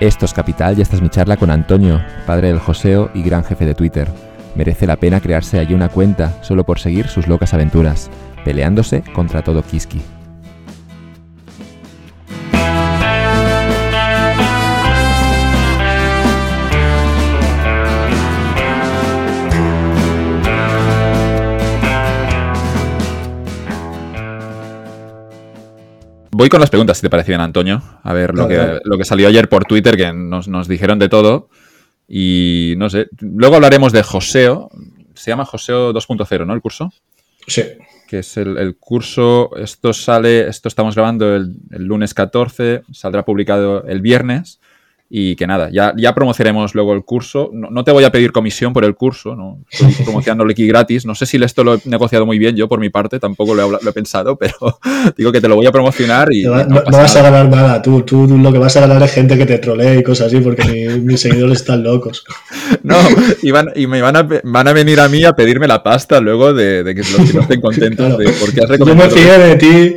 Esto es Capital y esta es mi charla con Antonio, padre del Joseo y gran jefe de Twitter. Merece la pena crearse allí una cuenta solo por seguir sus locas aventuras, peleándose contra todo Kiski. Voy con las preguntas, si te parece bien, Antonio. A ver, lo, que, lo que salió ayer por Twitter, que nos, nos dijeron de todo. Y no sé. Luego hablaremos de Joseo. Se llama Joseo 2.0, ¿no? El curso. Sí. Que es el, el, curso. Esto sale. Esto estamos grabando el, el, lunes 14. Saldrá publicado el viernes. Y que nada, ya, ya promocionaremos luego el curso. No, no, te voy a pedir comisión por el curso, ¿no? Estoy promocionándolo aquí gratis. No sé si esto lo he negociado muy bien yo por mi parte, tampoco lo he, lo he pensado, pero digo que te lo voy a promocionar y. No, no, no vas nada. a ganar nada, tú, tú lo que vas a ganar es gente que te trolee y cosas así, porque mi, mis seguidores están locos. No, y, van, y me van a, van a venir a mí a pedirme la pasta luego de, de que los que no estén contentos claro. de por qué has recomendado. Yo me fié de ti.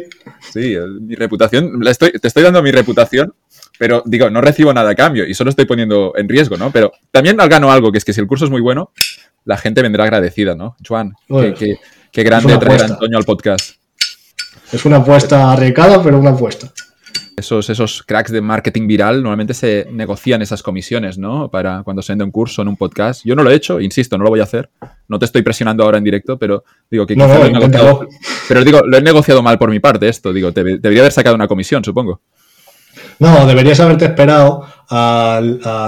Sí, mi reputación, estoy, te estoy dando mi reputación pero digo, no recibo nada a cambio y solo estoy poniendo en riesgo, ¿no? Pero también gano algo, que es que si el curso es muy bueno, la gente vendrá agradecida, ¿no? Juan, qué, qué, qué grande traer a Antonio al podcast. Es una apuesta arriesgada, pero una apuesta. Esos, esos cracks de marketing viral normalmente se negocian esas comisiones, ¿no? Para cuando se vende un curso en un podcast. Yo no lo he hecho, insisto, no lo voy a hacer. No te estoy presionando ahora en directo, pero digo que no, lo he negociado. Pero digo, lo he negociado mal por mi parte esto. Digo, te, debería haber sacado una comisión, supongo. No, deberías haberte esperado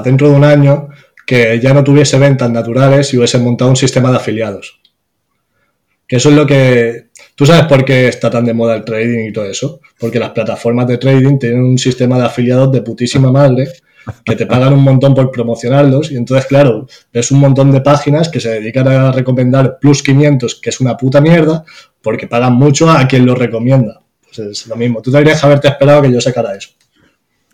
dentro de un año que ya no tuviese ventas naturales y hubiese montado un sistema de afiliados. Que eso es lo que... ¿Tú sabes por qué está tan de moda el trading y todo eso? Porque las plataformas de trading tienen un sistema de afiliados de putísima madre que te pagan un montón por promocionarlos y entonces, claro, ves un montón de páginas que se dedican a recomendar Plus 500, que es una puta mierda, porque pagan mucho a quien lo recomienda. Pues es lo mismo. Tú deberías haberte esperado que yo sacara eso.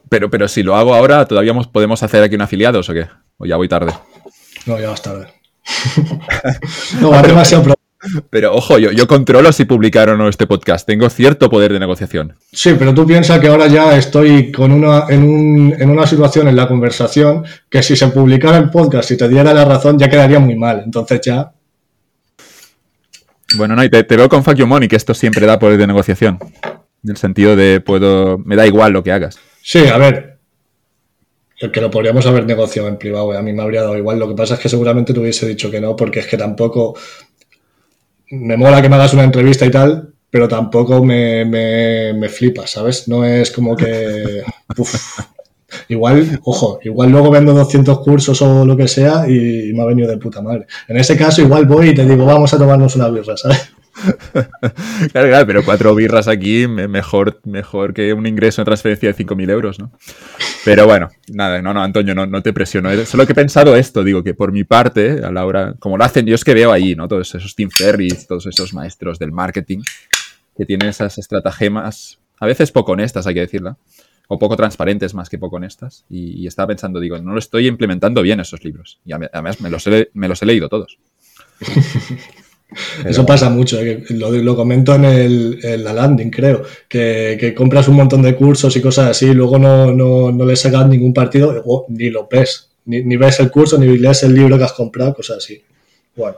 Pero, pero si lo hago ahora, ¿todavía podemos hacer aquí un afiliados o qué? ¿O ya voy tarde? No, ya vas tarde. no, va demasiado pro pero ojo, yo, yo, controlo si publicar o no este podcast. Tengo cierto poder de negociación. Sí, pero tú piensas que ahora ya estoy con una, en, un, en, una situación en la conversación que si se publicara el podcast y te diera la razón ya quedaría muy mal. Entonces ya... Bueno, no, y te, te veo con Fuck Your Money, que esto siempre da poder de negociación. En el sentido de puedo... Me da igual lo que hagas. Sí, a ver. El que lo podríamos haber negociado en privado, a mí me habría dado igual. Lo que pasa es que seguramente te hubiese dicho que no, porque es que tampoco me mola que me hagas una entrevista y tal, pero tampoco me, me, me flipa, ¿sabes? No es como que... Uf, igual, ojo, igual luego vendo 200 cursos o lo que sea y me ha venido de puta madre. En ese caso igual voy y te digo, vamos a tomarnos una birra, ¿sabes? claro, claro, pero cuatro birras aquí mejor, mejor que un ingreso en transferencia de 5.000 euros, ¿no? Pero bueno, nada, no, no, Antonio, no, no te presiono. Solo que he pensado esto, digo, que por mi parte, a la hora, como lo hacen, yo es que veo ahí, ¿no? Todos esos Tim Ferris, todos esos maestros del marketing que tienen esas estratagemas, a veces poco honestas, hay que decirla, o poco transparentes más que poco honestas. Y, y estaba pensando, digo, no lo estoy implementando bien esos libros. Y además me los he, me los he leído todos. Pero... Eso pasa mucho, ¿eh? lo, lo, comento en, el, en, la landing, creo, que, que, compras un montón de cursos y cosas así, y luego no, no, no le sacas ningún partido, ni lo ves, ni, ni, ves el curso, ni lees el libro que has comprado, cosas así. Bueno.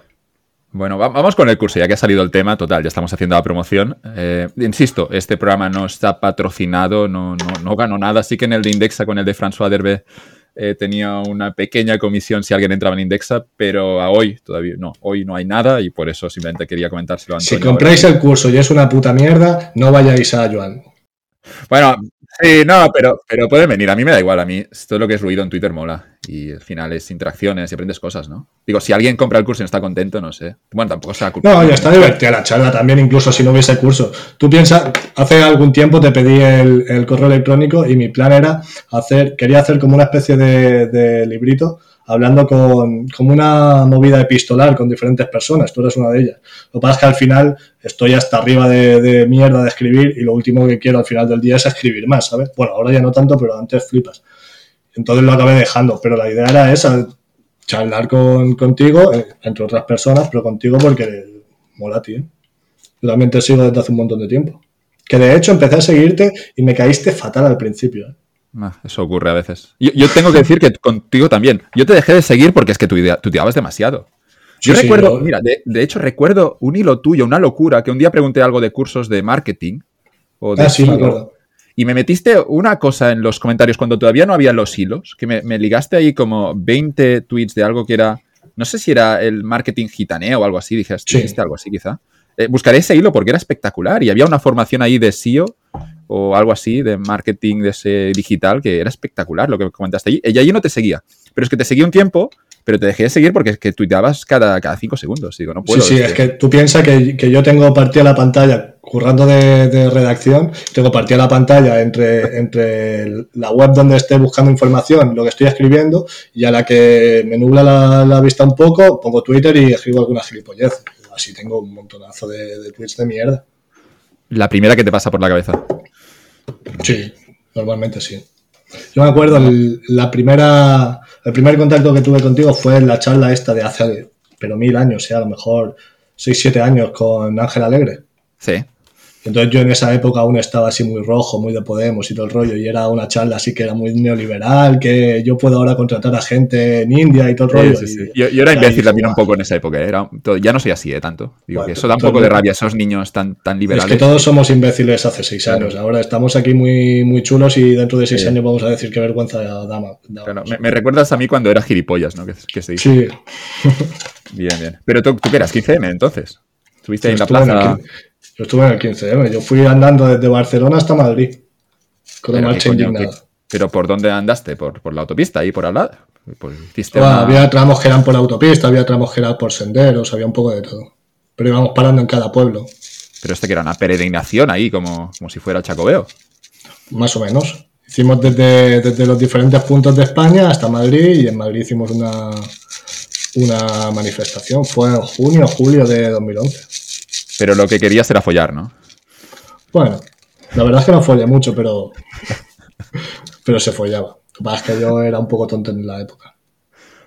Bueno, vamos con el curso, ya que ha salido el tema, total, ya estamos haciendo la promoción. Eh, insisto, este programa no está patrocinado, no, no, no gano nada, así que en el de Indexa con el de François Derbe eh, tenía una pequeña comisión si alguien entraba en Indexa, pero a hoy todavía no, hoy no hay nada y por eso simplemente quería comentárselo a Antonio. Si compráis el curso y es una puta mierda, no vayáis a Joan. Bueno, sí, no, pero, pero pueden venir. A mí me da igual. A mí todo lo que es ruido en Twitter mola. Y al final es interacciones y aprendes cosas, ¿no? Digo, si alguien compra el curso y no está contento, no sé. Bueno, tampoco será culpa. No, ya está divertida la charla también, incluso si no hubiese curso. Tú piensas, hace algún tiempo te pedí el, el correo electrónico y mi plan era hacer, quería hacer como una especie de, de librito hablando con como una movida epistolar con diferentes personas, tú eres una de ellas. Lo que pasa es que al final estoy hasta arriba de, mierda de escribir y lo último que quiero al final del día es escribir más, ¿sabes? Bueno, ahora ya no tanto, pero antes flipas. Entonces lo acabé dejando, pero la idea era esa, charlar con, contigo, eh, entre otras personas, pero contigo porque mola, tío. Yo también te sigo desde hace un montón de tiempo. Que de hecho empecé a seguirte y me caíste fatal al principio. ¿eh? Eso ocurre a veces. Yo, tengo que decir que contigo también. Yo te dejé de seguir porque es que tú tuteabas demasiado. Yo recuerdo, mira, de, hecho recuerdo un hilo tuyo, una locura, que un día pregunté algo de cursos de marketing. O de ah, sí, me acuerdo. Y me metiste una cosa en los comentarios cuando todavía no había los hilos, que me, ligaste ahí como 20 tweets de algo que era, no sé si era el marketing gitaneo o algo así, dijiste, algo así quizá. Eh, buscaré ese hilo porque era espectacular y había una formación ahí de SEO o algo así, de marketing de ese digital, que era espectacular lo que comentaste allí. Ella allí no te seguía, pero es que te seguía un tiempo pero te dejé de seguir porque es que tuiteabas cada, cada cinco segundos. Digo, no puedo. Sí, sí, es que tú piensas que, yo tengo partida la pantalla currando de, redacción, tengo partida la pantalla entre, entre la web donde esté buscando información, lo que estoy escribiendo, y a la que me nubla la, vista un poco, pongo Twitter y escribo alguna gilipollez. Así tengo un montonazo de, de tweets de mierda. La primera que te pasa por la cabeza. Sí, normalmente sí. Yo me acuerdo, la primera, el primer contacto que tuve contigo fue en la charla esta de hace, pero mil años, sea, a lo mejor 6, 7 años con Ángel Alegre. Sí. Entonces yo en esa época aún estaba así muy rojo, muy de Podemos y todo el rollo, y era una charla así que era muy neoliberal, que yo puedo ahora contratar a gente en India y todo el rollo. yo, era imbécil también un poco en esa época, ¿eh? era, ya no soy así ¿eh? tanto. Digo, que eso da un poco de rabia, esos niños tan, tan liberales. Es que todos somos imbéciles hace seis años, ahora estamos aquí muy, muy chulos y dentro de seis años vamos a decir qué vergüenza dama. me, recuerdas a mí cuando eras gilipollas, ¿no? Que, se Sí. bien, bien. Pero tú, tú qué eras, 15M entonces. Estuviste ahí en la plaza. Yo estuve en el 15M. Yo fui andando desde Barcelona hasta Madrid. Con la marcha indignada. ¿Pero por dónde andaste? ¿Por, por la autopista? ¿Ahí por al lado? Había tramos que eran por la autopista, había tramos que eran por senderos, había un poco de todo. Pero íbamos parando en cada pueblo. Pero este que era una peregrinación ahí, como, como si fuera Chacobeo. Más o menos. Hicimos desde, desde los diferentes puntos de España hasta Madrid y en Madrid hicimos una, una manifestación. Fue en junio julio de 2011. Pero lo que querías era follar, ¿no? Bueno, la verdad es que no follé mucho, pero, pero se follaba. Lo que pasa es que yo era un poco tonto en la época.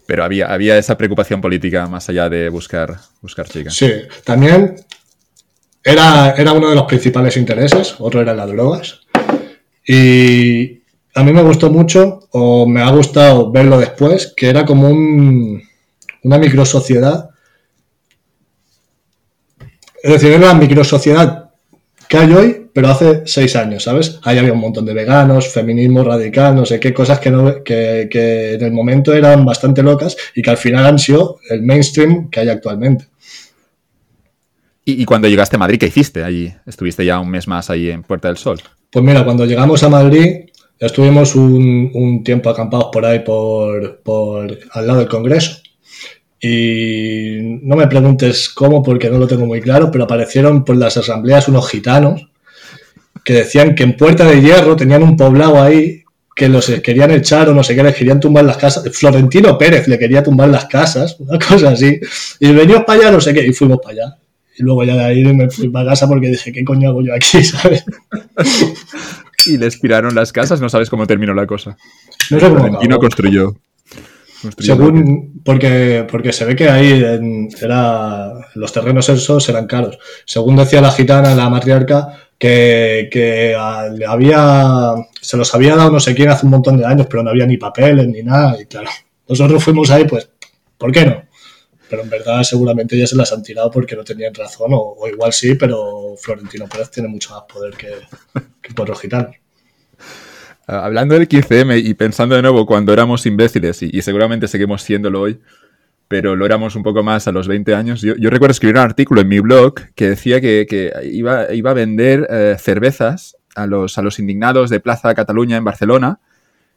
Pero había, había esa preocupación política más allá de buscar, buscar chicas. Sí, también era, era uno de los principales intereses, otro era las drogas. Y a mí me gustó mucho, o me ha gustado verlo después, que era como un, una microsociedad es decir, era la microsociedad que hay hoy, pero hace seis años, ¿sabes? Ahí había un montón de veganos, feminismo radical, no sé qué cosas que, no, que, en el momento eran bastante locas y que al final han sido el mainstream que hay actualmente. ¿Y, cuando llegaste a Madrid, qué hiciste allí? ¿Estuviste ya un mes más ahí en Puerta del Sol? Pues mira, cuando llegamos a Madrid, estuvimos un, tiempo acampados por ahí, por, por al lado del Congreso. Y no me preguntes cómo porque no lo tengo muy claro, pero aparecieron por las asambleas unos gitanos que decían que en Puerta de Hierro tenían un poblado ahí que los querían echar o no sé qué, les querían tumbar las casas. Florentino Pérez le quería tumbar las casas, una cosa así. Y veníos para allá, no sé qué, y fuimos para allá. Y luego ya de ahí me fui para casa porque dije, ¿qué coño hago yo aquí? ¿sabes? y les tiraron las casas, no sabes cómo terminó la cosa. No sé cómo. Florentino construyó. Según, porque, porque se ve que ahí era, los terrenos esos eran caros. Según decía la gitana, la matriarca, que, que había, se los había dado no sé quién hace un montón de años, pero no había ni papeles ni nada. Y claro, nosotros fuimos ahí, pues, ¿por qué no? Pero en verdad seguramente ya se las han tirado porque no tenían razón, o, igual sí, pero Florentino Pérez tiene mucho más poder que, que por los gitanos. Ah, hablando del 15M y pensando de nuevo cuando éramos imbéciles, y, seguramente seguimos siéndolo hoy, pero lo éramos un poco más a los 20 años, yo, recuerdo escribir un artículo en mi blog que decía que, iba, iba, a vender eh, cervezas a los, a los indignados de Plaza Cataluña en Barcelona,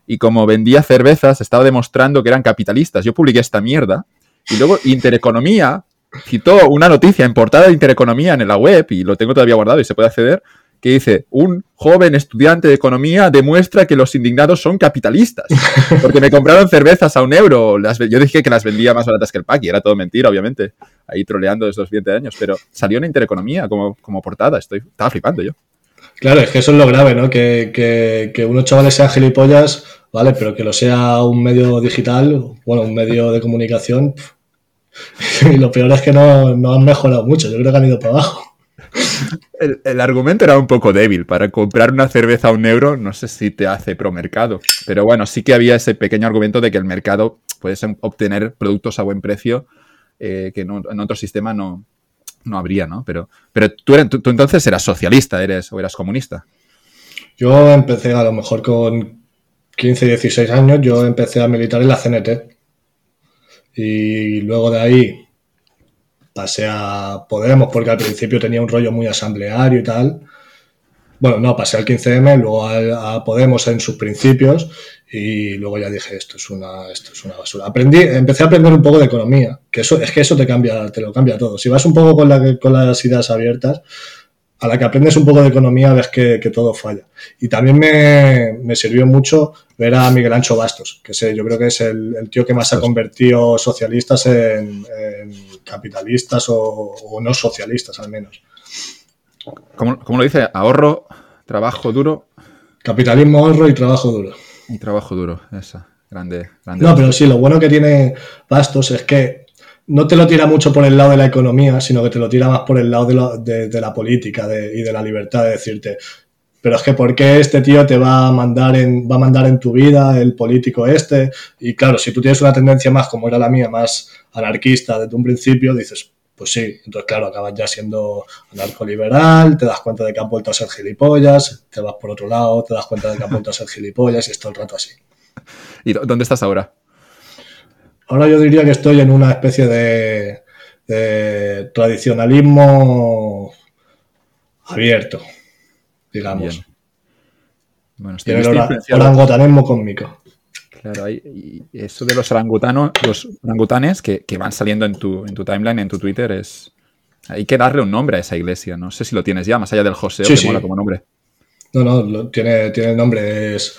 y como vendía cervezas, estaba demostrando que eran capitalistas. Yo publiqué esta mierda, y luego Intereconomía citó una noticia en portada de Intereconomía en la web, y lo tengo todavía guardado y se puede acceder, que dice, un joven estudiante de economía demuestra que los indignados son capitalistas, porque me compraron cervezas a un euro, las, yo dije que las vendía más baratas que el pack y era todo mentira, obviamente, ahí troleando desde los 20 años, pero salió en Intereconomía como, como portada, estoy, estaba flipando yo. Claro, es que eso es lo grave, ¿no? Que, que, que unos chavales sean gilipollas, ¿vale? Pero que lo sea un medio digital, bueno, un medio de comunicación. Y lo peor es que no, no han mejorado mucho, yo creo que han ido para abajo. El, argumento era un poco débil. Para comprar una cerveza a un euro, no sé si te hace pro mercado. Pero bueno, sí que había ese pequeño argumento de que el mercado puedes obtener productos a buen precio eh, que en otro sistema no, no habría, ¿no? Pero, pero tú, eres, tú, entonces eras socialista, eres o eras comunista. Yo empecé a lo mejor con 15, 16 años, yo empecé a militar en la CNT. Y luego de ahí pasé a Podemos porque al principio tenía un rollo muy asambleario y tal. Bueno, no, pasé al 15M, luego a, Podemos en sus principios y luego ya dije, esto es una, esto es una basura. Aprendí, empecé a aprender un poco de economía, que eso, es que eso te cambia, te lo cambia todo. Si vas un poco con, la, con las ideas abiertas, a la que aprendes un poco de economía ves que, todo falla. Y también me, sirvió mucho ver a Miguel Ancho Bastos, que sé, yo creo que es el, tío que más ha convertido socialistas en, capitalistas o, no socialistas al menos. ¿Cómo, lo dice? Ahorro, trabajo duro. Capitalismo, ahorro y trabajo duro. Y trabajo duro, esa. Grande, grande. No, pero sí, lo bueno que tiene Bastos es que no te lo tira mucho por el lado de la economía, sino que te lo tira más por el lado de, la política y de la libertad de decirte, pero es que ¿por qué este tío te va a mandar en, va a mandar en tu vida el político este? Y claro, si tú tienes una tendencia más, como era la mía, más anarquista desde un principio, dices, pues sí, entonces claro, acabas ya siendo anarcoliberal, te das cuenta de que has vuelto a ser gilipollas, te vas por otro lado, te das cuenta de que has vuelto a ser gilipollas y es todo el rato así. ¿Y dónde estás ahora? Ahora yo diría que estoy en una especie de, tradicionalismo abierto, digamos. Bueno, estoy, el orangutanismo cósmico. Claro, y eso de los orangutanos, los orangutanes que, van saliendo en tu, en tu timeline, en tu Twitter, es. Hay que darle un nombre a esa iglesia. No sé si lo tienes ya, más allá del José, que mola como nombre. No, no, tiene, tiene el nombre, es.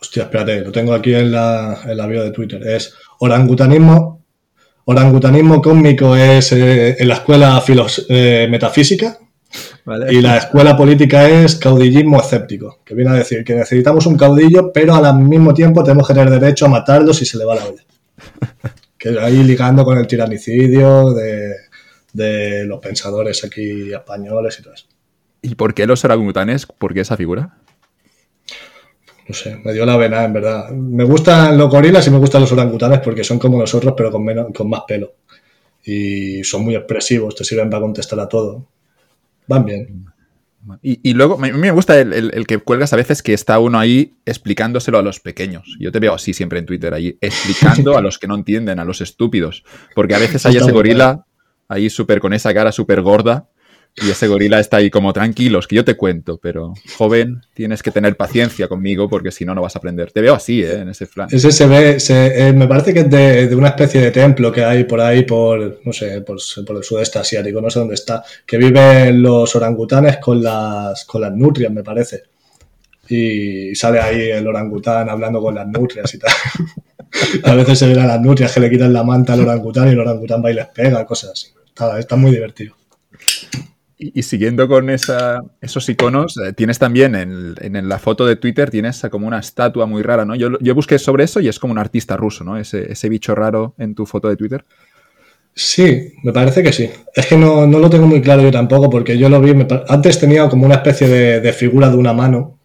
Hostia, espérate, lo tengo aquí en la, en la bio de Twitter. Es orangutanismo. Orangutanismo cósmico es eh, en la escuela eh, metafísica y la escuela política es caudillismo escéptico, que viene a decir que necesitamos un caudillo, pero al mismo tiempo tenemos que tener derecho a matarlo si se le va la olla. Que ahí ligando con el tiranicidio de, de los pensadores aquí españoles y todo eso. ¿Y por qué los orangutanes? ¿Por qué esa figura? no sé, me dio la vena, en verdad. Me gustan los gorilas y me gustan los orangutanes porque son como nosotros, pero con, menos, con más pelo. Y son muy expresivos, te sirven para contestar a todo. Van bien. Y, luego, a mí me gusta el, que cuelgas a veces que está uno ahí explicándoselo a los pequeños. Yo te veo así siempre en Twitter, ahí explicando a los que no entienden, a los estúpidos. Porque a veces hay ese gorila ahí súper con esa cara súper gorda y ese gorila está ahí como tranquilos, que yo te cuento, pero joven, tienes que tener paciencia conmigo porque si no, no vas a aprender. Te veo así, ¿eh? En ese plan. Ese se ve, eh, me parece que es de, una especie de templo que hay por ahí, por, no sé, por, el sudeste asiático, no sé dónde está, que viven los orangutanes con las, con las nutrias, me parece. Y sale ahí el orangután hablando con las nutrias y tal. a veces se ven a las nutrias que le quitan la manta al orangután y el orangután va y les pega, cosas así. Está muy divertido. Y, siguiendo con esos iconos, eh, tienes también en, la foto de Twitter, tienes como una estatua muy rara, ¿no? Yo, busqué sobre eso y es como un artista ruso, ¿no? Ese, bicho raro en tu foto de Twitter. Sí, me parece que sí. Es que no, lo tengo muy claro yo tampoco, porque yo lo vi. antes tenía como una especie de, figura de una mano,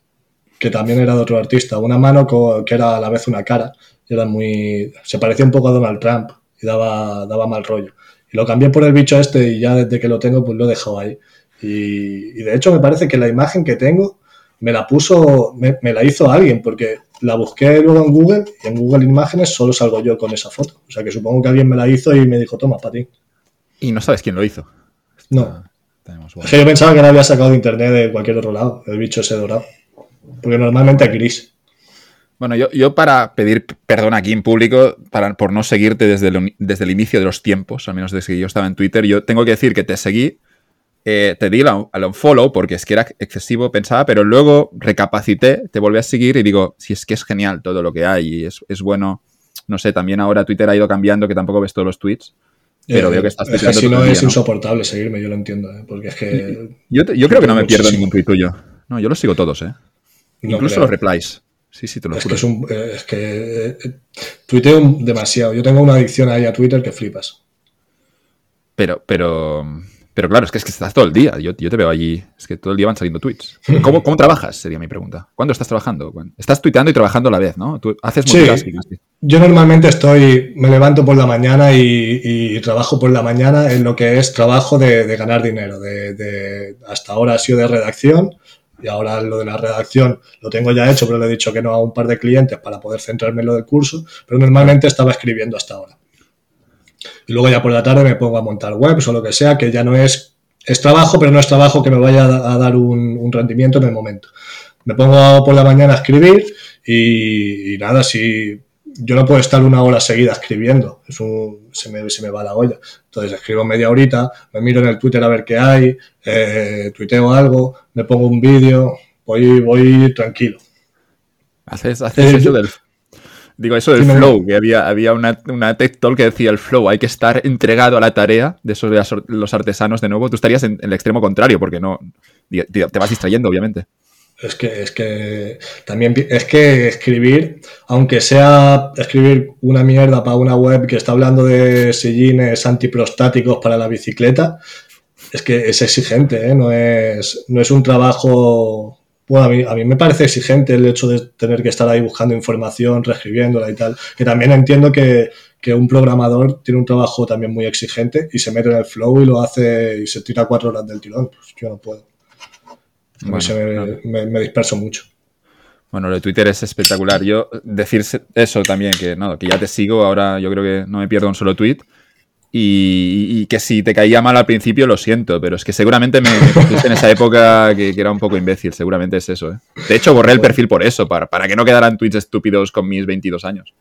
que también era de otro artista. Una mano que era a la vez una cara. Era muy. Se parecía un poco a Donald Trump y daba, daba mal rollo. Y lo cambié por el bicho este y ya desde que lo tengo, pues lo he dejado ahí. Y, de hecho me parece que la imagen que tengo me la puso, me, la hizo alguien, porque la busqué luego en Google y en Google Imágenes solo salgo yo con esa foto. O sea que supongo que alguien me la hizo y me dijo, toma, para ti. Y no sabes quién lo hizo. No. Es que yo pensaba que la había sacado de internet de cualquier otro lado, el bicho ese dorado. Porque normalmente es gris. Bueno, yo, para pedir perdón aquí en público para, por no seguirte desde el, desde el inicio de los tiempos, al menos desde que yo estaba en Twitter, yo tengo que decir que te seguí, eh, te di al unfollow porque es que era excesivo, pensaba, pero luego recapacité, te volví a seguir y digo, si es que es genial todo lo que hay y es, bueno, no sé, también ahora Twitter ha ido cambiando, que tampoco ves todos los tweets. Pero veo que estás es que si no es insoportable seguirme, yo lo entiendo, ¿eh? porque es que... Yo, creo que no me pierdo ningún tweet tuyo. No, yo los sigo todos, ¿eh? Incluso los replies. Sí, sí, te lo es Que es, un, eh, es que eh, tuiteo demasiado. Yo tengo una adicción ahí a Twitter que flipas. Pero, pero, Pero claro, es que, es que estás todo el día. Yo, yo, te veo allí. Es que todo el día van saliendo tweets. ¿Cómo, cómo trabajas? Sería mi pregunta. ¿Cuándo estás trabajando? Estás tuiteando y trabajando a la vez, ¿no? Tú haces. Sí. Yo normalmente estoy, me levanto por la mañana y, y, trabajo por la mañana en lo que es trabajo de, de ganar dinero. De, de, hasta ahora ha sido de redacción y ahora lo de la redacción lo tengo ya hecho, pero le he dicho que no a un par de clientes para poder centrarme en lo del curso. Pero normalmente estaba escribiendo hasta ahora. Y luego ya por la tarde me pongo a montar webs o lo que sea, que ya no es, es trabajo, pero no es trabajo que me vaya a dar un, rendimiento en el momento. Me pongo por la mañana a escribir y, nada, si yo no puedo estar una hora seguida escribiendo, es un, se, me, se me va la olla. Entonces escribo media horita, me miro en el Twitter a ver qué hay, eh, tuiteo algo, me pongo un vídeo, voy, voy tranquilo. Haces, haces eh, eso del Digo, eso del flow, que había, había una, una tech talk que decía el flow, hay que estar entregado a la tarea de esos de los artesanos de nuevo. Tú estarías en, el extremo contrario, porque no te, vas distrayendo, obviamente. Es que, es que también es que escribir, aunque sea escribir una mierda para una web que está hablando de sillines antiprostáticos para la bicicleta, es que es exigente, ¿eh? no, es, no es un trabajo bueno, a mí, a mí me parece exigente el hecho de tener que estar ahí buscando información, reescribiéndola y tal, que también entiendo que, un programador tiene un trabajo también muy exigente y se mete en el flow y lo hace y se tira cuatro horas del tirón. Pues yo no puedo. Me, disperso mucho. Bueno, lo de Twitter es espectacular. Yo decir eso también, que, no, que ya te sigo, ahora yo creo que no me pierdo un solo tweet. Y, que si te caía mal al principio, lo siento, pero es que seguramente me, en esa época que, era un poco imbécil, seguramente es eso. ¿eh? De hecho, borré el perfil por eso, para, para que no quedaran tweets estúpidos con mis 22 años.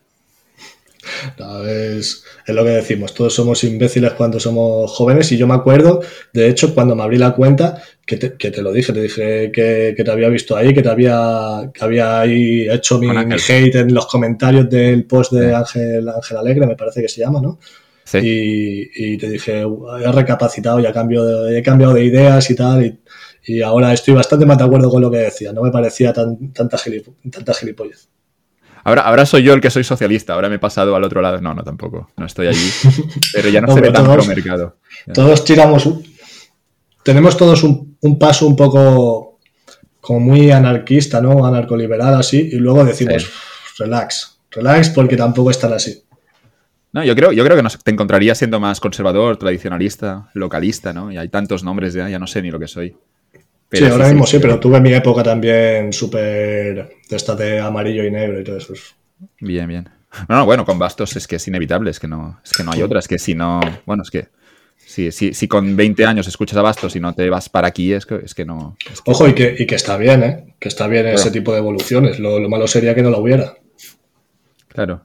Es, lo que decimos, todos somos imbéciles cuando somos jóvenes y yo me acuerdo, de hecho, cuando me abrí la cuenta, que te, lo dije, te dije que, te había visto ahí, que te había, que había ahí hecho mi, mi, hate en los comentarios del post de Ángel, Ángel Alegre, me parece que se llama, ¿no? Y, te dije, he recapacitado y he cambiado, he cambiado de ideas y tal. Y, ahora estoy bastante más de acuerdo con lo que decía. No me parecía tan, tanta, tanta gilipollez. Ahora, ahora soy yo el que soy socialista. Ahora me he pasado al otro lado. No, no, tampoco. No estoy allí. Pero ya no, se ve tan pro mercado. Todos tiramos. tenemos todos un, paso un poco como muy anarquista, ¿no? Anarcoliberal así. Y luego decimos, relax, relax, porque tampoco están así. No, yo creo, yo creo que te encontraría siendo más conservador, tradicionalista, localista, ¿no? Y hay tantos nombres ya, ya no sé ni lo que soy. Sí, ahora mismo sí, pero tuve mi época también súper de esta de amarillo y negro y todo eso. Bien, bien. No, no, bueno, con Bastos es que es inevitable, es que no, es que no hay otra, es que si no, bueno, es que si, si, si con 20 años escuchas a Bastos y no te vas para aquí, es que, es que no. Ojo, y que, y que está bien, ¿eh? Que está bien ese tipo de evoluciones. Lo, lo malo sería que no lo hubiera. Claro.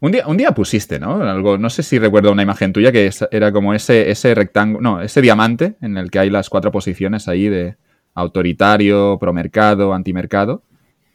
Un día, un día pusiste, ¿no? Algo, no sé si recuerdo una imagen tuya que era como ese, ese rectángulo, no, ese diamante en el que hay las cuatro posiciones ahí de autoritario, promercado, antimercado.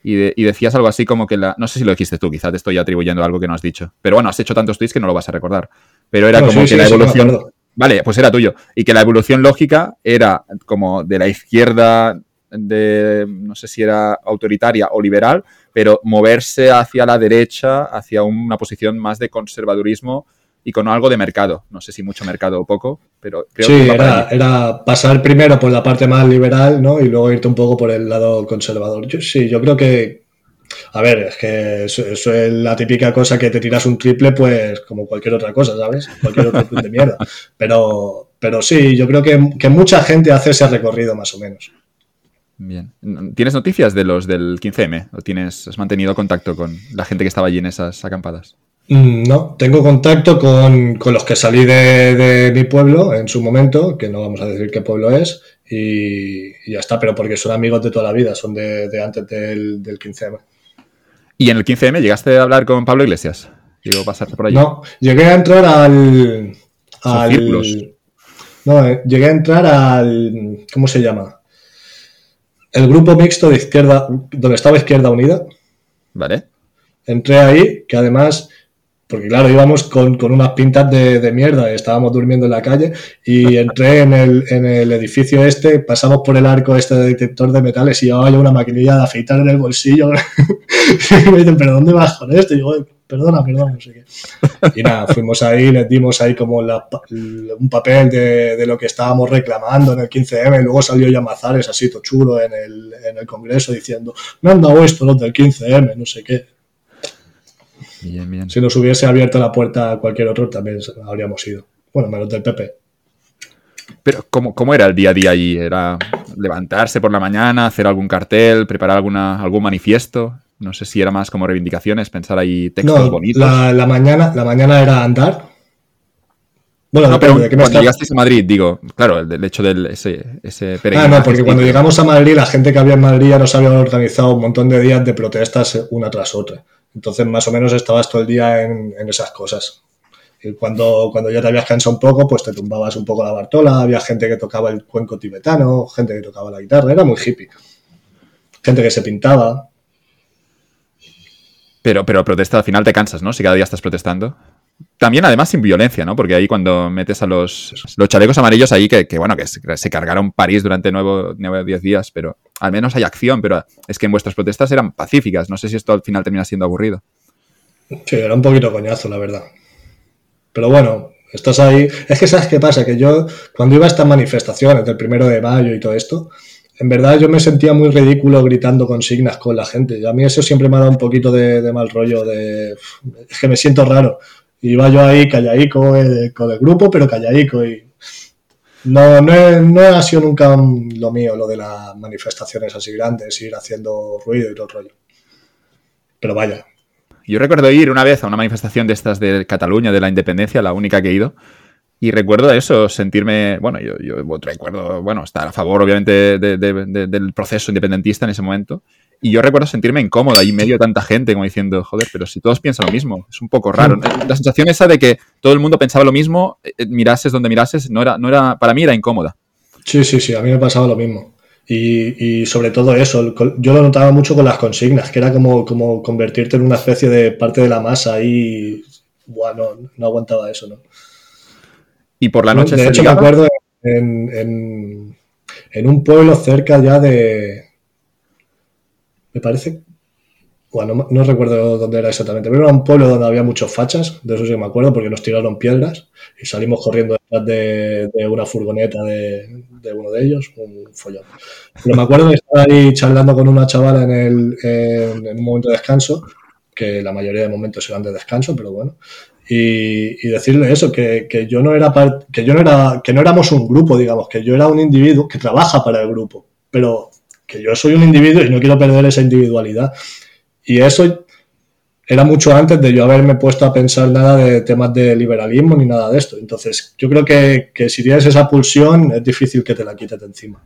Y, y decías algo así como que la. No sé si lo dijiste tú, quizás te estoy atribuyendo algo que no has dicho. Pero bueno, has hecho tantos tweets que no lo vas a recordar. Pero era como que la evolución. vale, pues era tuyo. Y que la evolución lógica era como de la izquierda de. No sé si era autoritaria o liberal pero moverse hacia la derecha, hacia una posición más de conservadurismo y con algo de mercado. No sé si mucho mercado o poco, pero creo sí, que era, era, pasar primero por la parte más liberal, ¿no? Y luego irte un poco por el lado conservador. Yo, sí, yo creo que. A ver, es que eso, es la típica cosa que te tiras un triple, pues como cualquier otra cosa, ¿sabes? Cualquier otro triple de mierda. Pero, pero sí, yo creo que, que mucha gente hace ese recorrido más o menos. Bien. ¿Tienes noticias de los del 15M? ¿O tienes, has mantenido contacto con la gente que estaba allí en esas acampadas? Mm, no, tengo contacto con, los que salí de, mi pueblo en su momento, que no vamos a decir qué pueblo es, y, ya está, pero porque son amigos de toda la vida, son de, antes del, 15M. ¿Y en el 15M llegaste a hablar con Pablo Iglesias? Digo, pasarte por allí. No, llegué a entrar al. al no, eh, llegué a entrar al. ¿Cómo se llama? el grupo mixto de izquierda, donde estaba Izquierda Unida. Vale. Entré ahí, que además, porque claro, íbamos con, unas pintas de, mierda, estábamos durmiendo en la calle, y entré en el, en el edificio este, pasamos por el arco este de detector de metales y llevaba yo una maquinilla de afeitar en el bolsillo. y me dicen, ¿pero dónde vas con esto? Y digo, perdona, perdona, no sé qué. Y nada, fuimos ahí, les dimos ahí como un papel de, lo que estábamos reclamando en el 15M, y luego salió Yamazares así, todo chulo en el, en el Congreso diciendo, me han dado esto los del 15M, no sé qué. Bien, bien. Si nos hubiese abierto la puerta a cualquier otro, también habríamos ido. Bueno, menos del PP. Pero, ¿cómo, ¿cómo, era el día a día allí? ¿Era levantarse por la mañana, hacer algún cartel, preparar alguna, algún manifiesto? No sé si era más como reivindicaciones, pensar ahí textos bonitos. La, la, mañana, la mañana era andar. Bueno, no, pero ¿de qué cuando llegasteis a Madrid, digo, claro, el, hecho de ese, ese Ah, no, porque cuando llegamos a Madrid, la gente que había en Madrid ya nos había organizado un montón de días de protestas una tras otra. Entonces, más o menos estabas todo el día en, esas cosas. Y cuando, cuando ya te habías cansado un poco, pues te tumbabas un poco la Bartola, había gente que tocaba el cuenco tibetano, gente que tocaba la guitarra, era muy hippie. Gente que se pintaba. Pero, pero protesta al final te cansas, ¿no? Si cada día estás protestando. También, además, sin violencia, ¿no? Porque ahí cuando metes a los, los chalecos amarillos ahí, que, bueno, que se cargaron París durante nueve o diez días, pero al menos hay acción, pero es que en vuestras protestas eran pacíficas. No sé si esto al final termina siendo aburrido. Sí, era un poquito coñazo, la verdad. Pero bueno, estás ahí. Es que sabes qué pasa, que yo cuando iba a estas manifestaciones del primero de mayo y todo esto, en verdad yo me sentía muy ridículo gritando consignas con la gente. Y a mí eso siempre me ha dado un poquito de, mal rollo, de es que me siento raro. Iba yo ahí callaico eh, con el grupo, pero callaico y no, no, no ha sido nunca lo mío, lo de las manifestaciones así grandes, ir haciendo ruido y todo el rollo. Pero vaya. Yo recuerdo ir una vez a una manifestación de estas de Cataluña, de la independencia, la única que he ido, y recuerdo eso, sentirme, bueno, yo, yo recuerdo, bueno, estar a favor obviamente del proceso independentista en ese momento. Y yo recuerdo sentirme incómodo ahí en medio de tanta gente, como diciendo, joder, pero si todos piensan lo mismo, es un poco raro. La sensación esa de que todo el mundo pensaba lo mismo, eh, eh, mirases donde mirases, no era, no era, para mí era incómoda. Sí, sí, sí, a mí me pasaba lo mismo. Y, y, sobre todo eso, yo lo notaba mucho con las consignas, que era como, como convertirte en una especie de parte de la masa y bueno, no aguantaba eso, ¿no? Y por la noche. De hecho, me acuerdo en, un pueblo cerca ya de. Me parece. Bueno, no, recuerdo dónde era exactamente, pero era un pueblo donde había muchos fachas, de eso sí me acuerdo, porque nos tiraron piedras y salimos corriendo detrás de, una furgoneta de, uno de ellos, un follón. Pero me acuerdo de estar ahí charlando con una chavala en, el, en, un momento de descanso, que la mayoría de momentos eran de descanso, pero bueno, y, decirle eso, que, yo no era que yo no era, que no éramos un grupo, digamos, que yo era un individuo que trabaja para el grupo, pero que yo soy un individuo y no quiero perder esa individualidad. Y eso era mucho antes de yo haberme puesto a pensar nada de temas de liberalismo ni nada de esto. Entonces, yo creo que, que si tienes esa pulsión, es difícil que te la quites de encima.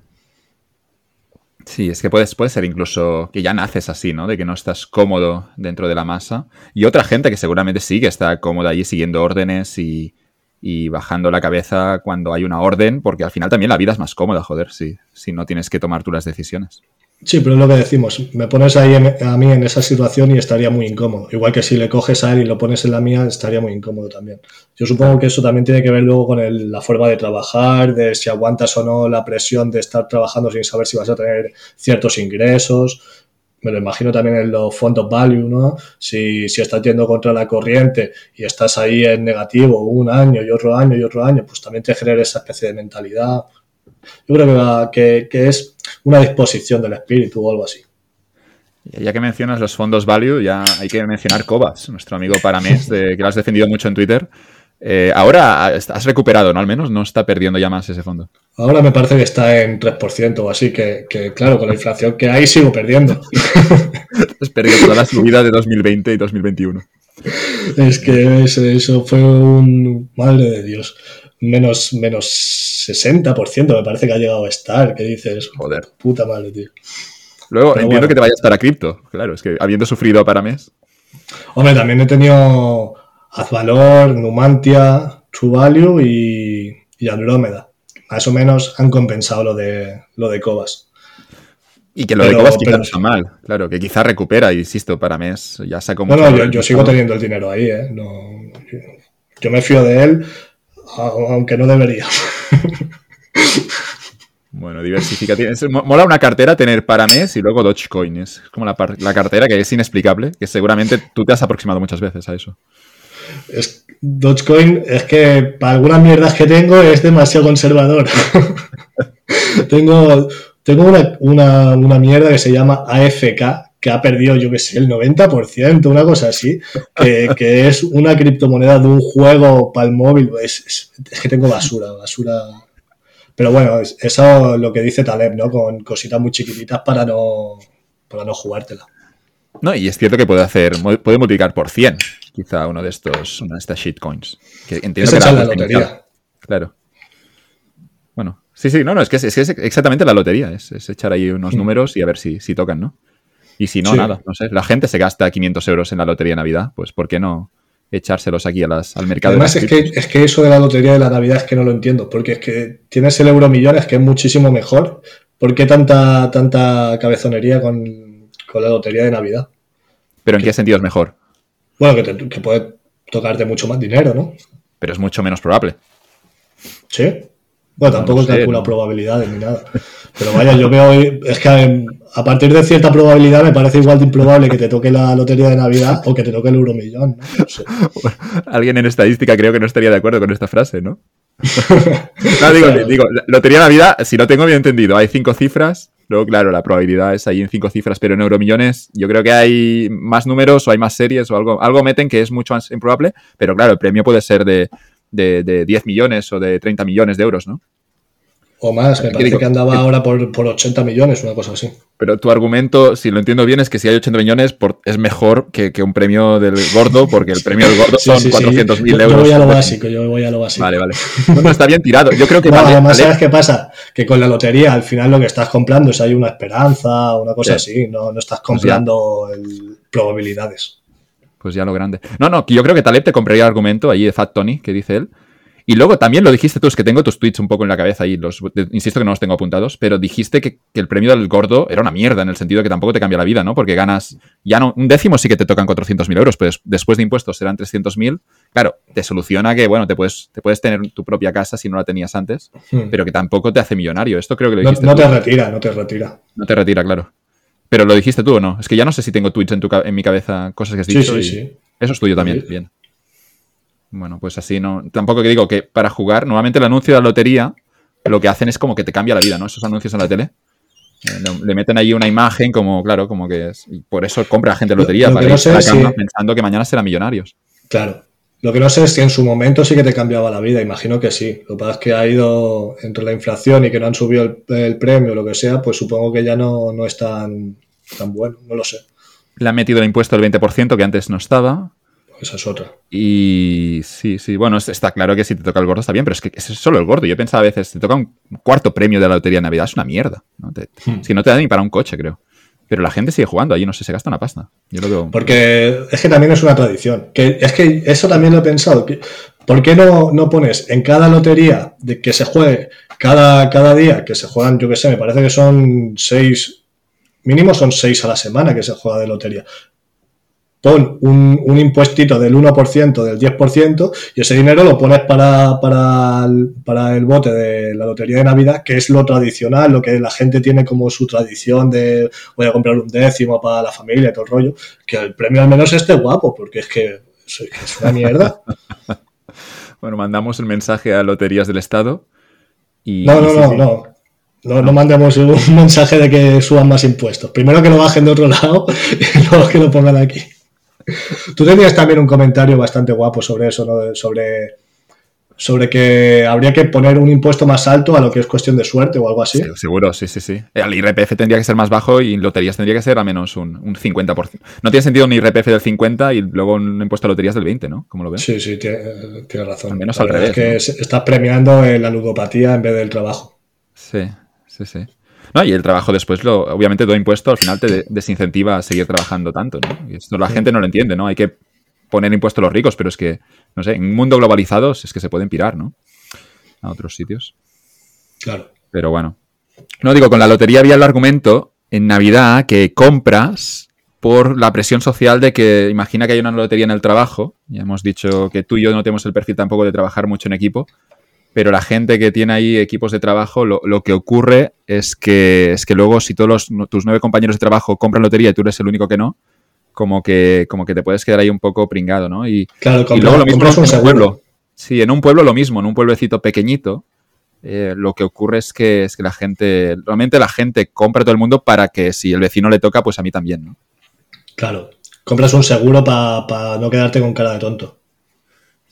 Sí, es que puedes, puede ser incluso que ya naces así, ¿no? De que no estás cómodo dentro de la masa. Y otra gente que seguramente sí que está cómoda allí siguiendo órdenes y, y bajando la cabeza cuando hay una orden, porque al final también la vida es más cómoda, joder, si, si no tienes que tomar tú las decisiones. Sí, pero es lo que decimos. Me pones ahí a mí en esa situación y estaría muy incómodo. Igual que si le coges a él y lo pones en la mía, estaría muy incómodo también. Yo supongo que eso también tiene que ver luego con la forma de trabajar, de si aguantas o no la presión de estar trabajando sin saber si vas a tener ciertos ingresos. Me lo imagino también en los fondos value, ¿no? Si, si estás yendo contra la corriente y estás ahí en negativo un año y otro año y otro año, pues también te genera esa especie de mentalidad. Yo creo que, que, es una disposición del espíritu o algo así. Ya que mencionas los fondos value, ya hay que mencionar Cobas, nuestro amigo Paramés, de, que lo has defendido mucho en Twitter. Eh, ahora has recuperado, ¿no? Al menos no está perdiendo ya más ese fondo. Ahora me parece que está en 3% o así, que, claro, con la inflación que hay sigo perdiendo. has perdido toda la subida de 2020 y 2021. Es que eso, fue un... Madre de Dios. Menos, menos 60% me parece que ha llegado a estar. ¿Qué dices? Joder. Puta madre, tío. Luego entiendo que te vaya a estar a cripto. Claro, es que habiendo sufrido para mes. Hombre, también he tenido Azvalor, Numantia, True Value y, y Andrómeda. Más o menos han compensado lo de, lo de Cobas. Y que lo de Cobas quizá no está mal, claro, que quizá recupera, insisto, para mes ya saco mucho. Bueno, yo, yo sigo teniendo el dinero ahí, ¿eh? No, yo me fío de él, aunque no debería. Bueno, diversifica. Mola una cartera tener para mes y luego Dogecoin. Es como la, la, cartera que es inexplicable, que seguramente tú te has aproximado muchas veces a eso. Es, Dogecoin es que para algunas mierdas que tengo es demasiado conservador. tengo tengo una, una, mierda que se llama AFK, que ha perdido, yo qué sé, el 90%, una cosa así, que, es una criptomoneda de un juego para el móvil. Es, es, que tengo basura, basura. Pero bueno, eso es lo que dice Taleb, ¿no? Con cositas muy chiquititas para no, para no jugártela. No, y es cierto que puede hacer, puede multiplicar por 100, quizá uno de estos, una de estas shitcoins. Que entiendo es que la lotería. Claro. Bueno, sí, sí, no, no, es que es, exactamente la lotería, es, echar ahí unos mm. números y a ver si, si tocan, ¿no? Y si no, nada, no sé. La gente se gasta 500 euros en la lotería de Navidad, pues ¿por qué no echárselos aquí a las, al mercado? Además, es, que, es que eso de la lotería de la Navidad es que no lo entiendo, porque es que tienes el euro millones, que es muchísimo mejor. ¿Por qué tanta, tanta cabezonería con, la lotería de Navidad? ¿Pero en qué sentido es mejor? Bueno, que, que puede tocarte mucho más dinero, ¿no? Pero es mucho menos probable. Sí. Bueno, tampoco calcula probabilidades ni nada. Pero vaya, yo veo, es que a partir de cierta probabilidad me parece igual de improbable que te toque la lotería de Navidad o que te toque el euromillón. ¿no? alguien en estadística creo que no estaría de acuerdo con esta frase, ¿no? no, digo, digo, lotería de Navidad, si no tengo bien entendido, hay cinco cifras. Luego, claro, la probabilidad es ahí en cinco cifras, pero en euromillones yo creo que hay más números o hay más series o algo. Algo meten que es mucho más improbable, pero claro, el premio puede ser de de, de 10 millones o de 30 millones de euros, ¿no? O más, me parece que andaba ahora por, por, 80 millones, una cosa así. Pero tu argumento, si lo entiendo bien, es que si hay 80 millones es mejor que, un premio del gordo, porque el premio del gordo son 400 mil euros. Yo voy a lo básico, yo voy a lo básico. Vale, vale. No, está bien tirado. Yo creo que además, ¿sabes qué pasa? Que con la lotería, al final lo que estás comprando es hay una esperanza, una cosa así. No, no estás pues comprando probabilidades pues ya lo grande. No, no, yo creo que Taleb te compraría el argumento ahí de Fat Tony, que dice él. Y luego también lo dijiste tú, es que tengo tus tweets un poco en la cabeza ahí, los, insisto que no los tengo apuntados, pero dijiste que, el premio del gordo era una mierda, en el sentido de que tampoco te cambia la vida, ¿no? Porque ganas, ya no, un décimo sí que te tocan 400.000 euros, pues después de impuestos serán 300.000. Claro, te soluciona que, bueno, te puedes, te puedes tener tu propia casa si no la tenías antes, hmm. pero que tampoco te hace millonario. Esto creo que lo dijiste No, no te retira, no te retira. No te retira, claro. Pero lo dijiste tú o no. Es que ya no sé si tengo tweets en, tu, en mi cabeza, cosas que has dicho. Sí, sí, sí. Eso es tuyo también, bien. Bueno, pues así no. Tampoco que digo que para jugar, normalmente el anuncio de la lotería lo que hacen es como que te cambia la vida, ¿no? Esos anuncios en la tele. Eh, le meten ahí una imagen como, claro, como que es. Y por eso compra la gente lotería, para ir pensando que mañana serán millonarios. Claro. Lo que no sé es si en su momento sí que te cambiaba la vida, imagino que sí. Lo que pasa es que ha ido entre la inflación y que no han subido el, premio o lo que sea, pues supongo que ya no, no es tan, tan bueno, no lo sé. Le han metido el impuesto del 20% que antes no estaba. Esa es otra. Y sí, sí, bueno, está claro que si te toca el gordo está bien, pero es que es solo el gordo. Yo pensaba a veces, te toca un cuarto premio de la lotería de Navidad, es una mierda. ¿no? Hmm. Si no te da ni para un coche, creo. Pero la gente sigue jugando, allí no sé, se gasta una pasta. Yo lo veo. Porque es que también es una tradición. Que es que eso también lo he pensado. ¿Por qué no, no pones en cada lotería de que se juegue cada, cada día, que se juegan, yo qué sé, me parece que son seis, mínimo son seis a la semana que se juega de lotería. Pon un, un impuestito del 1%, del 10%, y ese dinero lo pones para, para, el, para el bote de la lotería de Navidad, que es lo tradicional, lo que la gente tiene como su tradición de voy a comprar un décimo para la familia y todo el rollo. Que el premio al menos esté guapo, porque es que es, es una mierda. bueno, mandamos el mensaje a Loterías del Estado. Y, no, no, no, no. No, no mandemos un mensaje de que suban más impuestos. Primero que lo bajen de otro lado y luego que lo pongan aquí. Tú tenías también un comentario bastante guapo sobre eso, ¿no? Sobre, sobre que habría que poner un impuesto más alto a lo que es cuestión de suerte o algo así. seguro, sí, sí, sí. El IRPF tendría que ser más bajo y loterías tendría que ser a menos un, un 50%. No tiene sentido un IRPF del 50 y luego un impuesto a loterías del 20, ¿no? ¿Cómo lo ves? Sí, sí, tienes tiene razón. Al menos al revés. Es que estás premiando la ludopatía en vez del trabajo. Sí, sí, sí. No, y el trabajo después, lo, obviamente, todo impuesto al final te desincentiva a seguir trabajando tanto, ¿no? Y esto la gente no lo entiende, ¿no? Hay que poner impuestos a los ricos, pero es que, no sé, en un mundo globalizado es que se pueden pirar, ¿no? A otros sitios. Claro. Pero bueno. No, digo, con la lotería había el argumento en Navidad que compras por la presión social de que imagina que hay una lotería en el trabajo, ya hemos dicho que tú y yo no tenemos el perfil tampoco de trabajar mucho en equipo, pero la gente que tiene ahí equipos de trabajo, lo, que ocurre es que, es que luego si todos tus nueve compañeros de trabajo compran lotería y tú eres el único que no, como que, como que te puedes quedar ahí un poco pringado, ¿no? Y, claro, y luego lo mismo en un pueblo. Sí, en un pueblo lo mismo, en un pueblecito pequeñito, eh, lo que ocurre es que, es que la gente, realmente la gente compra a todo el mundo para que si el vecino le toca, pues a mí también, ¿no? Claro, compras un seguro para no quedarte con cara de tonto.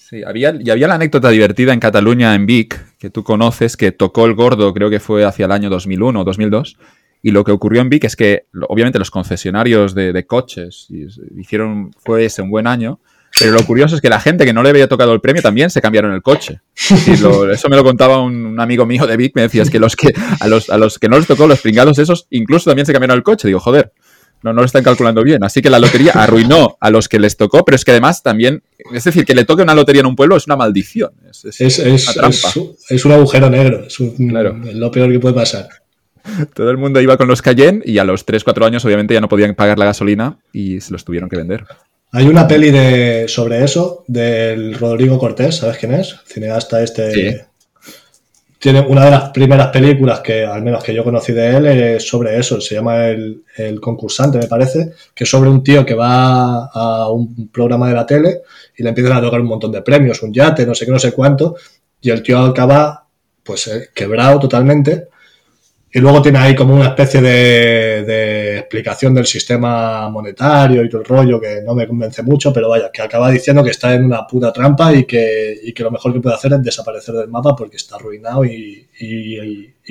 Sí, había, y había la anécdota divertida en Cataluña, en Vic, que tú conoces, que tocó el gordo, creo que fue hacia el año 2001 o 2002, y lo que ocurrió en Vic es que, obviamente, los concesionarios de, coches hicieron, fue ese un buen año, pero lo curioso es que la gente que no le había tocado el premio también se cambiaron el coche. eso me lo contaba un, amigo mío de Vic, me decía, es que, los que a, los, a los que no les tocó los pringados esos, incluso también se cambiaron el coche. Digo, joder, no, no lo están calculando bien. Así que la lotería arruinó a los que les tocó, pero es que además también, es decir, que le toque una lotería en un pueblo es una maldición. Es, es, es un agujero negro, es lo peor que puede pasar. Todo el mundo iba con los Cayenne y a los 3-4 años obviamente ya no podían pagar la gasolina y se los tuvieron que vender. Hay una peli de, sobre eso del Rodrigo Cortés, ¿sabes quién es? Cineasta este. Tiene una de las primeras películas que, al menos que yo conocí de él, es sobre eso. Se llama el, el, Concursante, me parece, que es sobre un tío que va a un programa de la tele y le empiezan a tocar un montón de premios, un yate, no sé qué, no sé cuánto, y el tío acaba, pues, eh, quebrado totalmente y luego tiene ahí como una especie de, explicación del sistema monetario y todo el rollo que no me convence mucho, pero vaya, que acaba diciendo que está en una puta trampa y que, que lo mejor que puede hacer es desaparecer del mapa porque está arruinado y,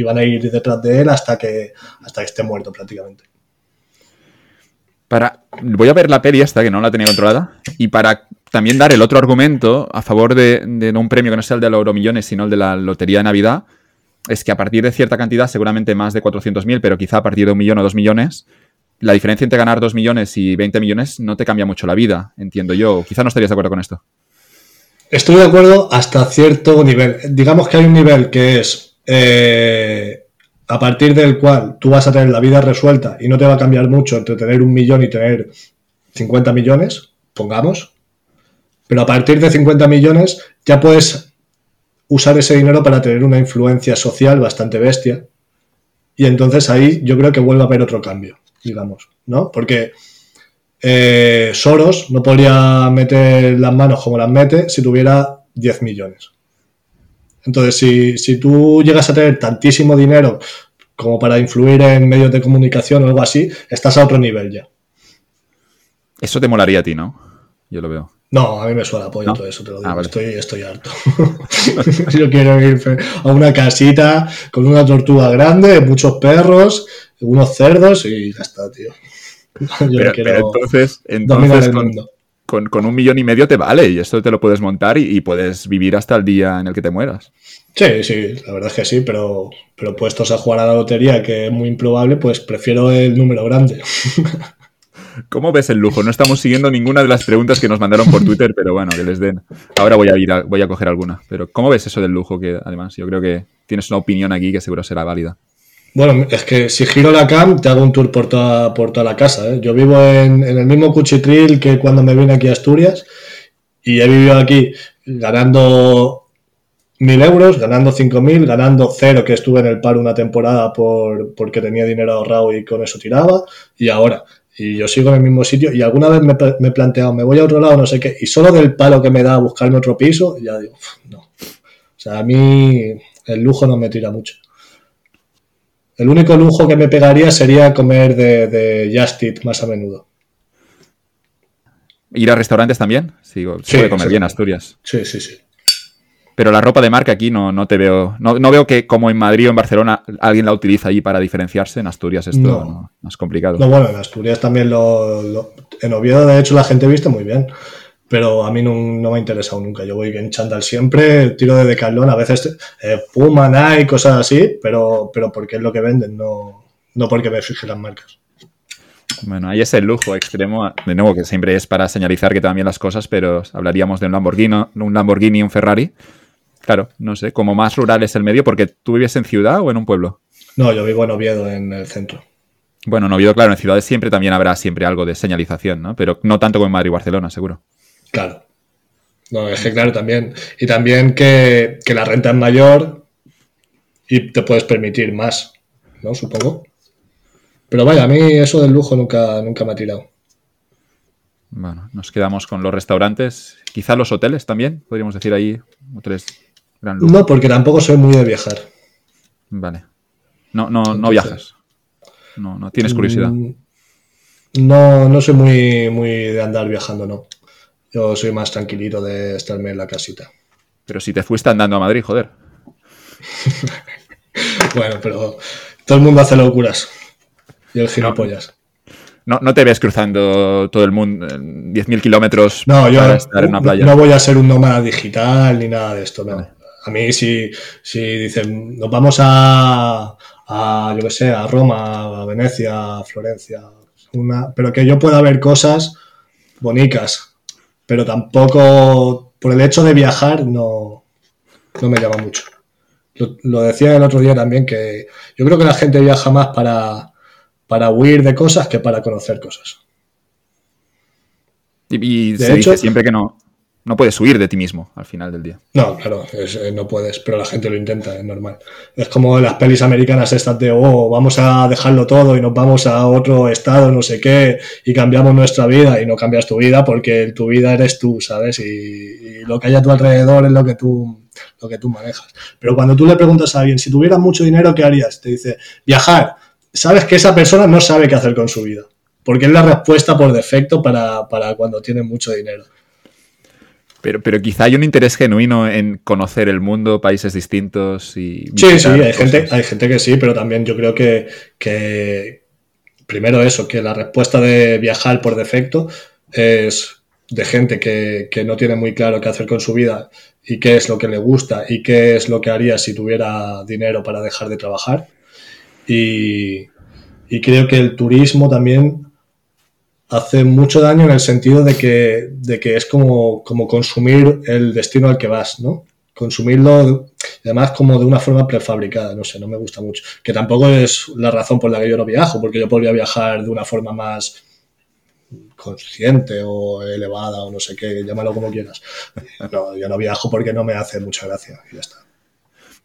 van a ir detrás de él hasta que, hasta que esté muerto prácticamente. Para, voy a ver la peli esta, que no la tenía controlada, y para también dar el otro argumento a favor de, de un premio que no sea el de los euromillones, sino el de la Lotería de Navidad, es que a partir de cierta cantidad, seguramente más de 400.000, pero quizá a partir de un millón o dos millones, la diferencia entre ganar dos millones y 20 millones no te cambia mucho la vida, entiendo yo. Quizá no estarías de acuerdo con esto. Estoy de acuerdo hasta cierto nivel. Digamos que hay un nivel que es eh, a partir del cual tú vas a tener la vida resuelta y no te va a cambiar mucho entre tener un millón y tener 50 millones, pongamos. Pero a partir de 50 millones ya puedes usar ese dinero para tener una influencia social bastante bestia. Y entonces ahí yo creo que vuelve a haber otro cambio, digamos, ¿no? Porque eh, Soros no podría meter las manos como las mete si tuviera 10 millones. Entonces, si, si tú llegas a tener tantísimo dinero como para influir en medios de comunicación o algo así, estás a otro nivel ya. Eso te molaría a ti, ¿no? Yo lo veo. No, a mí me suena apoyo todo eso, te lo digo. Ah, estoy, estoy harto. Yo quiero ir a una casita con una tortuga grande, muchos perros, unos cerdos y ya está, tío. Yo pero, quiero entonces, entonces con, con, un millón y medio te vale y esto te lo puedes montar y, puedes vivir hasta el día en el que te mueras. Sí, sí, la verdad es que sí, pero, pero puestos a jugar a la lotería, que es muy improbable, pues prefiero el número grande. ¿Cómo ves el lujo? No estamos siguiendo ninguna de las preguntas que nos mandaron por Twitter, pero bueno, que les den. Ahora voy a ir voy a coger alguna. Pero ¿cómo ves eso del lujo? Que además yo creo que tienes una opinión aquí que seguro será válida. Bueno, es que si giro la cam, te hago un tour por toda, por toda la casa. ¿eh? Yo vivo en, el mismo cuchitril que cuando me vine aquí a Asturias y he vivido aquí ganando mil euros, ganando cinco mil, ganando cero, que estuve en el paro una temporada por, porque tenía dinero ahorrado y con eso tiraba, y ahora y yo sigo en el mismo sitio y alguna vez me, he planteado, me voy a otro lado, no sé qué, y solo del palo que me da buscarme otro piso, ya digo, no. O sea, a mí el lujo no me tira mucho. El único lujo que me pegaría sería comer de, de Just Eat más a menudo. ¿Ir a restaurantes también? Sí, sí puede comer bien Asturias. Sí, sí, sí. Pero la ropa de marca aquí no, no te veo. No, veo que como en Madrid o en Barcelona alguien la utiliza ahí para diferenciarse. En Asturias esto no. es complicado. No, bueno, en Asturias también lo, En Oviedo, de hecho, la gente viste muy bien. Pero a mí no, me ha interesado nunca. Yo voy en chándal siempre, tiro de decalón, a veces eh, Puma, Nike, cosas así, pero, pero porque es lo que venden, no, no porque me fije las marcas. Bueno, ahí es el lujo extremo, de nuevo, que siempre es para señalizar que también las cosas, pero hablaríamos de un Lamborghini, un Lamborghini y un Ferrari. Claro, no sé, como más rural es el medio, porque tú vives en ciudad o en un pueblo. No, yo vivo en Oviedo, en el centro. Bueno, en Oviedo, claro, en ciudades siempre también habrá siempre algo de señalización, ¿no? Pero no tanto como en Madrid y Barcelona, seguro. Claro. No, es que claro, también. Y también que, que la renta es mayor y te puedes permitir más, ¿no? Supongo. Pero vaya, a mí eso del lujo nunca, nunca me ha tirado. Bueno, nos quedamos con los restaurantes. Quizá los hoteles también, podríamos decir ahí, hoteles gran. No, porque tampoco soy muy de viajar. Vale. No, no, no viajas. No, no tienes curiosidad. Mm, No, no soy muy, muy de andar viajando, no. Yo soy más tranquilito de estarme en la casita. Pero si te fuiste andando a Madrid, joder. Bueno, pero todo el mundo hace locuras. Y el gilipollas. No, no te ves cruzando todo el mundo, eh, 10.000 kilómetros No, yo para estar en una playa. no voy a ser un nómada digital ni nada de esto, no. A mí si, si dicen, nos vamos a, a, yo qué sé, a Roma, a Venecia, a Florencia, una, pero que yo pueda ver cosas bonitas, pero tampoco, por el hecho de viajar, no, no me llama mucho. Lo, lo decía el otro día también, que yo creo que la gente viaja más para, para huir de cosas que para conocer cosas. Y, y De se hecho- dice siempre que no, no puedes huir de ti mismo al final del día. No, claro, eh, no puedes, pero la gente lo intenta, es normal. Es como las pelis americanas estas de, oh, vamos a dejarlo todo y nos vamos a otro estado, no sé qué, y cambiamos nuestra vida, y no cambias tu vida porque tu vida eres tú, ¿sabes? Y, y lo que hay a tu alrededor es lo que tú, lo que tú manejas. Pero cuando tú le preguntas a alguien, si tuvieras mucho dinero, ¿qué harías? Te dice, viajar. Sabes que esa persona no sabe qué hacer con su vida, porque es la respuesta por defecto para, para cuando tiene mucho dinero. Pero, pero quizá hay un interés genuino en conocer el mundo, países distintos y... Sí, sí, hay cosas. gente, hay gente que sí, pero también yo creo que, que primero eso, que la respuesta de viajar por defecto es de gente que, que no tiene muy claro qué hacer con su vida y qué es lo que le gusta y qué es lo que haría si tuviera dinero para dejar de trabajar. Y, y creo que el turismo también hace mucho daño en el sentido de que, de que es como, como consumir el destino al que vas, ¿no? Consumirlo, además, como de una forma prefabricada, no sé, no me gusta mucho. Que tampoco es la razón por la que yo no viajo, porque yo podría viajar de una forma más consciente o elevada o no sé qué, llámalo como quieras. No, yo no viajo porque no me hace mucha gracia y ya está.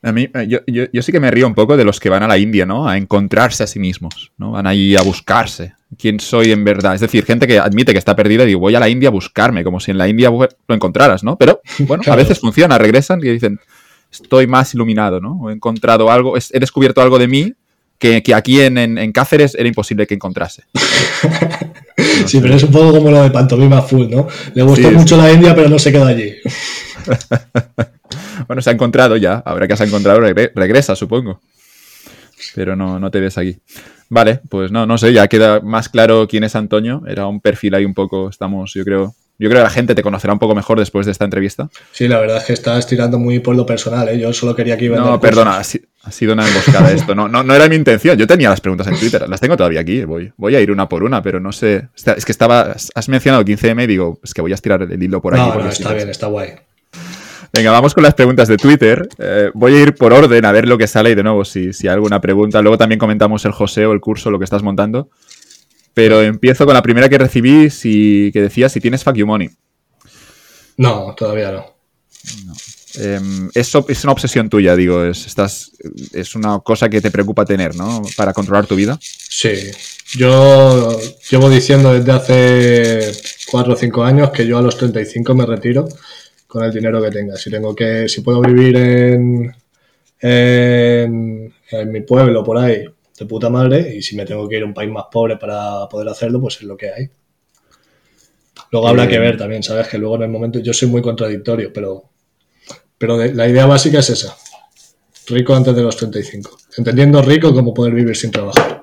A mí, eh, yo, yo, yo sí que me río un poco de los que van a la India, ¿no? A encontrarse a sí mismos, ¿no? Van ahí a buscarse. ¿Quién soy en verdad? Es decir, gente que admite que está perdida y digo, voy a la India a buscarme, como si en la India lo encontraras, ¿no? Pero, bueno, a veces funciona, regresan y dicen, estoy más iluminado, ¿no? He encontrado algo, he descubierto algo de mí que, que aquí en, en- en Cáceres era imposible que encontrase. No Sí, sé. pero es un poco como lo de pantomima full, ¿no? Le gustó Sí, mucho la India, pero no se quedó allí. Bueno, se ha encontrado ya. Ahora que se ha encontrado, regre- regresa, supongo. Pero no, no te ves aquí. Vale, pues no, no sé, ya queda más claro quién es Antonio. Era un perfil ahí un poco, estamos, yo creo. Yo creo que la gente te conocerá un poco mejor después de esta entrevista. Sí, la verdad es que estás tirando muy por lo personal, ¿eh? Yo solo quería que iba No, perdona, ha, si- ha sido una emboscada esto. No, no, no era mi intención. Yo tenía las preguntas en Twitter, las tengo todavía aquí. Voy, voy a ir una por una, pero no sé. Es que estaba. Has mencionado 15M y digo, es que voy a estirar el hilo por aquí. No, porque no, está bien, está guay. Venga, vamos con las preguntas de Twitter. Eh, voy a ir por orden a ver lo que sale y de nuevo, si, si hay alguna pregunta. Luego también comentamos el joseo, el curso, lo que estás montando. Pero empiezo con la primera que recibí, si, que decía si tienes fuck you money. No, todavía no. Eh, es, ob- es una obsesión tuya, digo. Es, estás, es una cosa que te preocupa tener, ¿no? Para controlar tu vida. Sí, yo llevo diciendo desde hace 4 o 5 años que yo a los 35 me retiro con el dinero que tenga. Si tengo que, si puedo vivir en, en, en mi pueblo por ahí de puta madre y si me tengo que ir a un país más pobre para poder hacerlo, pues es lo que hay. Luego habrá Eh, que ver también, sabes que luego en el momento yo soy muy contradictorio, pero, pero de- la idea básica es esa. Rico antes de los 35. Entendiendo rico como poder vivir sin trabajar.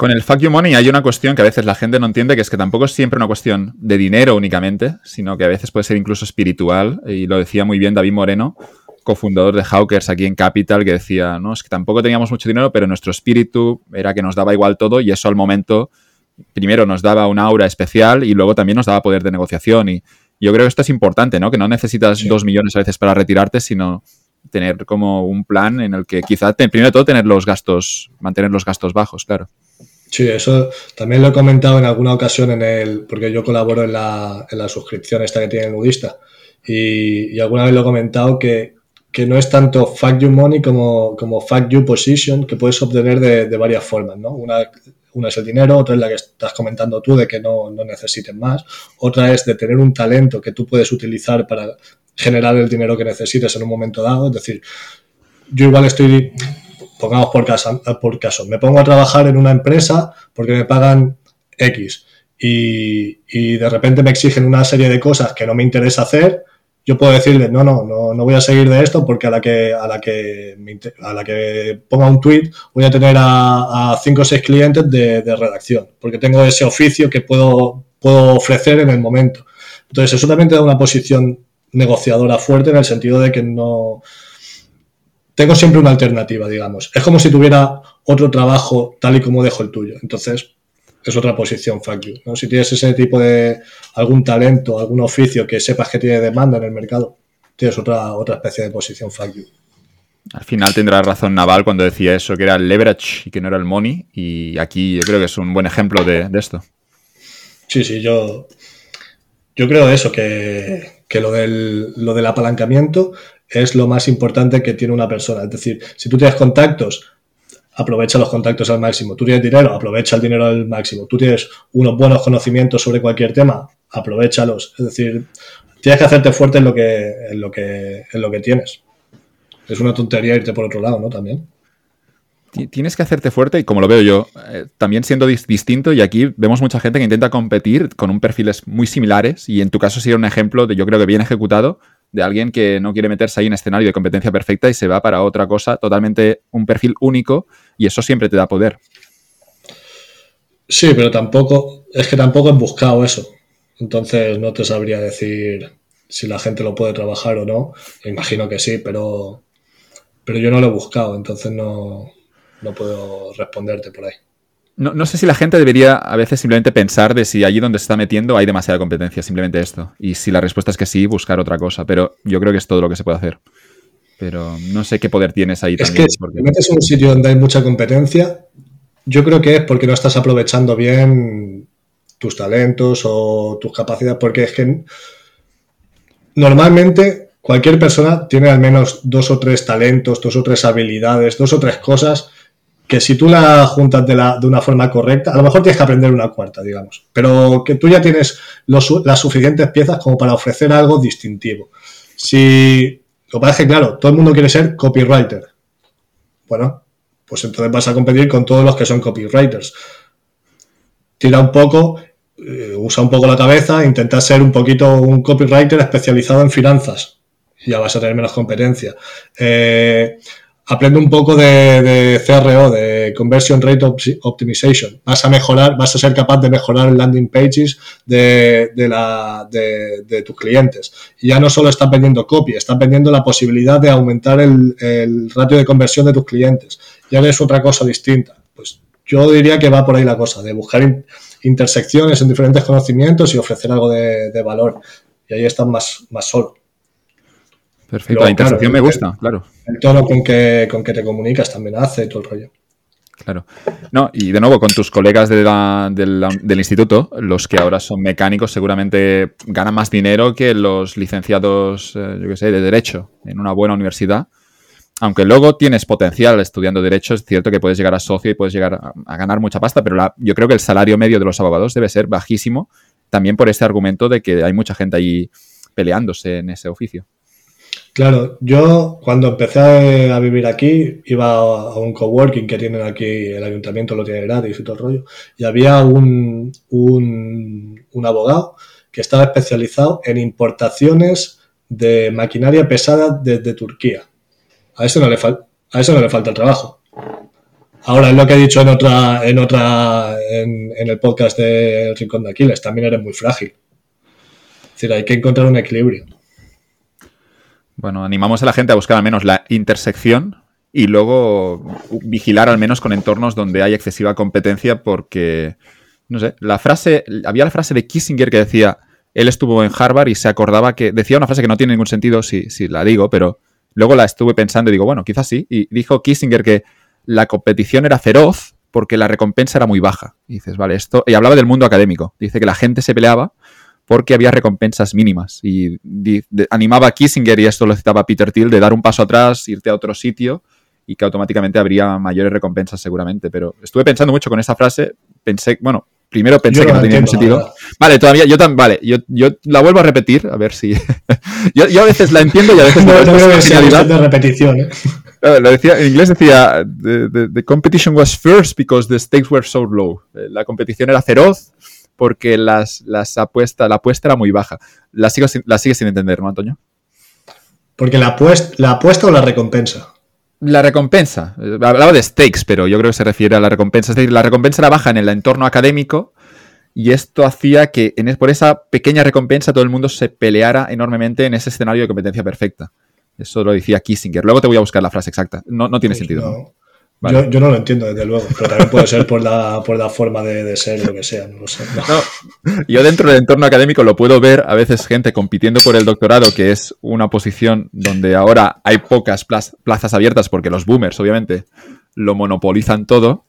Con el fuck you money hay una cuestión que a veces la gente no entiende, que es que tampoco es siempre una cuestión de dinero únicamente, sino que a veces puede ser incluso espiritual. Y lo decía muy bien David Moreno, cofundador de Hawkers aquí en Capital, que decía, no, es que tampoco teníamos mucho dinero, pero nuestro espíritu era que nos daba igual todo y eso al momento, primero nos daba una aura especial y luego también nos daba poder de negociación. Y yo creo que esto es importante, ¿no? Que no necesitas Sí. dos millones a veces para retirarte, sino tener como un plan en el que quizá, te- primero de todo, tener los gastos, mantener los gastos bajos, claro. Sí, eso también lo he comentado en alguna ocasión en el, porque yo colaboro en la, en la suscripción esta que tiene el nudista. Y, alguna vez lo he comentado que, que, no es tanto fact you money como, como fact you position que puedes obtener de, de varias formas, ¿no? Una, una, es el dinero, otra es la que estás comentando tú de que no, no necesiten más, otra es de tener un talento que tú puedes utilizar para generar el dinero que necesites en un momento dado, es decir, yo igual estoy pongamos por caso, por caso, me pongo a trabajar en una empresa porque me pagan X y, de repente me exigen una serie de cosas que no me interesa hacer, yo puedo decirle, no, no, no, no voy a seguir de esto porque a la que, a la que, a la que ponga un tweet voy a tener a, cinco o seis clientes de, de, redacción, porque tengo ese oficio que puedo, puedo ofrecer en el momento. Entonces, eso también te da una posición negociadora fuerte en el sentido de que no, tengo siempre una alternativa, digamos. Es como si tuviera otro trabajo tal y como dejo el tuyo. Entonces, es otra posición, fuck you. ¿no? Si tienes ese tipo de algún talento, algún oficio que sepas que tiene demanda en el mercado, tienes otra, otra especie de posición, fuck you. Al final tendrá razón Naval cuando decía eso, que era el leverage y que no era el money. Y aquí yo creo que es un buen ejemplo de, esto. Sí, sí, yo, yo creo eso, que, que lo, del, lo del apalancamiento es lo más importante que tiene una persona. Es decir, si tú tienes contactos, aprovecha los contactos al máximo. Tú tienes dinero, aprovecha el dinero al máximo. Tú tienes unos buenos conocimientos sobre cualquier tema, aprovechalos. Es decir, tienes que hacerte fuerte en lo que, en lo que, en lo que tienes. Es una tontería irte por otro lado, ¿no? También. Tienes que hacerte fuerte y como lo veo yo, eh, también siendo distinto y aquí vemos mucha gente que intenta competir con un perfiles muy similares y en tu caso sería un ejemplo de yo creo que bien ejecutado de alguien que no quiere meterse ahí en escenario de competencia perfecta y se va para otra cosa, totalmente un perfil único y eso siempre te da poder. Sí, pero tampoco, es que tampoco he buscado eso. Entonces no te sabría decir si la gente lo puede trabajar o no. Imagino que sí, pero, pero yo no lo he buscado, entonces no, no puedo responderte por ahí. No, sé si la gente debería a veces simplemente pensar de si allí donde se está metiendo hay demasiada competencia, simplemente esto. Y si la respuesta es que sí, buscar otra cosa. Pero yo creo que es todo lo que se puede hacer. Pero no sé qué poder tienes ahí es también. Que si metes en un sitio donde hay mucha competencia, yo creo que es porque no estás aprovechando bien tus talentos o tus capacidades, porque es que normalmente cualquier persona tiene al menos dos o tres talentos, dos o tres habilidades, dos o tres cosas que si tú la juntas de, la, de, una forma correcta, a lo mejor tienes que aprender una cuarta, digamos, pero que tú ya tienes las suficientes piezas como para ofrecer algo distintivo. Si lo que claro, todo el mundo quiere ser copywriter. Bueno, pues entonces vas a competir con todos los que son copywriters. Tira un poco, eh, usa un poco la cabeza, intenta ser un poquito un copywriter especializado en finanzas. Ya vas a tener menos competencia. Eh, aprende un poco de, CRO, de Conversion Rate Optimization. Vas a mejorar, vas a ser capaz de mejorar landing pages de, tus clientes. Y ya no solo estás vendiendo copy, estás vendiendo la posibilidad de aumentar el, ratio de conversión de tus clientes. Ya es otra cosa distinta. Pues yo diría que va por ahí la cosa, de buscar intersecciones en diferentes conocimientos y ofrecer algo de, valor. Y ahí estás más, más solo. Perfecto, la intersección me gusta, claro. El tono con que, con que te comunicas también hace todo el rollo. Claro. No, y de nuevo, con tus colegas del instituto, los que ahora son mecánicos seguramente ganan más dinero que los licenciados, eh, yo qué sé, de Derecho en una buena universidad. Aunque luego tienes potencial estudiando Derecho, es cierto que puedes llegar a socio y puedes llegar a, ganar mucha pasta, pero yo creo que el salario medio de los abogados debe ser bajísimo, también por este argumento de que hay mucha gente ahí peleándose en ese oficio. Claro, yo cuando empecé a vivir aquí iba a un coworking que tienen aquí, el ayuntamiento lo tiene gratis y todo el rollo, y había un, un, abogado que estaba especializado en importaciones de maquinaria pesada desde Turquía. A eso no le, a eso no le falta el trabajo. Ahora, es lo que he dicho en otra, en otra, en, en el podcast de Rincón de Aquiles, también eres muy frágil. Es decir, hay que encontrar un equilibrio. Bueno, animamos a la gente a buscar al menos la intersección y luego vigilar al menos con entornos donde hay excesiva competencia porque, no sé, la frase, había la frase de Kissinger que decía, él estuvo en Harvard y se acordaba que, decía una frase que no tiene ningún sentido si, si la digo, pero luego la estuve pensando y digo, bueno, quizás sí, y dijo Kissinger que la competición era feroz, porque la recompensa era muy baja. Y dices, vale, esto. Y hablaba del mundo académico. Dice que la gente se peleaba porque había recompensas mínimas. Y animaba a Kissinger, y esto lo citaba Peter Thiel, de dar un paso atrás, irte a otro sitio y que automáticamente habría mayores recompensas seguramente. Pero estuve pensando mucho con esa frase. Pensé, bueno, primero pensé que no tenía ningún sentido. Vale, todavía, yo también, vale, yo, yo, la vuelvo a repetir, a ver si. yo, yo, a veces la entiendo y a veces no. No, no que de repetición, ¿eh? Lo decía, en inglés decía, the, competition was first because the stakes were so low. Eh, la competición era feroz porque las, las apuesta, la apuesta era muy baja. La sigo, la sigue sin entender, ¿no, Antonio? Porque la apuesta, la apuesta o la recompensa. La recompensa. Hablaba de stakes, pero yo creo que se refiere a la recompensa. Es decir, la recompensa era baja en el entorno académico y esto hacía que en, por esa pequeña recompensa todo el mundo se peleara enormemente en ese escenario de competencia perfecta. Eso lo decía Kissinger. Luego te voy a buscar la frase exacta. No, no tiene pues sentido. Yo, no lo entiendo, desde luego, pero también puede ser por la, por la forma de, de ser, lo que sea, no lo sé. yo dentro del entorno académico lo puedo ver a veces gente compitiendo por el doctorado, que es una posición donde ahora hay pocas plazas abiertas porque los boomers, obviamente, lo monopolizan todo.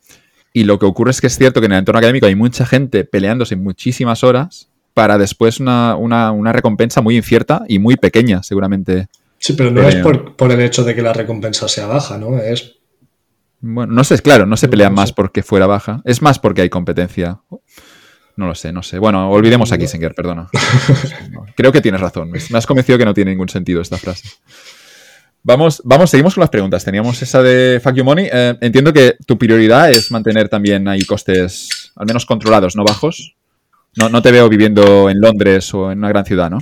Y lo que ocurre es que es cierto que en el entorno académico hay mucha gente peleándose muchísimas horas para después una, una recompensa muy incierta y muy pequeña, seguramente Sí, pero no es por, por, el hecho de que la recompensa sea baja, ¿no? Es. Bueno, no sé, claro, no se pelean más porque fuera baja. Es más porque hay competencia. No lo sé, no sé. Bueno, olvidemos a Kissinger, perdona. Creo que tienes razón. Me has convencido que no tiene ningún sentido esta frase. Vamos, vamos, seguimos con las preguntas. Teníamos esa de Fuck You Money. Eh, entiendo que tu prioridad es mantener también ahí costes al menos controlados, no bajos. No, no te veo viviendo en Londres o en una gran ciudad, ¿no?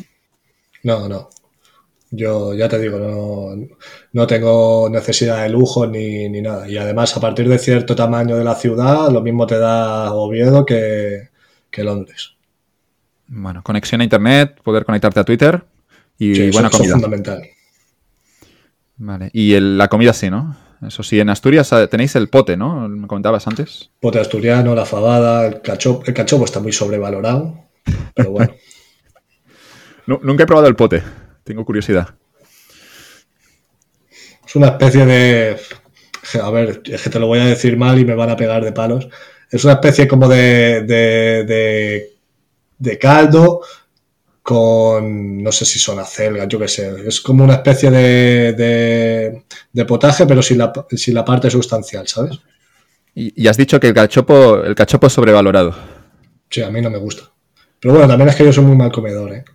No, no. Yo ya te digo, no, no tengo necesidad de lujo ni, ni, nada. Y además, a partir de cierto tamaño de la ciudad, lo mismo te da Oviedo que, que Londres. Bueno, conexión a internet, poder conectarte a Twitter y buena comida. fundamental. Vale, y la comida sí, ¿no? Eso sí, en Asturias eh, tenéis el pote, ¿no? Me comentabas antes. Pote asturiano, la fabada, el cachopo. El cachopo está muy sobrevalorado, pero bueno. nunca he probado el pote. Tengo curiosidad. Es una especie de. A ver, es que te lo voy a decir mal y me van a pegar de palos. Es una especie como de, de, de, caldo con, no sé si son acelgas, yo qué sé. Es como una especie de, de, potaje, pero sin la, sin la parte sustancial, ¿sabes? Y, has dicho que el cachopo, el cachopo es sobrevalorado. Sí, a mí no me gusta. Pero bueno, también es que yo soy muy mal comedor, ¿eh?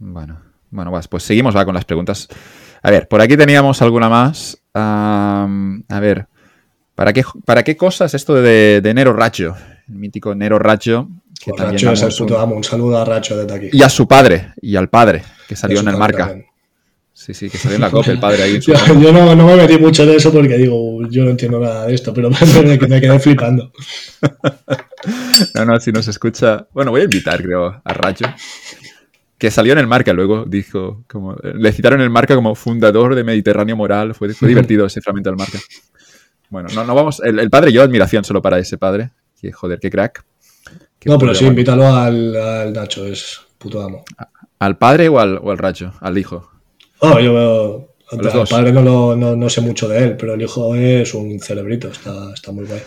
Bueno. Bueno, pues seguimos va con las preguntas. A ver, por aquí teníamos alguna más. a ver, ¿para qué, ¿para qué cosas esto de, Nero Racho? El mítico Nero Racho. Que pues también es el puto amo. Un saludo a Racho desde aquí. Y a su padre, y al padre, que salió en el marca. Sí, sí, que salió en la copa el padre ahí. yo, yo no, no, me metí mucho en eso porque digo, yo no entiendo nada de esto, pero me, me quedé flipando. no, no, si nos escucha. Bueno, voy a invitar, creo, a Racho que salió en el marca luego, dijo, como, le citaron el marca como fundador de Mediterráneo Moral, fue, divertido ese fragmento del marca. Bueno, no, no vamos, el, padre, yo admiración solo para ese padre, que joder, qué crack. no, pero sí, invítalo al, Nacho, es puto amo. ¿Al padre o al, o al Racho? Al hijo. Oh, yo veo, al padre no, lo, no, sé mucho de él, pero el hijo es un cerebrito, está, está muy guay.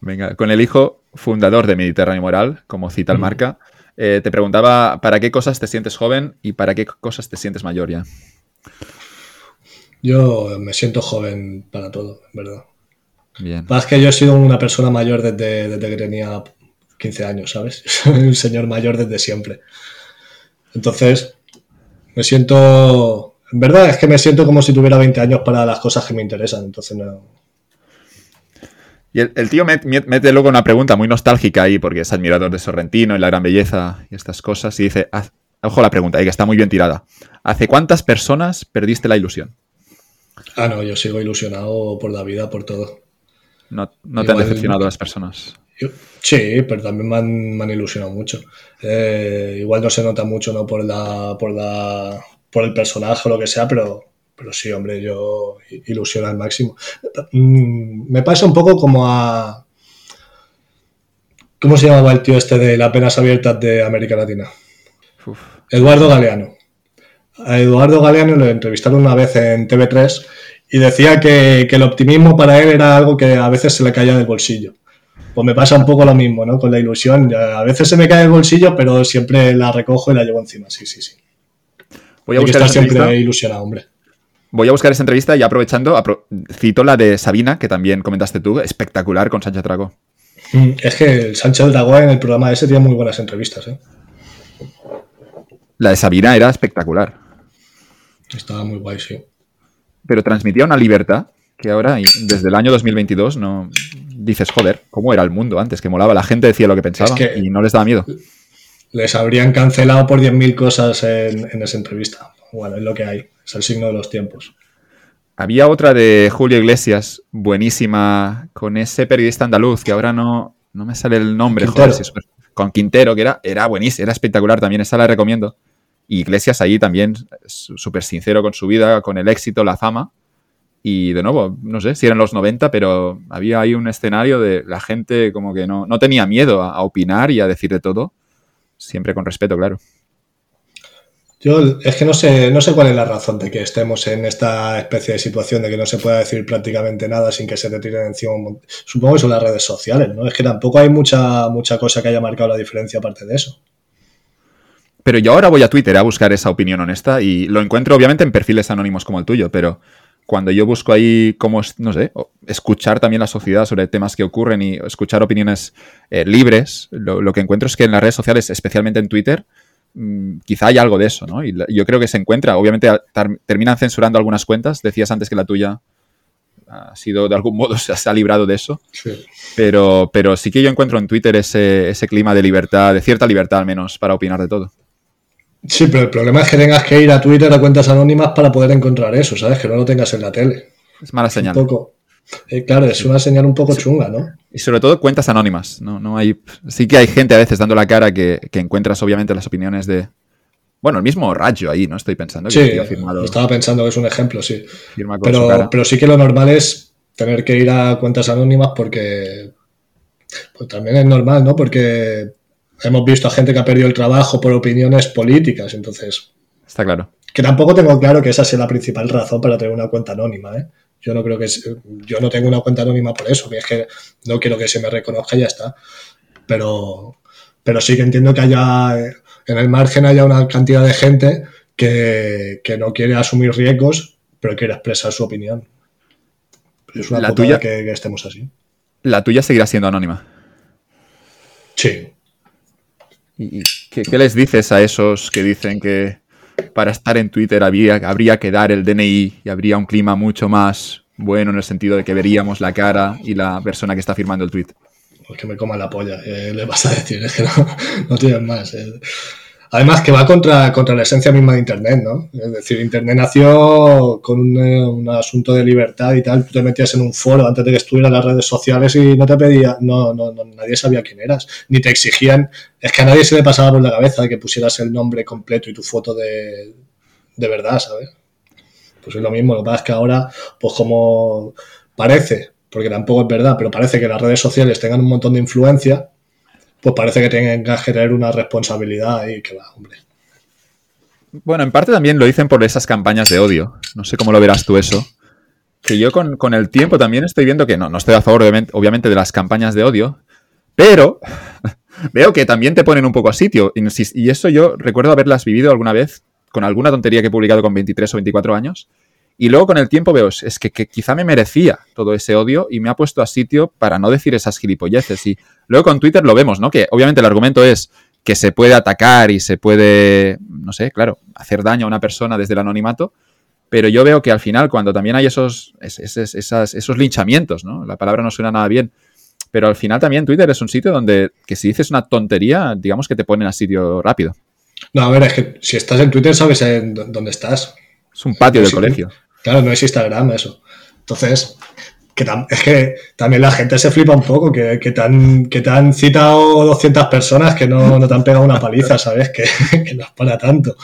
Venga, con el hijo fundador de Mediterráneo Moral, como cita el marca, eh, te preguntaba para qué cosas te sientes joven y para qué cosas te sientes mayor ya. Yo me siento joven para todo, en verdad. Bien. Más que yo he sido una persona mayor desde, desde que tenía 15 años, ¿sabes? Soy un señor mayor desde siempre. Entonces, me siento. En verdad es que me siento como si tuviera 20 años para las cosas que me interesan. Entonces, no, y el, tío mete, luego una pregunta muy nostálgica ahí, porque es admirador de Sorrentino y la gran belleza y estas cosas, y dice, ojo la pregunta, que está muy bien tirada. ¿Hace cuántas personas perdiste la ilusión? Ah, no, yo sigo ilusionado por la vida, por todo. ¿No, te han decepcionado las personas? sí, pero también me han, ilusionado mucho. Eh, igual no se nota mucho ¿no? por, la, por, la, por el personaje o lo que sea, pero pero sí, hombre, yo ilusión al máximo. Mm, me pasa un poco como a... ¿Cómo se llamaba el tío este de las penas abiertas de América Latina? Eduardo Galeano. A Eduardo Galeano lo entrevistaron una vez en TV3 y decía que, que, el optimismo para él era algo que a veces se le caía del bolsillo. Pues me pasa un poco lo mismo, ¿no? Con la ilusión. A veces se me cae del bolsillo, pero siempre la recojo y la llevo encima. Sí, sí, sí. Voy a buscar siempre ilusionado, hombre. Voy a buscar esa entrevista y aprovechando, cito la de Sabina, que también comentaste tú, espectacular con Sánchez Dragó. Mm, es que el Sánchez Dragó en el programa ese tiene muy buenas entrevistas, ¿eh? La de Sabina era espectacular. Estaba muy guay, sí. Pero transmitía una libertad que ahora, desde el año 2022, no dices, joder, ¿cómo era el mundo antes? Que molaba, la gente decía lo que pensaba y no les daba miedo. Les habrían cancelado por 10.000 cosas en, esa entrevista. Bueno, es lo que hay, es el signo de los tiempos. Había otra de Julio Iglesias, buenísima, con ese periodista andaluz, que ahora no, no me sale el nombre, joder, con Quintero, que era, era buenísima, era espectacular también, esa la recomiendo. Y Iglesias ahí también, súper sincero con su vida, con el éxito, la fama. Y de nuevo, no sé si eran los 90, pero había ahí un escenario de la gente como que no, no tenía miedo a, opinar y a decir de todo, siempre con respeto, claro. Yo es que no sé, no sé cuál es la razón de que estemos en esta especie de situación de que no se pueda decir prácticamente nada sin que se te tiren encima. Supongo que son las redes sociales, ¿no? Es que tampoco hay mucha, mucha cosa que haya marcado la diferencia aparte de eso. Pero yo ahora voy a Twitter a buscar esa opinión honesta y lo encuentro obviamente en perfiles anónimos como el tuyo, pero cuando yo busco ahí cómo, no sé, escuchar también la sociedad sobre temas que ocurren y escuchar opiniones eh, libres, lo, que encuentro es que en las redes sociales, especialmente en Twitter, quizá hay algo de eso, ¿no? Y yo creo que se encuentra, obviamente terminan censurando algunas cuentas, decías antes que la tuya ha sido de algún modo, se ha librado de eso, Pero, pero sí que yo encuentro en Twitter ese, ese clima de libertad, de cierta libertad al menos, para opinar de todo. Sí, pero el problema es que tengas que ir a Twitter a cuentas anónimas para poder encontrar eso, ¿sabes? Que no lo tengas en la tele. Es mala señal. Un poco. Eh, claro, es una señal un poco chunga, ¿no? Y sobre todo cuentas anónimas. No, no hay. Sí que hay gente a veces dando la cara que, encuentras, obviamente, las opiniones de. Bueno, el mismo Rayo ahí, ¿no? Estoy pensando. Que sí, firmado... estaba pensando que es un ejemplo, sí. Pero, pero sí que lo normal es tener que ir a cuentas anónimas porque. Pues también es normal, ¿no? Porque hemos visto a gente que ha perdido el trabajo por opiniones políticas, entonces... Está claro. Que tampoco tengo claro que esa sea la principal razón para tener una cuenta anónima, ¿eh? Yo no creo que... yo no tengo una cuenta anónima por eso, que es que no quiero que se me reconozca y ya está. Pero, pero sí que entiendo que haya... En el margen haya una cantidad de gente que, no quiere asumir riesgos, pero quiere expresar su opinión. Es una la tuya que estemos así. La tuya seguirá siendo anónima. Sí, ¿Y qué, les dices a esos que dicen que para estar en Twitter habría, habría que dar el DNI y habría un clima mucho más bueno en el sentido de que veríamos la cara y la persona que está firmando el tweet? Pues que me coma la polla, le vas a decir, es que no, más. Eh. Además que va contra, contra la esencia misma de Internet, ¿no? Es decir, Internet nació con un, asunto de libertad y tal. Tú te metías en un foro antes de que estuvieran las redes sociales y no te pedía, no, no, nadie sabía quién eras, ni te exigían. Es que a nadie se le pasaba por la cabeza que pusieras el nombre completo y tu foto de, de verdad, ¿sabes? Pues es lo mismo. Lo que pasa es que ahora, pues como parece, porque tampoco es verdad, pero parece que las redes sociales tengan un montón de influencia, pues parece que tienen que generar una responsabilidad y que va, hombre. Bueno, en parte también lo dicen por esas campañas de odio. No sé cómo lo verás tú eso. Que yo con, el tiempo también estoy viendo que no, no estoy a favor obviamente de las campañas de odio, pero veo que también te ponen un poco a sitio. Y eso yo recuerdo haberlas vivido alguna vez con alguna tontería que he publicado con 23 o 24 años. Y luego con el tiempo veo, es que, quizá me merecía todo ese odio y me ha puesto a sitio para no decir esas gilipolleces. Y luego con Twitter lo vemos, ¿no? Que obviamente el argumento es que se puede atacar y se puede, no sé, claro, hacer daño a una persona desde el anonimato. Pero yo veo que al final, cuando también hay esos, esos, linchamientos, ¿no? La palabra no suena nada bien. Pero al final también Twitter es un sitio donde que si dices una tontería, digamos que te ponen a sitio rápido. No, a ver, es que si estás en Twitter sabes en dónde estás. Es un patio de colegio. Claro, no es Instagram eso. Entonces, que es que también la gente se flipa un poco, que, que, te, han, que te han citado 200 personas que no, no te han pegado una paliza, ¿sabes? Que, que, no es para tanto.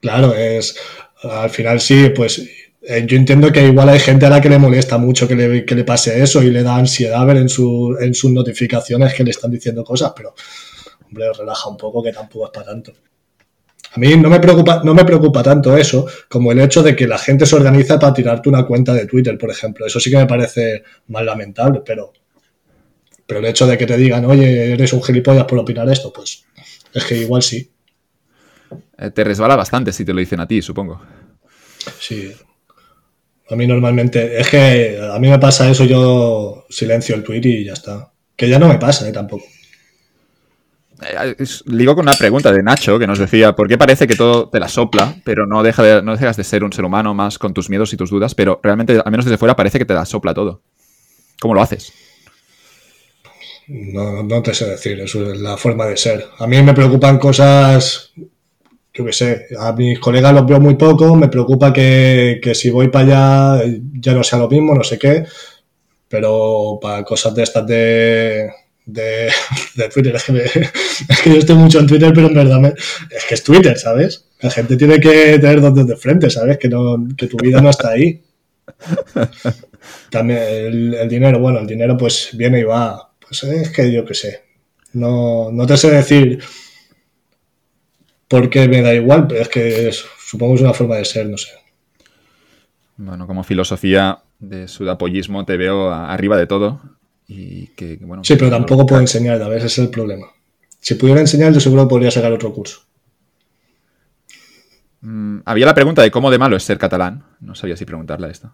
Claro, es al final sí, pues eh, yo entiendo que igual hay gente a la que le molesta mucho que le, que le pase eso y le da ansiedad ver en, su, en sus notificaciones que le están diciendo cosas, pero hombre, relaja un poco que tampoco es para tanto. A mí no me preocupa, no me preocupa tanto eso como el hecho de que la gente se organiza para tirarte una cuenta de Twitter, por ejemplo. Eso sí que me parece más lamentable, pero, pero el hecho de que te digan, oye, eres un gilipollas por opinar esto, pues es que igual sí. Eh, te resbala bastante si te lo dicen a ti, supongo. Sí. A mí normalmente, es que a mí me pasa eso, yo silencio el tweet y ya está. Que ya no me pasa, ¿eh? Tampoco. Eh, ligo con una pregunta de Nacho que nos decía, ¿por qué parece que todo te la sopla, pero no, deja no dejas de ser un ser humano más con tus miedos y tus dudas, pero realmente, al menos desde fuera, parece que te la sopla todo? ¿Cómo lo haces? No, no te sé decir, es la forma de ser. A mí me preocupan cosas, yo qué sé, a mis colegas los veo muy poco, me preocupa que, que si voy para allá ya no sea lo mismo, no sé qué, pero para cosas de estas de de, Twitter. Es que, yo estoy mucho en Twitter, pero en verdad es que es Twitter, ¿sabes? La gente tiene que tener dos de frente, ¿sabes? Que, no, que tu vida no está ahí. También el, dinero, bueno, el dinero pues viene y va. Pues es que yo qué sé. No, no te sé decir por qué me da igual, pero es que supongo que es una forma de ser, no sé. Bueno, como filosofía de sudapollismo te veo arriba de todo sí, pero tampoco puedo enseñar, a veces es el problema. Si pudiera enseñar, yo seguro podría sacar otro curso. Mm, había la pregunta de cómo de malo es ser catalán. No sabía si preguntarle a esto.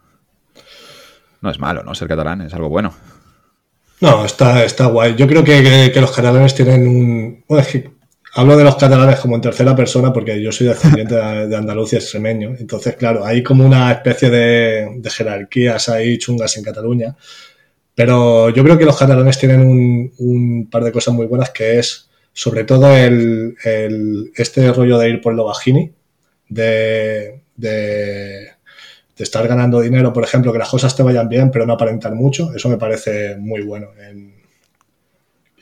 No es malo, ¿no? Ser catalán es algo bueno. No, está, está guay. Yo creo que, los catalanes tienen un... hablo de los catalanes como en tercera persona porque yo soy descendiente de, de Andalucía extremeño. Entonces, claro, hay como una especie de, de jerarquías ahí chungas en Cataluña pero yo creo que los catalanes tienen un, par de cosas muy buenas que es sobre todo el, este rollo de ir por lo bajini, de, de, estar ganando dinero, por ejemplo, que las cosas te vayan bien pero no aparentar mucho, eso me parece muy bueno.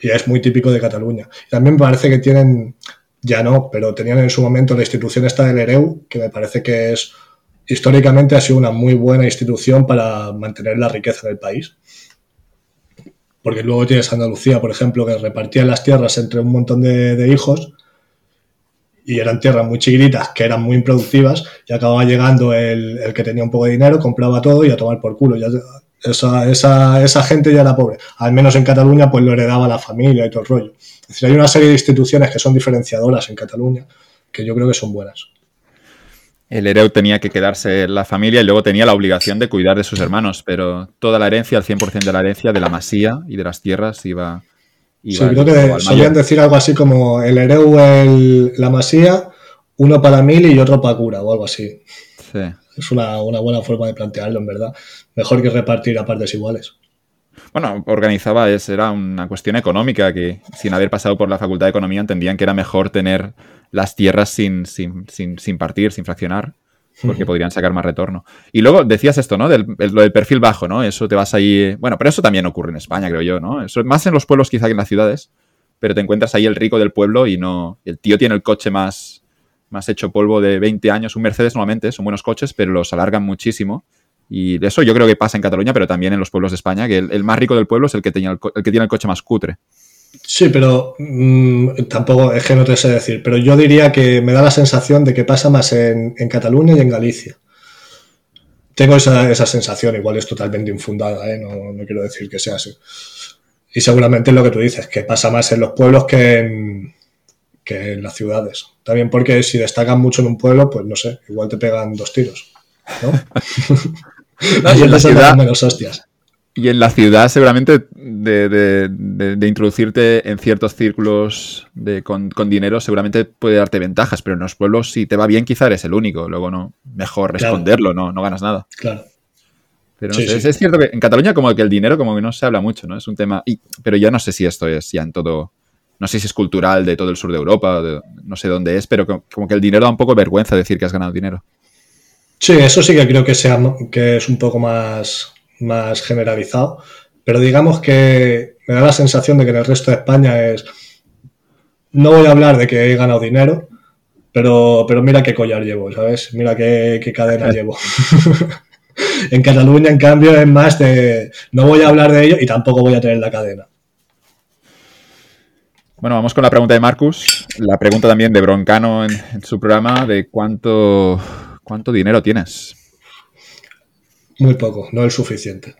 y es muy típico de Cataluña. También me parece que tienen, ya no, pero tenían en su momento la institución esta del EREU, que me parece que es históricamente ha sido una muy buena institución para mantener la riqueza del país porque luego tienes Andalucía, por ejemplo, que repartía las tierras entre un montón de, hijos y eran tierras muy chiquititas que eran muy improductivas y acababa llegando el, que tenía un poco de dinero, compraba todo y a tomar por culo. Ya, esa, esa, esa, gente ya era pobre. Al menos en Cataluña pues lo heredaba la familia y todo el rollo. Es decir, hay una serie de instituciones que son diferenciadoras en Cataluña que yo creo que son buenas el Ereu tenía que quedarse la familia y luego tenía la obligación de cuidar de sus hermanos, pero toda la herencia, el 100% de la herencia de la masía y de las tierras iba... sí, creo que solían decir algo así como el Ereu, el, la masía, uno para mil y otro para cura o algo así. Sí. Es una, una buena forma de plantearlo, en verdad. Mejor que repartir a partes iguales. Bueno, organizaba, es, era una cuestión económica que sin haber pasado por la Facultad de Economía entendían que era mejor tener las tierras sin, sin, sin, partir, sin fraccionar, porque podrían sacar más retorno. Y luego decías esto, ¿no? Del, lo del perfil bajo, ¿no? Eso te vas ahí... Bueno, pero eso también ocurre en España, creo yo, ¿no? Eso, más en los pueblos quizá que en las ciudades, pero te encuentras ahí el rico del pueblo y no... El tío tiene el coche más, más hecho polvo de 20 años, un Mercedes normalmente, son buenos coches, pero los alargan muchísimo. Y eso yo creo que pasa en Cataluña, pero también en los pueblos de España, que el, más rico del pueblo es el que, tenía el, el que tiene el coche más cutre. Sí, pero mm, tampoco es que no te sé decir, pero yo diría que me da la sensación de que pasa más en, Cataluña y en Galicia. Tengo esa, sensación, igual es totalmente infundada, ¿eh? no, quiero decir que sea así. Y seguramente es lo que tú dices, que pasa más en los pueblos que en, que en las ciudades. También porque si destacan mucho en un pueblo, pues no sé, igual te pegan dos tiros. ¿no? y en la ciudad, menos hostias. Y en la ciudad seguramente de, introducirte en ciertos círculos con, dinero seguramente puede darte ventajas, pero en los pueblos si te va bien quizá eres el único, luego no, mejor responderlo, no, no ganas nada. Claro. Pero no sé, Es, cierto que en Cataluña como que el dinero como que no se habla mucho, ¿no? Es un tema, y, pero ya no sé si esto es ya en todo, no sé si es cultural de todo el sur de Europa, no sé dónde es, pero como que el dinero da un poco vergüenza decir que has ganado dinero. Sí, eso sí que creo que, sea, que es un poco más más generalizado, pero digamos que me da la sensación de que en el resto de España es, no voy a hablar de que he ganado dinero, pero, pero mira qué collar llevo, ¿sabes? Mira qué, cadena llevo. en Cataluña, en cambio, es más de, no voy a hablar de ello y tampoco voy a tener la cadena. Bueno, vamos con la pregunta de Marcus. La pregunta también de Broncano en, en su programa de cuánto, cuánto dinero tienes. Muy poco, no es suficiente.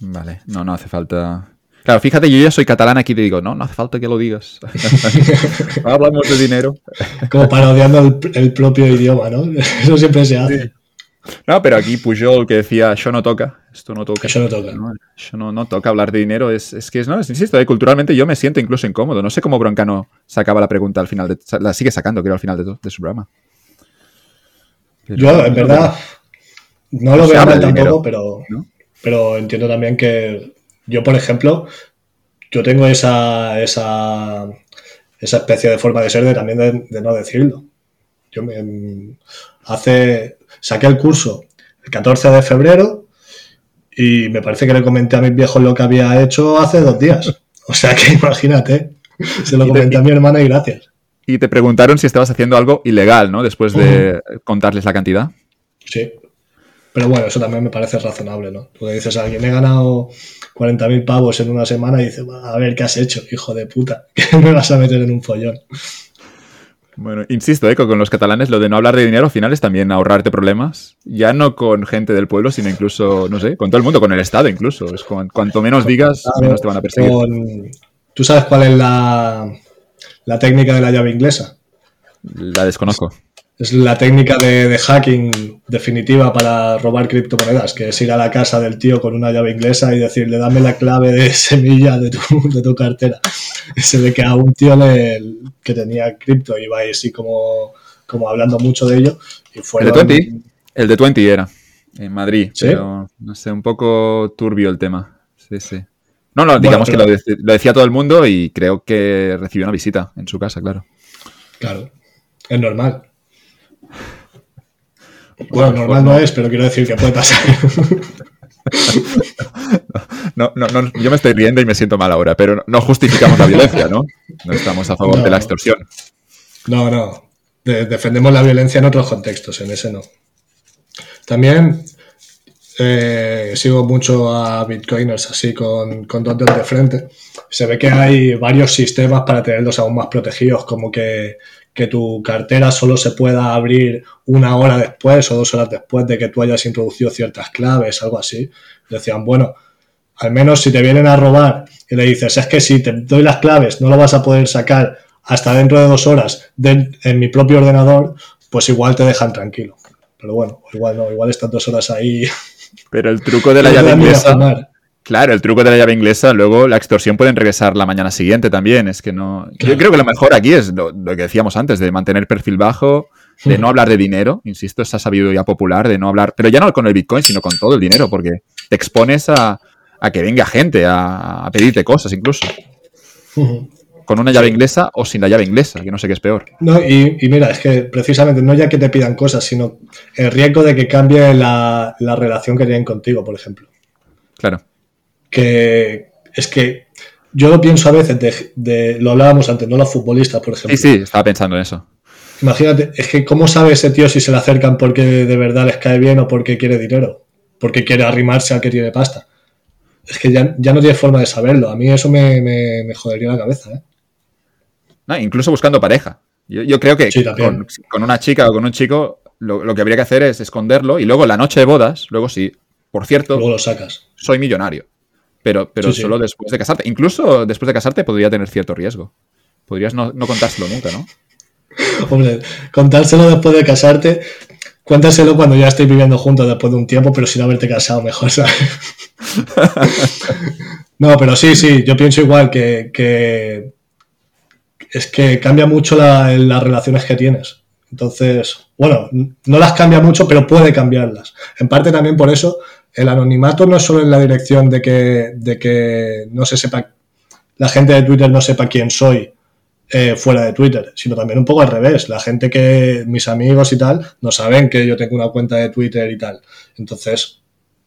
Vale, no, no hace falta. Claro, fíjate, yo ya soy catalán aquí y te digo, no, no hace falta que lo digas. hablamos de dinero. Como parodiando el, el, propio idioma, ¿no? Eso siempre se hace. Sí. No, pero aquí Pujol que decía, yo no toca, esto no toca. Eso no toca. No, yo no, no, toca hablar de dinero, es, es que, es, no, es, insisto, eh, culturalmente yo me siento incluso incómodo. No sé cómo Broncano sacaba la pregunta al final, de, la sigue sacando, creo, al final de, de su programa. Pero, yo, en verdad, no lo veo mal tampoco, pero, ¿no? pero entiendo también que yo, por ejemplo, yo tengo esa, esa, esa especie de forma de ser de también de, de no decirlo. Yo me, hace, saqué el curso el 14 de febrero y me parece que le comenté a mis viejos lo que había hecho hace dos días. O sea que imagínate, se lo comenté a mi hermana y gracias. Y te preguntaron si estabas haciendo algo ilegal, ¿no? Después de uh -huh. contarles la cantidad. Sí. Pero bueno, eso también me parece razonable, ¿no? Porque dices a alguien, he ganado 40.000 pavos en una semana y dices, a ver, ¿qué has hecho, hijo de puta? Que me vas a meter en un follón. Bueno, insisto, eh, con los catalanes lo de no hablar de dinero al final es también ahorrarte problemas. Ya no con gente del pueblo, sino incluso, no sé, con todo el mundo, con el Estado incluso. Es con, cuanto menos digas, menos te van a perseguir. Con... ¿Tú sabes cuál es la, la técnica de la llave inglesa? La desconozco. Es la técnica de, de, hacking definitiva para robar criptomonedas, que es ir a la casa del tío con una llave inglesa y decirle, dame la clave de semilla de tu, de tu cartera. Y se ve que a un tío le, que tenía cripto iba así como, como hablando mucho de ello. Y fueron... ¿El de 20? El de 20 era, en Madrid. ¿Sí? Pero, no sé, un poco turbio el tema. Sí, sí. No, no, digamos bueno, pero... que lo, lo, decía todo el mundo y creo que recibió una visita en su casa, claro. Claro, es normal. Bueno, normal no es, pero quiero decir que puede pasar. No, no, no, yo me estoy riendo y me siento mal ahora, pero no justificamos la violencia, ¿no? No estamos a favor no, de la extorsión. No, no. De defendemos la violencia en otros contextos, en ese no. También eh, sigo mucho a bitcoiners así con, dos de frente. Se ve que hay varios sistemas para tenerlos aún más protegidos, como que, tu cartera solo se pueda abrir una hora después o dos horas después de que tú hayas introducido ciertas claves, algo así. Decían, bueno, al menos si te vienen a robar y le dices, es que si te doy las claves no lo vas a poder sacar hasta dentro de dos horas en mi propio ordenador, pues igual te dejan tranquilo. Pero bueno, igual no, igual estas dos horas ahí. Pero el truco de la llave inglesa. Claro, el truco de la llave inglesa, luego la extorsión pueden regresar la mañana siguiente también. Es que no. Claro. Yo creo que lo mejor aquí es lo, lo, que decíamos antes, de mantener perfil bajo, de no hablar de dinero. Insisto, esa sabiduría popular de no hablar, pero ya no con el Bitcoin, sino con todo el dinero, porque te expones a, a que venga gente a, a pedirte cosas incluso. Con una llave inglesa o sin la llave inglesa, que no sé qué es peor. No, y, y, mira, es que precisamente no ya que te pidan cosas, sino el riesgo de que cambie la, la relación que tienen contigo, por ejemplo. Claro. Que es que yo lo pienso a veces, de, de, lo hablábamos antes, no los futbolistas, por ejemplo. Sí, sí, estaba pensando en eso. Imagínate, es que ¿cómo sabe ese tío si se le acercan porque de verdad les cae bien o porque quiere dinero? Porque quiere arrimarse al que tiene pasta. Es que ya, ya no tiene forma de saberlo. A mí eso me, me, me jodería la cabeza, ¿eh? No, incluso buscando pareja. Yo, yo creo que sí, con, con, una chica o con un chico lo, lo, que habría que hacer es esconderlo y luego la noche de bodas, luego sí, por cierto, luego lo sacas. soy millonario. Pero, pero sí, solo sí. después de casarte. Incluso después de casarte podría tener cierto riesgo. Podrías no, no contárselo nunca, ¿no? Hombre, contárselo después de casarte, cuéntaselo cuando ya estéis viviendo juntos después de un tiempo, pero sin haberte casado mejor, ¿sabes? no, pero sí, sí, yo pienso igual que, que es que cambia mucho la, las relaciones que tienes. Entonces, bueno, no las cambia mucho, pero puede cambiarlas. En parte también por eso, el anonimato no es solo en la dirección de que, de que no se sepa, la gente de Twitter no sepa quién soy eh, fuera de Twitter, sino también un poco al revés. La gente que, mis amigos y tal, no saben que yo tengo una cuenta de Twitter y tal. Entonces,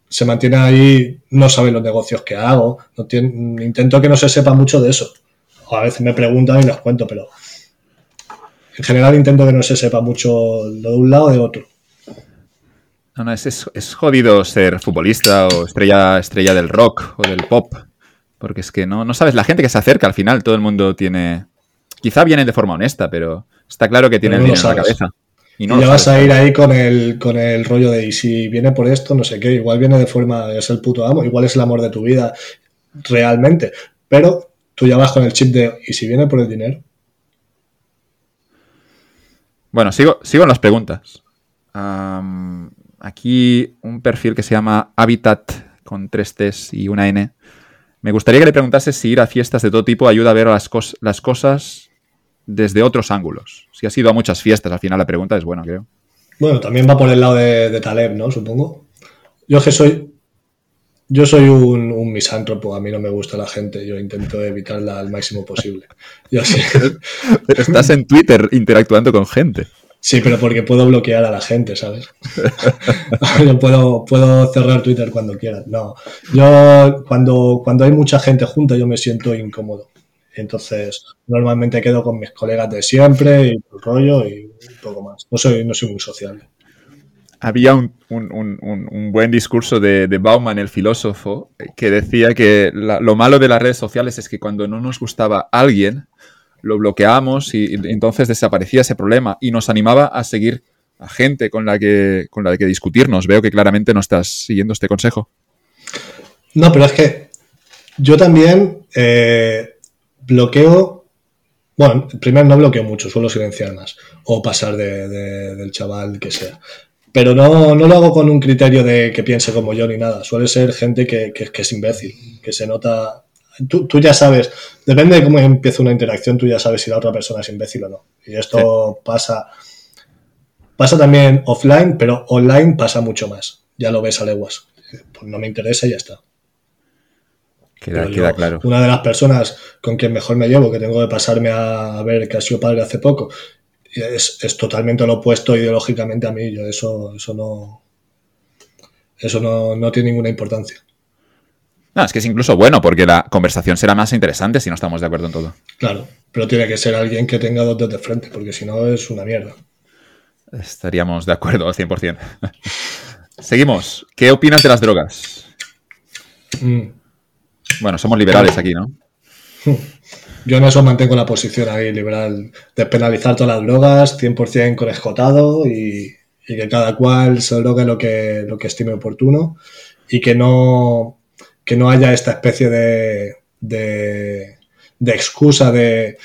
se mantiene ahí, no saben los negocios que hago, no tiene, intento que no se sepa mucho de eso. O a veces me preguntan y les cuento, pero en general intento que no se sepa mucho lo de un lado o de otro. No, no, es, es, es, jodido ser futbolista o estrella, estrella del rock o del pop. Porque es que no, no sabes, la gente que se acerca al final, todo el mundo tiene... Quizá viene de forma honesta, pero está claro que tiene el dinero en la cabeza. Y, no ya vas a ir ahí con el, con el rollo de, y si viene por esto, no sé qué, igual viene de forma, es el puto amo, igual es el amor de tu vida, realmente. Pero tú ya vas con el chip de, ¿y si viene por el dinero? Bueno, sigo, sigo en las preguntas. aquí un perfil que se llama Habitat con tres T's y una N. Me gustaría que le preguntase si ir a fiestas de todo tipo ayuda a ver las, las cosas desde otros ángulos. Si has ido a muchas fiestas, al final la pregunta es buena, creo. Bueno, también va por el lado de, Taleb, ¿no? Supongo. Yo que soy. Yo soy un, misántropo, a mí no me gusta la gente, yo intento evitarla al máximo posible. Yo Pero estás en Twitter interactuando con gente. Sí, pero porque puedo bloquear a la gente, ¿sabes? yo puedo, puedo cerrar Twitter cuando quiera. No, yo cuando, cuando hay mucha gente junta yo me siento incómodo. Entonces, normalmente quedo con mis colegas de siempre y el rollo y un poco más. No soy, no soy muy sociable. Había un, buen discurso de, Bauman, el filósofo, que decía que lo malo de las redes sociales es que cuando no nos gustaba alguien, lo bloqueamos y, entonces desaparecía ese problema y nos animaba a seguir a gente con la que, con la que discutirnos. Veo que claramente no estás siguiendo este consejo. No, pero es que yo también eh, bloqueo. Bueno, primero no bloqueo mucho, suelo silenciar más o pasar del chaval que sea. Pero no, no, lo hago con un criterio de que piense como yo ni nada. Suele ser gente que, que, es imbécil, que se nota. Tú, tú, ya sabes, depende de cómo empieza una interacción, tú ya sabes si la otra persona es imbécil o no. Y esto pasa. Pasa también offline, pero online pasa mucho más. Ya lo ves a leguas. Pues no me interesa y ya está. Queda, claro. Una de las personas con quien mejor me llevo, que tengo que pasarme a, ver que ha sido padre hace poco, es, totalmente lo opuesto ideológicamente a mí. Yo eso, eso no. Eso no, tiene ninguna importancia. No, es que es incluso bueno, porque la conversación será más interesante si no estamos de acuerdo en todo. Claro, pero tiene que ser alguien que tenga dos dedos de frente, porque si no es una mierda. Estaríamos de acuerdo al 100%. Seguimos. ¿Qué opinas de las drogas? Mm. Bueno, somos liberales aquí, ¿no? Yo en eso mantengo la posición ahí liberal de penalizar todas las drogas, 100% con escotado y, que cada cual se drogue lo que, lo que estime oportuno y que no, que no haya esta especie de, de excusa de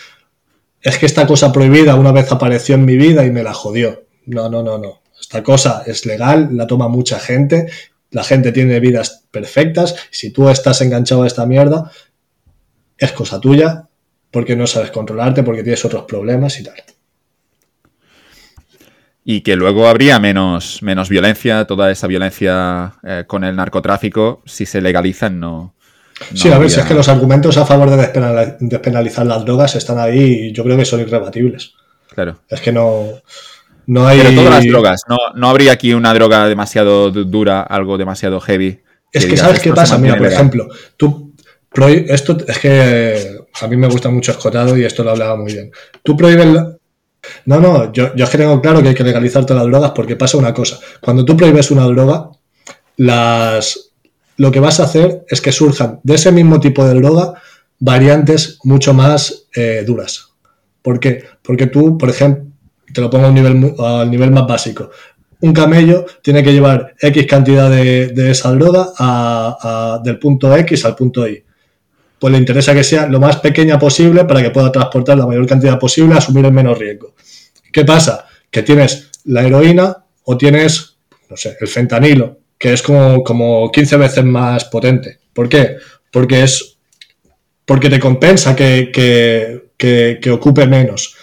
es que esta cosa prohibida una vez apareció en mi vida y me la jodió. No, no, no, no. Esta cosa es legal, la toma mucha gente la gente tiene vidas perfectas. Si tú estás enganchado a esta mierda, es cosa tuya, porque no sabes controlarte, porque tienes otros problemas y tal. Y que luego habría menos, menos violencia, toda esa violencia eh, con el narcotráfico, si se legalizan, no. sí, a ver, si es que los argumentos a favor de despenalizar las drogas están ahí y yo creo que son irrebatibles. Claro. Es que no. No hay... Pero todas las drogas, no, habría aquí una droga demasiado dura, algo demasiado heavy. Es que, ¿sabes qué pasa? Mira, por ejemplo, tú esto es que a mí me gusta mucho escotado y esto lo hablaba muy bien. Tú prohíbes No, no, yo, yo es que tengo claro que hay que legalizar todas las drogas porque pasa una cosa. Cuando tú prohíbes una droga, las... lo que vas a hacer es que surjan de ese mismo tipo de droga variantes mucho más eh, duras. ¿Por qué? Porque tú, por ejemplo, te lo pongo a nivel, al nivel más básico. Un camello tiene que llevar X cantidad de, esa droga del punto X al punto Y. Pues le interesa que sea lo más pequeña posible para que pueda transportar la mayor cantidad posible, asumir el menos riesgo. ¿Qué pasa? Que tienes la heroína o tienes, no sé, el fentanilo, que es como, como 15 veces más potente. ¿Por qué? Porque es porque te compensa que, que ocupe menos.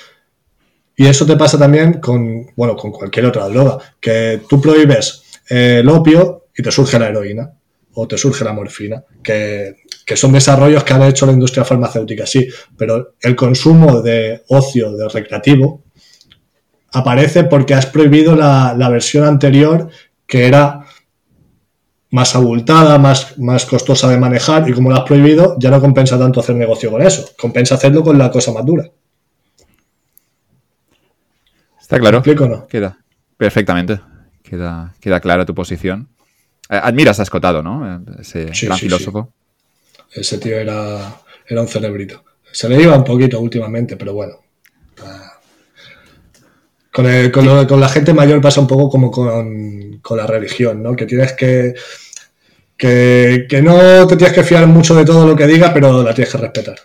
Y eso te pasa también con, bueno, con cualquier otra droga, que tú prohíbes eh, el opio y te surge la heroína o te surge la morfina, que, son desarrollos que ha hecho la industria farmacéutica, sí, pero el consumo de ocio, de recreativo, aparece porque has prohibido la, versión anterior que era más abultada, más, más costosa de manejar y como lo has prohibido ya no compensa tanto hacer negocio con eso, compensa hacerlo con la cosa más dura. Está claro. ¿Me no? Queda perfectamente. Queda, queda clara tu posición. Eh, admiras a Escotado, ¿no? Ese gran filósofo. Ese tío era, era un cerebrito. Se le iba un poquito últimamente, pero bueno. Con, con, la gente mayor pasa un poco como con, con la religión, ¿no? Que tienes que, que, que, no te tienes que fiar mucho de todo lo que diga, pero la tienes que respetar.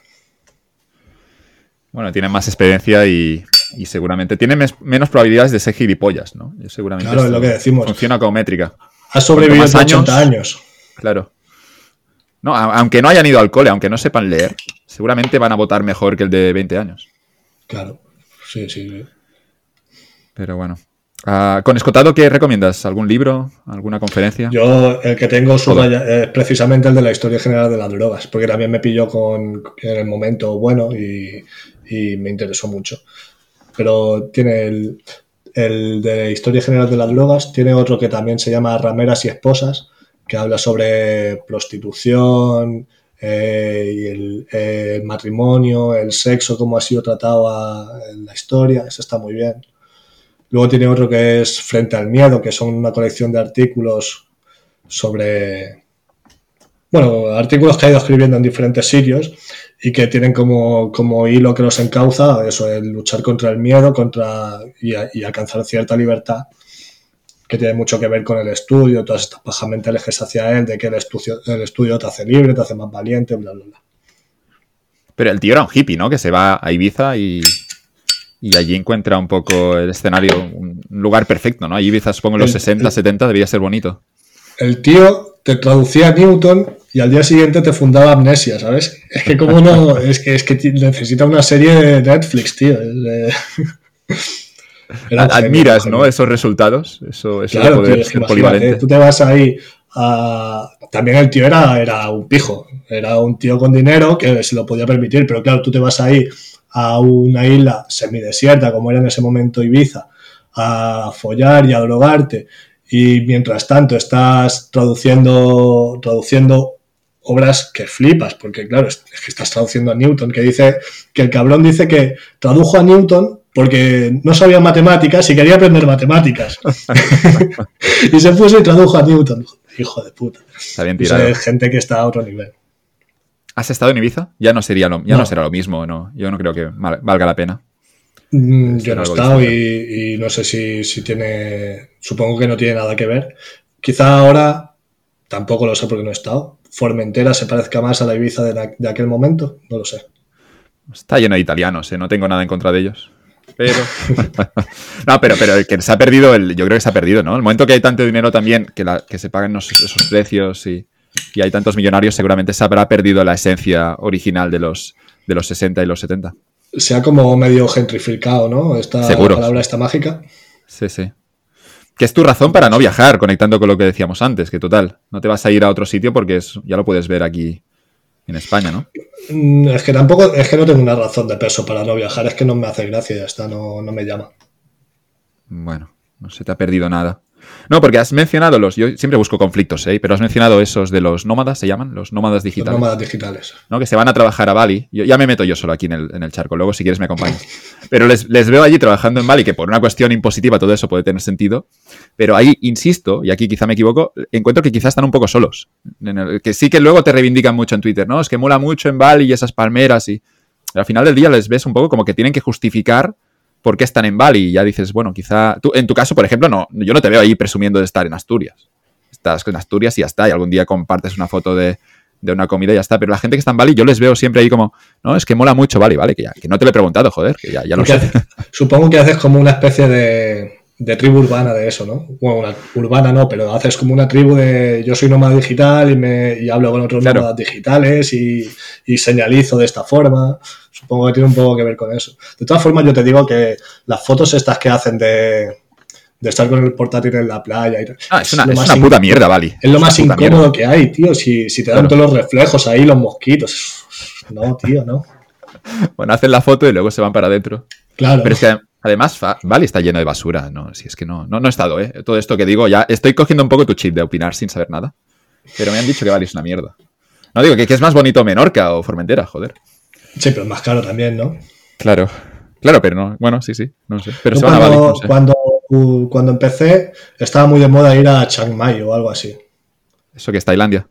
Bueno, tiene más experiencia y, y seguramente tiene menos probabilidades de ser gilipollas, ¿no? seguramente claro, es lo que decimos. Funciona como métrica. Ha sobrevivido 80 años. Claro. No, aunque no hayan ido al cole, aunque no sepan leer, seguramente van a votar mejor que el de 20 años. Claro, sí, sí. Pero bueno. Uh, con Escotado, ¿qué recomiendas? ¿Algún libro? ¿Alguna conferencia? Yo el que tengo es precisamente el de la historia general de las drogas, porque también me pilló con, en el momento bueno y, y me interesó mucho. Pero tiene el, el de Historia General de las Drogas, tiene otro que también se llama Rameras y Esposas, que habla sobre prostitución eh, y el, matrimonio, el sexo, cómo ha sido tratado en la historia, eso está muy bien. Luego tiene otro que es Frente al Miedo, que son una colección de artículos sobre, bueno, artículos que ha ido escribiendo en diferentes sitios y que tienen como, como hilo que los encauza eso, el luchar contra el miedo contra y, alcanzar cierta libertad que tiene mucho que ver con el estudio, todas estas pajas mentales que se hacia él, de que el estudio, el estudio te hace libre, te hace más valiente, bla, bla, bla. Pero el tío era un hippie, ¿no? Que se va a Ibiza y, y allí encuentra un poco el escenario, un lugar perfecto, ¿no? Ibiza, supongo, en los 60, 70 debía ser bonito. El tío te traducía a Newton y al día siguiente te fundaba Amnesia, ¿sabes? Es que como no, es que, es que necesita una serie de Netflix, tío. Admiras, ¿no? Esos resultados, eso, eso claro, poder ser polivalente. Tú te vas ahí a... También el tío era, era un pijo, era un tío con dinero que se lo podía permitir, pero claro, tú te vas ahí a una isla semidesierta, como era en ese momento Ibiza, a follar y a drogarte y mientras tanto estás traduciendo, traduciendo obras que flipas, porque claro, es que estás traduciendo a Newton, que dice que el cabrón dice que tradujo a Newton porque no sabía matemáticas y quería aprender matemáticas. y se puso y tradujo a Newton. Hijo de puta. Está bien tirado. Es gente que está a otro nivel. ¿Has estado en Ibiza? Ya no sería lo, ya no. será lo mismo, no. Yo no creo que valga la pena. Mm, yo no he estado y, no sé si, tiene, supongo que no tiene nada que ver. Quizá ahora, tampoco lo sé porque no he estado, Formentera se parezca más a la Ibiza de, aquel momento, no lo sé. Está lleno de italianos, ¿eh? no tengo nada en contra de ellos. Pero. no, pero, pero el que se ha perdido, el, yo creo que se ha perdido, ¿no? El momento que hay tanto dinero también, que, que se paguen esos precios y, y, hay tantos millonarios, seguramente se habrá perdido la esencia original de los, de los 60 y los 70 se ha como medio gentrificado, ¿no? Esta Seguro. palabra esta mágica. Sí, sí. Que es tu razón para no viajar, conectando con lo que decíamos antes, que total, no te vas a ir a otro sitio porque ya lo puedes ver aquí en España, ¿no? Mm, es que tampoco, es que no tengo una razón de peso para no viajar, es que no me hace gracia, ya está, no, no me llama. Bueno, no se te ha perdido nada. No, porque has mencionado los. Yo siempre busco conflictos, ¿eh? Pero has mencionado esos de los nómadas, ¿se llaman? Los nómadas digitales. Los nómadas digitales. ¿no? Que se van a trabajar a Bali. Yo, ya me meto yo solo aquí en el, charco, luego si quieres me acompañas. Pero les, veo allí trabajando en Bali, que por una cuestión impositiva todo eso puede tener sentido. Pero ahí, insisto, y aquí quizá me equivoco, encuentro que quizás están un poco solos. que sí que luego te reivindican mucho en Twitter, ¿no? Es que mola mucho en Bali y esas palmeras y. Al final del día les ves un poco como que tienen que justificar por qué están en Bali. Y ya dices, bueno, quizá. Tú, en tu caso, por ejemplo, no, yo no te veo ahí presumiendo de estar en Asturias. Estás en Asturias y ya está. Y algún día compartes una foto de, una comida y ya está. Pero la gente que está en Bali, yo les veo siempre ahí como, no, es que mola mucho Bali, ¿vale? Que, ya, que no te lo he preguntado, joder, que ya, ya lo sé. supongo que haces como una especie de, de tribu urbana de eso, ¿no? Bueno, una urbana no, pero haces como una tribu de yo soy nómada digital y, me, y hablo con otros nómadas digitales y, y, señalizo de esta forma. Supongo que tiene un poco que ver con eso. De todas formas, yo te digo que las fotos estas que hacen de, de estar con el portátil en la playa y Ah, es una, es una puta mierda, Vali. Es lo más incómodo que hay, tío. Si, si te dan todos los reflejos ahí, los mosquitos. No, tío, no. Bueno, hacen la foto y luego se van para adentro. Claro. Pero es que además Bali está lleno de basura, ¿no? Si es que no, no, no he estado, ¿eh? Todo esto que digo, ya estoy cogiendo un poco tu chip de opinar sin saber nada. Pero me han dicho que Bali es una mierda. No digo que, que es más bonito Menorca o Formentera, joder. Sí, pero es más caro también, ¿no? Claro, claro, pero no. Bueno, sí, sí, no sé. Pero se cuando, cuando, cuando empecé, estaba muy de moda ir a Chiang Mai o algo así. ¿Eso que es Tailandia?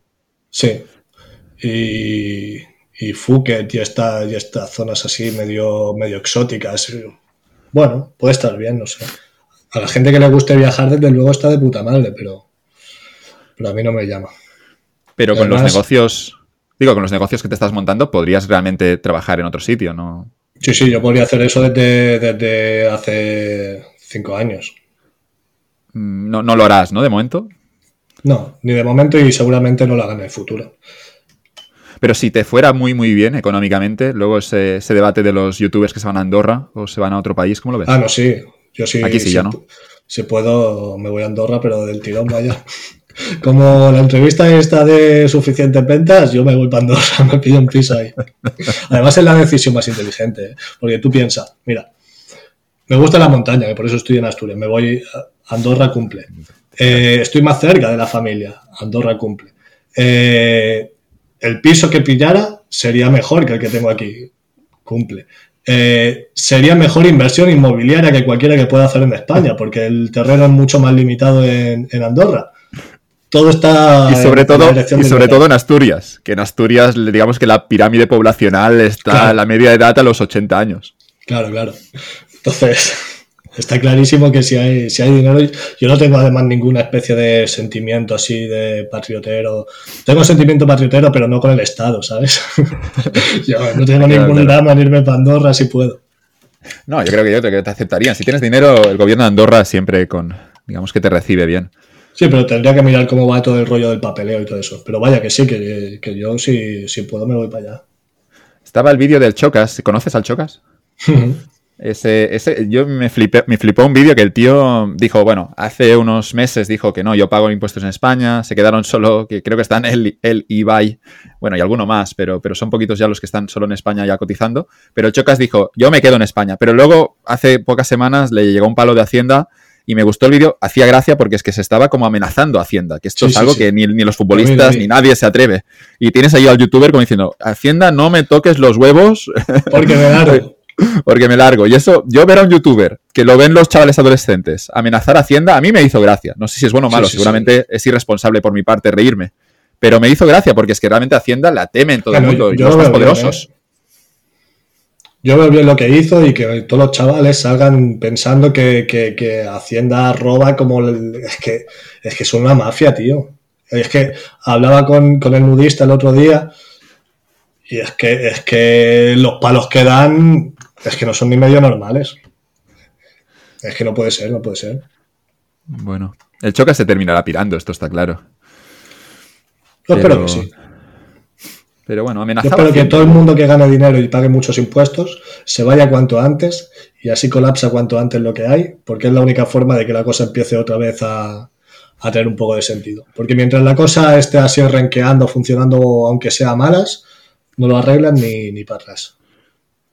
Sí. y, y Phuket y, esta, y estas zonas así medio, medio exóticas. Bueno, puede estar bien, no sé. A la gente que le guste viajar, desde luego está de puta madre, pero, pero a mí no me llama. Pero con los negocios, digo, con los negocios que te estás montando, podrías realmente trabajar en otro sitio, ¿no? Sí, sí, yo podría hacer eso desde, desde hace cinco años. Mm, no, no lo harás, ¿no? De momento. No, ni de momento y seguramente no lo haga en el futuro. Pero si te fuera muy, muy bien económicamente, luego ese, ese, debate de los youtubers que se van a Andorra o se van a otro país, ¿cómo lo ves? Ah, no, sí. Yo sí. Aquí sí, si, ya, ¿no? Si puedo, me voy a Andorra, pero del tirón, vaya. Como la entrevista está de suficientes ventas, yo me voy para Andorra, me pido un piso ahí. Además es la decisión más inteligente, ¿eh? porque tú piensas, mira, me gusta la montaña, que por eso estoy en Asturias, me voy, a Andorra cumple. Eh, estoy más cerca de la familia, Andorra cumple. Eh, el piso que pillara sería mejor que el que tengo aquí, cumple. Eh, sería mejor inversión inmobiliaria que cualquiera que pueda hacer en España, porque el terreno es mucho más limitado en, en Andorra todo está y sobre todo y sobre todo en Asturias que en Asturias digamos que la pirámide poblacional está Claro. la media de edad a los 80 años Claro, claro. Entonces, está clarísimo que si hay, si hay dinero, yo no tengo además ninguna especie de sentimiento así de patriotero. Tengo sentimiento patriotero, pero no con el Estado, ¿sabes? yo no tengo Claro, ningún claro. drama en irme para Andorra si puedo. no yo creo que yo que te aceptarían si tienes dinero el gobierno de Andorra siempre con digamos que te recibe bien Sí, pero tendría que mirar cómo va todo el rollo del papeleo y todo eso. Pero vaya que sí, que, que yo si, si puedo me voy para allá. estaba el vídeo del Chocas ¿conoces al Chocas? Ese, ese, yo me, flipé, me flipó un vídeo que el tío dijo, bueno, hace unos meses dijo que no, yo pago impuestos en España, se quedaron solo, que creo que están él y Ibai, bueno, y alguno más, pero, pero son poquitos ya los que están solo en España ya cotizando. Pero el Chocas dijo, yo me quedo en España, pero luego hace pocas semanas le llegó un palo de Hacienda y me gustó el vídeo, hacía gracia porque es que se estaba como amenazando a Hacienda, que esto Sí, es algo sí. que ni, ni los futbolistas ni nadie se atreve. Y tienes ahí al youtuber como diciendo, Hacienda, no me toques los huevos Porque me. porque me largo. Y eso, yo ver a un youtuber que lo ven los chavales adolescentes amenazar a Hacienda, a mí me hizo gracia. No sé si es bueno o malo, sí, seguramente es irresponsable por mi parte reírme. Pero me hizo gracia porque es que realmente Hacienda la temen todo el mundo, y yo los lo más bien, poderosos. ¿eh? Yo veo bien lo que hizo y que todos los chavales salgan pensando que, que- que Hacienda roba como... el- es, que, es que son una mafia, tío. Es que hablaba con, con el nudista el otro día y es que, es que los palos que dan es que no son ni medio normales. Es que no puede ser, no puede ser. Bueno, el Choca se terminará pirando, esto está claro. Yo espero Pero- que sí. Pero bueno, Yo amenazaba. espero que todo el mundo que gane dinero y pague muchos impuestos se vaya cuanto antes y así colapsa cuanto antes lo que hay, porque es la única forma de que la cosa empiece otra vez a, a tener un poco de sentido. Porque mientras la cosa esté así renqueando, funcionando, aunque sea a malas, no lo arreglan ni, ni para atrás.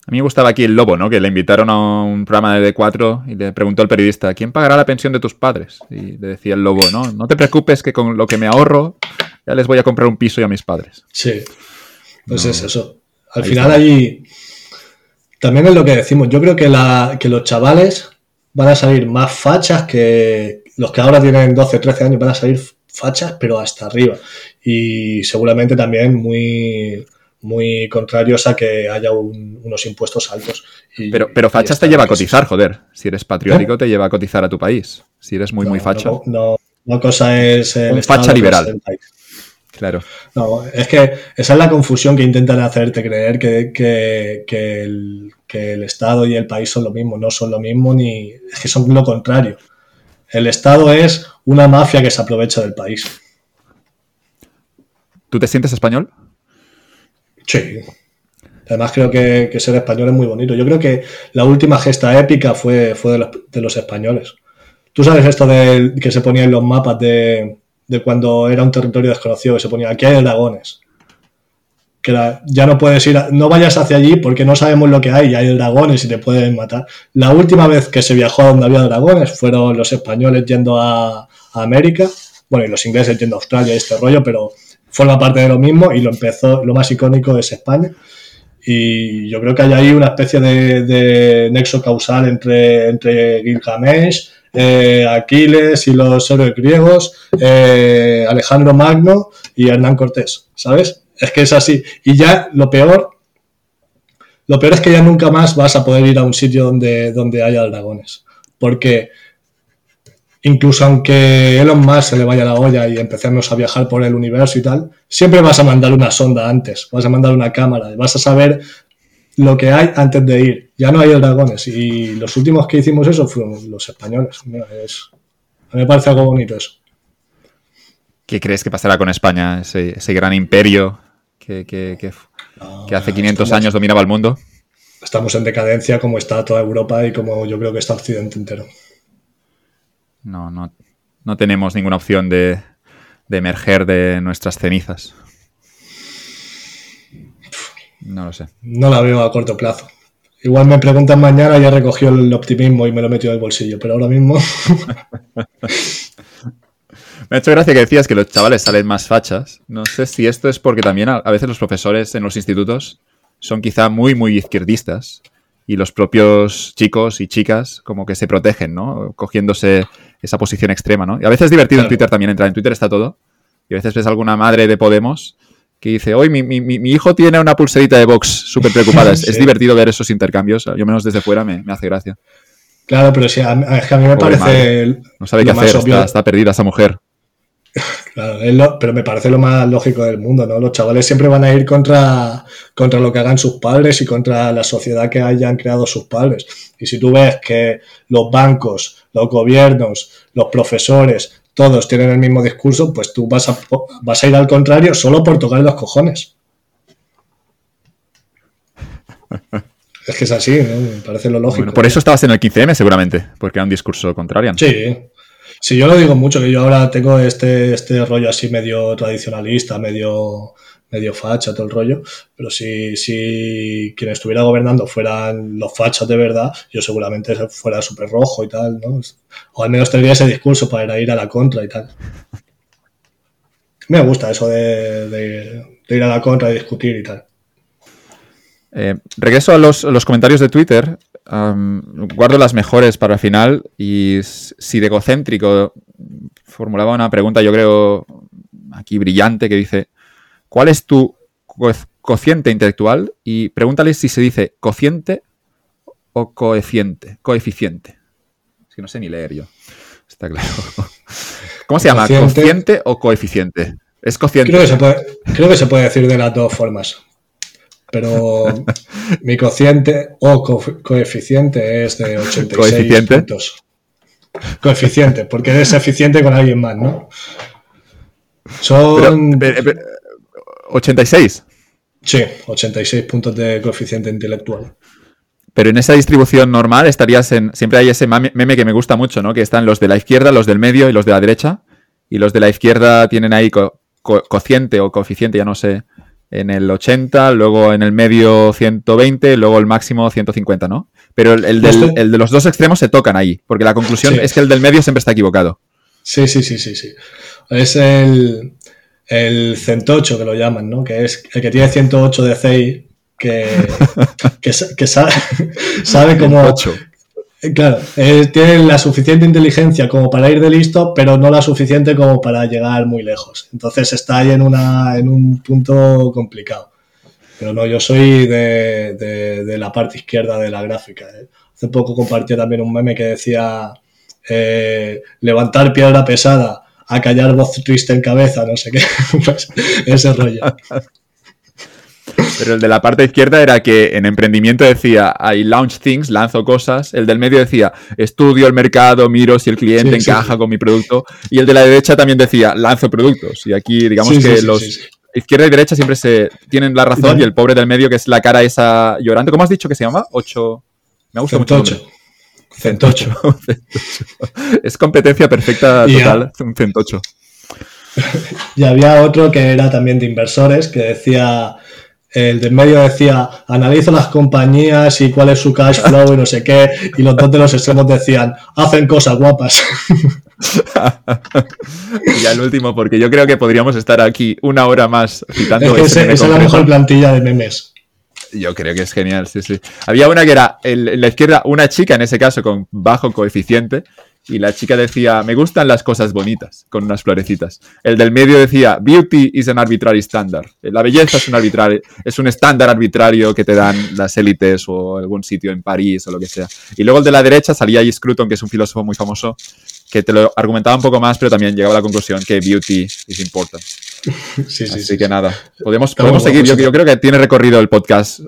A mí me gustaba aquí el lobo, ¿no? Que le invitaron a un programa de D4 y le preguntó al periodista, ¿quién pagará la pensión de tus padres? Y le decía el lobo, no, no te preocupes que con lo que me ahorro ya les voy a comprar un piso y a mis padres. Sí, pues No. es eso. Al Ahí final allí también es lo que decimos. Yo creo que, la, que los chavales van a salir más fachas que los que ahora tienen 12, 13 años, van a salir fachas, pero hasta arriba. Y seguramente también muy, muy contrarios a que haya un- unos impuestos altos. Y- Pero, pero fachas te lleva a cotizar, joder. Si eres patriótico, te lleva a cotizar a tu país. Si eres muy, muy No, facho. No, no, una cosa es el Un facha liberal. Claro. No, es que esa es la confusión que intentan hacerte creer que, que- que el, que el Estado y el país son lo mismo. No son lo mismo ni. Es que son lo contrario. El Estado es una mafia que se aprovecha del país. ¿Tú te sientes español? Sí. Además, creo que, ser español es muy bonito. Yo creo que la última gesta épica fue, fue de, los, de los españoles. Tú sabes esto de que se ponía en los mapas de, de cuando era un territorio desconocido, que se ponía aquí hay dragones. Que era, ya no puedes ir, a- no vayas hacia allí porque no sabemos lo que hay y hay dragones y te pueden matar. La última vez que se viajó a donde había dragones fueron los españoles yendo a América, bueno, y los ingleses yendo a Australia y este rollo, pero forma parte de lo mismo y lo empezó, lo más icónico es España. Y yo creo que hay ahí una especie de, nexo causal entre, entre Gilgamesh, eh, Aquiles y los héroes griegos, eh, Alejandro Magno y Hernán Cortés, ¿sabes? Es que es así. Y ya lo peor, lo peor es que ya nunca más vas a poder ir a un sitio donde, donde haya dragones. Porque incluso aunque Elon Musk se le vaya la olla y empecemos a viajar por el universo y tal, siempre vas a mandar una sonda antes, vas a mandar una cámara, vas a saber lo que hay antes de ir. Ya no hay dragones. Y los últimos que hicimos eso fueron los españoles. a mí me parece algo bonito eso. ¿Qué crees que pasará con España? Ese, gran imperio que, hace 500 años dominaba el mundo. Estamos en decadencia como está toda Europa y como yo creo que está Occidente entero. No, no, no tenemos ninguna opción de, emerger de nuestras cenizas. No lo sé. No la veo a corto plazo. Igual me preguntan mañana y ya recogió el optimismo y me lo metió en el bolsillo, pero ahora mismo. Me ha hecho gracia que decías que los chavales salen más fachas. No sé si esto es porque también a, veces los profesores en los institutos son quizá muy, muy izquierdistas y los propios chicos y chicas como que se protegen, ¿no? Cogiéndose esa posición extrema, ¿no? Y a veces es divertido en Twitter también entrar. En Twitter está todo. Y a veces ves alguna madre de Podemos que dice, hoy mi, mi, hijo tiene una pulserita de Vox súper preocupada. Es, divertido ver esos intercambios. Yo menos desde fuera me, hace gracia. Claro, pero sí, a, es que a mí me parece... No sabe qué hacer, está, está, perdida esa mujer. Claro, pero me parece lo más lógico del mundo, ¿no? Los chavales siempre van a ir contra, contra lo que hagan sus padres y contra la sociedad que hayan creado sus padres. Y si tú ves que los bancos, los gobiernos, los profesores, todos tienen el mismo discurso, pues tú vas a, vas a ir al contrario solo por tocar los cojones. Es que es así, ¿no? Me parece lo lógico. por eso estabas en el 15M seguramente, porque era un discurso contrario. Sí, Sí, yo lo digo mucho, que yo ahora tengo este, este rollo así medio tradicionalista, medio, medio facha, todo el rollo, pero si, si quien estuviera gobernando fueran los fachas de verdad, yo seguramente fuera súper rojo y tal, ¿no? O al menos tendría ese discurso para ir a la contra y tal. Me gusta eso de, ir a la contra y discutir y tal. Eh, regreso a los, los, comentarios de Twitter guardo las mejores para el final y si de egocéntrico formulaba una pregunta, yo creo, aquí brillante, que dice, ¿cuál es tu cociente intelectual? Y pregúntale si se dice cociente o coeficiente. Coeficiente. Es que no sé ni leer yo. Está claro. ¿Cómo se llama? ¿Cociente o coeficiente? Es cociente. Creo que, se puede, creo que se puede decir de las dos formas pero mi cociente o coeficiente es de 86 ¿Coeficiente? puntos. Coeficiente, porque eres eficiente con alguien más, ¿no? Son... 86. Sí, 86 puntos de coeficiente intelectual. Pero en esa distribución normal estarías en. Siempre hay ese meme que me gusta mucho, ¿no? Que están los de la izquierda, los del medio y los de la derecha. Y los de la izquierda tienen ahí cociente o coeficiente, ya no sé, en el 80, luego en el medio 120, luego el máximo 150, ¿no? Pero el, de los dos extremos se tocan ahí, porque la conclusión es que el del medio siempre está equivocado. Sí, sí, sí, sí, sí. Es el, el centocho que lo llaman, ¿no? Que es el que tiene 108 de CI, que, que, sabe, sabe cómo, Claro, eh, tienen la suficiente inteligencia como para ir de listo, pero no la suficiente como para llegar muy lejos. Entonces está ahí en, una, en un punto complicado. Pero no, yo soy de, la parte izquierda de la gráfica. ¿eh? Hace poco compartí también un meme que decía eh, levantar piedra pesada, a callar voz triste en cabeza, no sé qué. pues ese rollo. Pero el de la parte izquierda era que en emprendimiento decía, I launch things, lanzo cosas. El del medio decía, estudio el mercado, miro si el cliente encaja con mi producto. Y el de la derecha también decía, lanzo productos. Y aquí, digamos que los izquierda y derecha siempre se tienen la razón y el pobre del medio, que es la cara esa llorando. ¿Cómo has dicho que se llama? Ocho. Me gusta mucho. Centocho. es competencia perfecta total, un centocho. Y había otro que era también de inversores que decía el de medio decía, analizo las compañías y cuál es su cash flow y no sé qué, y los dos de los extremos decían, hacen cosas guapas. y el último, porque yo creo que podríamos estar aquí una hora más citando. Es esa es la mejor plantilla de memes. Yo creo que es genial, sí, sí. Había una que era en la izquierda una chica, en ese caso, con bajo coeficiente, y la chica decía, me gustan las cosas bonitas, con unas florecitas. El del medio decía, beauty is an arbitrary standard. La belleza es un, es un estándar arbitrario que te dan las élites o algún sitio en París o lo que sea. Y luego el de la derecha salía ahí Scruton, que es un filósofo muy famoso, que te lo argumentaba un poco más, pero también llegaba a la conclusión que beauty is important. Sí, sí, Así que nada, podemos, podemos seguir. Yo, yo, creo que tiene recorrido el podcast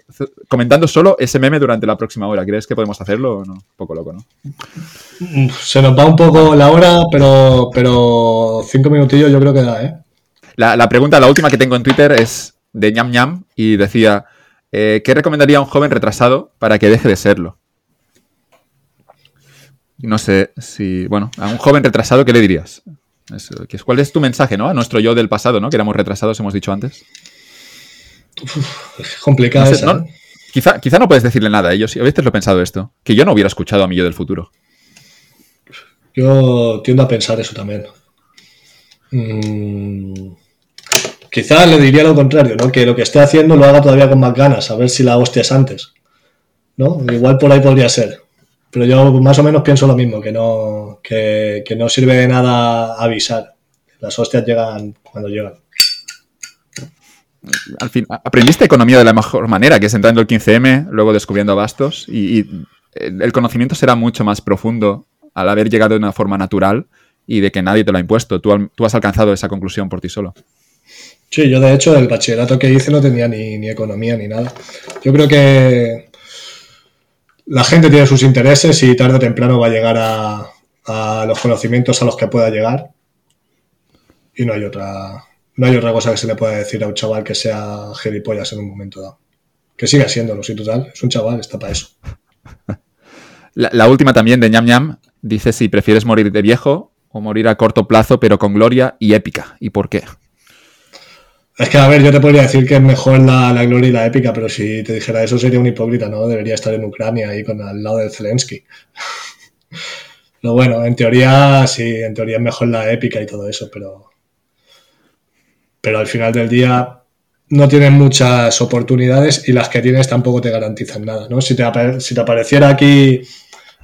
comentando solo ese meme durante la próxima hora. ¿Crees que podemos hacerlo o no? Un poco loco, ¿no? Se nos va un poco la hora, pero, pero cinco minutillos yo creo que da, ¿eh? La, la pregunta, la última que tengo en Twitter es de ñam ñam y decía, eh, ¿qué recomendaría a un joven retrasado para que deje de serlo? No sé si, bueno, a un joven retrasado, ¿qué le dirías? ¿Cuál es tu mensaje, ¿no? A nuestro yo del pasado, ¿no? Que éramos retrasados, hemos dicho antes. es complicado. ¿eh? quizá, quizá no puedes decirle nada. Yo a veces lo he pensado esto. Que yo no hubiera escuchado a mi yo del futuro. Yo tiendo a pensar eso también. Mm, quizá le diría lo contrario, ¿no? Que lo que esté haciendo lo haga todavía con más ganas, a ver si la hostia es antes. ¿No? Igual por ahí podría ser. Pero yo más o menos pienso lo mismo, que no, que, no sirve de nada avisar. Las hostias llegan cuando llegan. Al fin, aprendiste economía de la mejor manera, que es entrando el 15M, luego descubriendo bastos, y, el conocimiento será mucho más profundo al haber llegado de una forma natural y de que nadie te lo ha impuesto. Tú, tú has alcanzado esa conclusión por ti solo. Sí, yo de hecho el bachillerato que hice no tenía ni, ni economía ni nada. Yo creo que la gente tiene sus intereses y tarde o temprano va a llegar a, los conocimientos a los que pueda llegar. Y no hay otra, no hay otra cosa que se le pueda decir a un chaval que sea gilipollas en un momento dado. Que siga siéndolo, sí, total. Es un chaval, está para eso. La, última también de ñam ñam dice si prefieres morir de viejo o morir a corto plazo pero con gloria y épica. ¿Y por qué? Es que, a ver, yo te podría decir que es mejor la, gloria y la épica, pero si te dijera eso sería un hipócrita, ¿no? Debería estar en Ucrania ahí con al lado de Zelensky. Lo bueno, en teoría, sí, en teoría es mejor la épica y todo eso, pero. Pero al final del día no tienes muchas oportunidades y las que tienes tampoco te garantizan nada, ¿no? Si te, si te apareciera aquí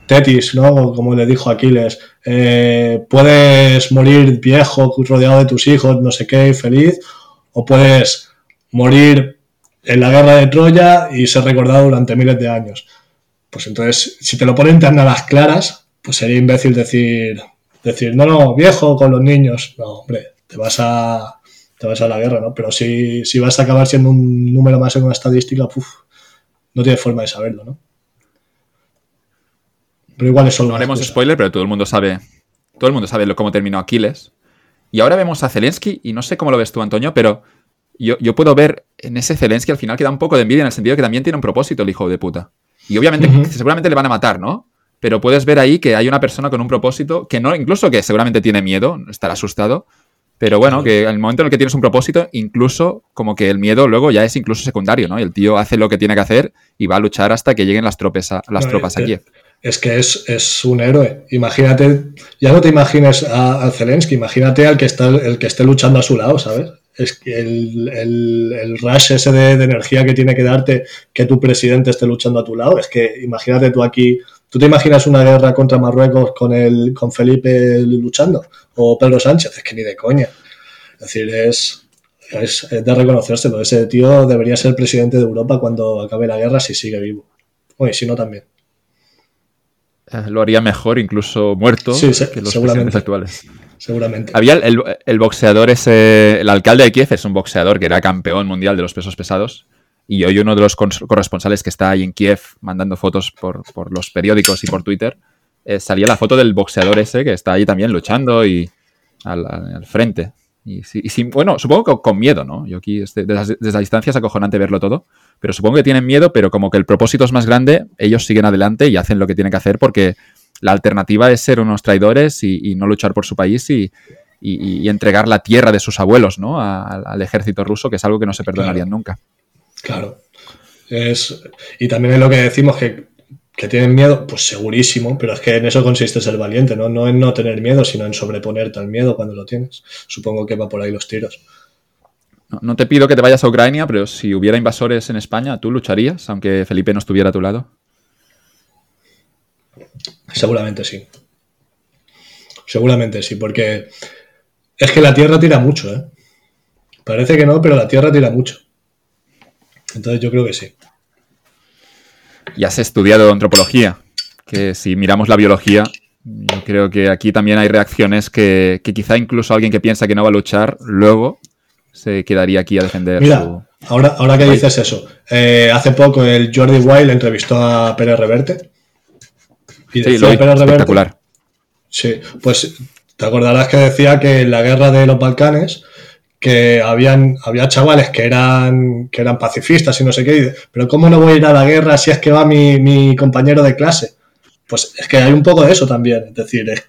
Tetis, ¿no? Como le dijo Aquiles, eh, puedes morir viejo, rodeado de tus hijos, no sé qué, feliz, o puedes morir en la guerra de Troya y ser recordado durante miles de años. Pues entonces, si te lo ponen tan a las claras, pues sería imbécil decir, decir, no, no, viejo con los niños. No, hombre, te vas a, te vas a la guerra, ¿no? Pero si, si vas a acabar siendo un número más en una estadística, no tienes forma de saberlo, ¿no? Pero igual eso No haremos spoiler, pero todo el mundo sabe, todo el mundo sabe cómo terminó Aquiles. Y ahora vemos a Zelensky, y no sé cómo lo ves tú, Antonio, pero yo, puedo ver en ese Zelensky al final que da un poco de envidia en el sentido que también tiene un propósito el hijo de puta. Y obviamente, seguramente le van a matar, ¿no? Pero puedes ver ahí que hay una persona con un propósito que no, incluso que seguramente tiene miedo, estará asustado, pero bueno, que en el momento en el que tienes un propósito, incluso como que el miedo luego ya es incluso secundario, ¿no? Y el tío hace lo que tiene que hacer y va a luchar hasta que lleguen las, tropas a, las tropas a Kiev es que es, un héroe. Imagínate, ya no te imagines a, Zelensky, imagínate al que está el que esté luchando a su lado, ¿sabes? Es que el, el, rush ese de, energía que tiene que darte que tu presidente esté luchando a tu lado. Es que imagínate tú aquí, tú te imaginas una guerra contra Marruecos con el, con Felipe luchando, o Pedro Sánchez, es que ni de coña. Es decir, es, es, es de reconocérselo. Ese tío debería ser presidente de Europa cuando acabe la guerra si sigue vivo. Oye, si no también. Eh, lo haría mejor, incluso muerto, que los presidentes actuales. Seguramente. Había el, boxeador ese, el alcalde de Kiev es un boxeador que era campeón mundial de los pesos pesados. Y hoy uno de los corresponsales que está ahí en Kiev mandando fotos por, los periódicos y por Twitter, eh, salía la foto del boxeador ese que está ahí también luchando y al, frente. Y, bueno, supongo que con miedo, ¿no? Yo aquí desde, desde la distancia es acojonante verlo todo pero supongo que tienen miedo, pero como que el propósito es más grande, ellos siguen adelante y hacen lo que tienen que hacer porque la alternativa es ser unos traidores y, no luchar por su país y, entregar la tierra de sus abuelos ¿no? al ejército ruso, que es algo que no se perdonarían nunca. Claro. Es, y también es lo que decimos que, que, tienen miedo, pues segurísimo, pero es que en eso consiste ser valiente, ¿no? No en no tener miedo, sino en sobreponerte al miedo cuando lo tienes. Supongo que va por ahí los tiros. No, te pido que te vayas a Ucrania, pero si hubiera invasores en España, ¿tú lucharías, aunque Felipe no estuviera a tu lado? Seguramente sí. seguramente sí, porque es que la Tierra tira mucho, ¿eh? Parece que no, pero la Tierra tira mucho. Entonces yo creo que sí. Y has estudiado antropología, que si miramos la biología, yo creo que aquí también hay reacciones que, quizá incluso alguien que piensa que no va a luchar, luego se quedaría aquí a defender Mira, ahora, ahora que dices eso, eh, hace poco el Jordi Wild entrevistó a Pérez Reverte. Y sí, lo Pérez espectacular. sí, pues te acordarás que decía que en la guerra de los Balcanes que habían, había chavales que eran, que eran pacifistas y no sé qué, pero ¿cómo no voy a ir a la guerra si es que va mi, mi compañero de clase? Pues es que hay un poco de eso también, es decir, eh,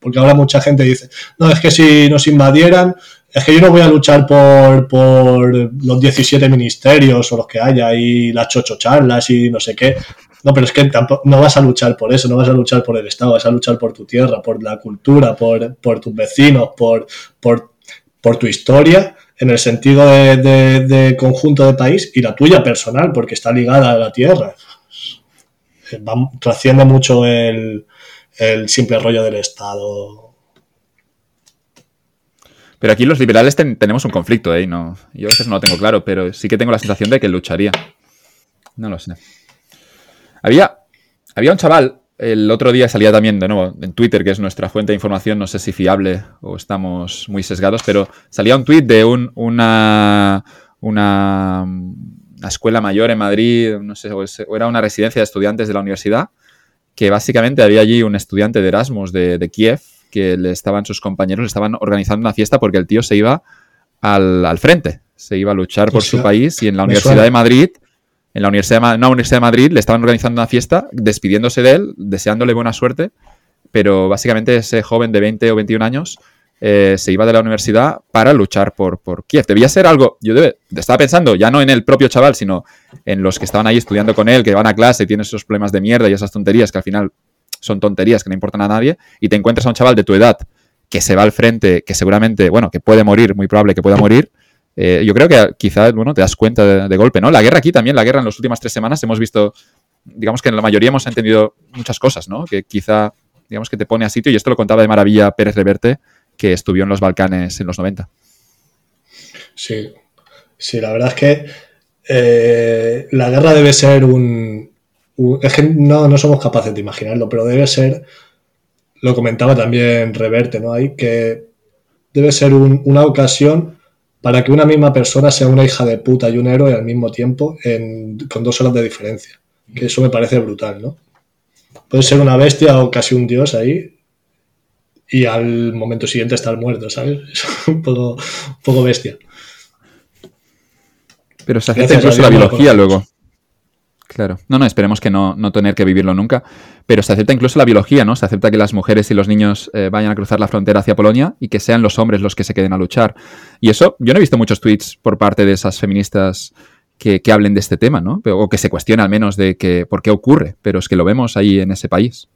porque ahora mucha gente dice, no, es que si nos invadieran, es que yo no voy a luchar por, por los 17 ministerios o los que haya y las chocho charlas y no sé qué. No, pero es que tampoco, no vas a luchar por eso, no vas a luchar por el Estado, vas a luchar por tu tierra, por la cultura, por, por tus vecinos, por, por por tu historia en el sentido de, conjunto de país y la tuya personal, porque está ligada a la tierra. trasciende mucho el, simple rollo del Estado. Pero aquí los liberales tenemos un conflicto, ¿eh? No, yo a veces no lo tengo claro, pero sí que tengo la sensación de que lucharía. No lo sé. Había, había un chaval el otro día salía también, de nuevo, en Twitter, que es nuestra fuente de información, no sé si fiable o estamos muy sesgados, pero salía un tweet de un, una, una, escuela mayor en Madrid, no sé, o era una residencia de estudiantes de la universidad, que básicamente había allí un estudiante de Erasmus de, Kiev, que le estaban sus compañeros, le estaban organizando una fiesta porque el tío se iba al, frente, se iba a luchar por su país y en la Universidad de Madrid en la Universidad de, Universidad de Madrid le estaban organizando una fiesta, despidiéndose de él, deseándole buena suerte, pero básicamente ese joven de 20 o 21 años eh, se iba de la universidad para luchar por, por Kiev. Debía ser algo, yo estaba pensando ya no en el propio chaval, sino en los que estaban ahí estudiando con él, que van a clase y tienen esos problemas de mierda y esas tonterías que al final son tonterías que no importan a nadie, y te encuentras a un chaval de tu edad que se va al frente, que seguramente, bueno, que puede morir, muy probable que pueda morir, eh, yo creo que quizás, bueno, te das cuenta de, golpe, ¿no? La guerra aquí también, la guerra en las últimas tres semanas hemos visto, digamos que en la mayoría hemos entendido muchas cosas, ¿no? Que quizá, digamos que te pone a sitio, y esto lo contaba de maravilla Pérez Reverte, que estuvo en los Balcanes en los 90. Sí, sí, la verdad es que eh, la guerra debe ser un, Es que no, no somos capaces de imaginarlo, pero debe ser, lo comentaba también Reverte, ¿no? Hay que debe ser una ocasión para que una misma persona sea una hija de puta y un héroe al mismo tiempo con dos horas de diferencia. Que eso me parece brutal, ¿no? Puede ser una bestia o casi un dios ahí y al momento siguiente estar muerto, ¿sabes? Es un poco, poco bestia. Pero se acepta incluso la biología luego. Claro. No, no, esperemos que no, no, tener que vivirlo nunca. Pero se acepta incluso la biología, ¿no? Se acepta que las mujeres y los niños eh, vayan a cruzar la frontera hacia Polonia y que sean los hombres los que se queden a luchar. Y eso, yo no he visto muchos tweets por parte de esas feministas que, hablen de este tema, ¿no? O que se cuestione al menos de que, por qué ocurre, pero es que lo vemos ahí en ese país.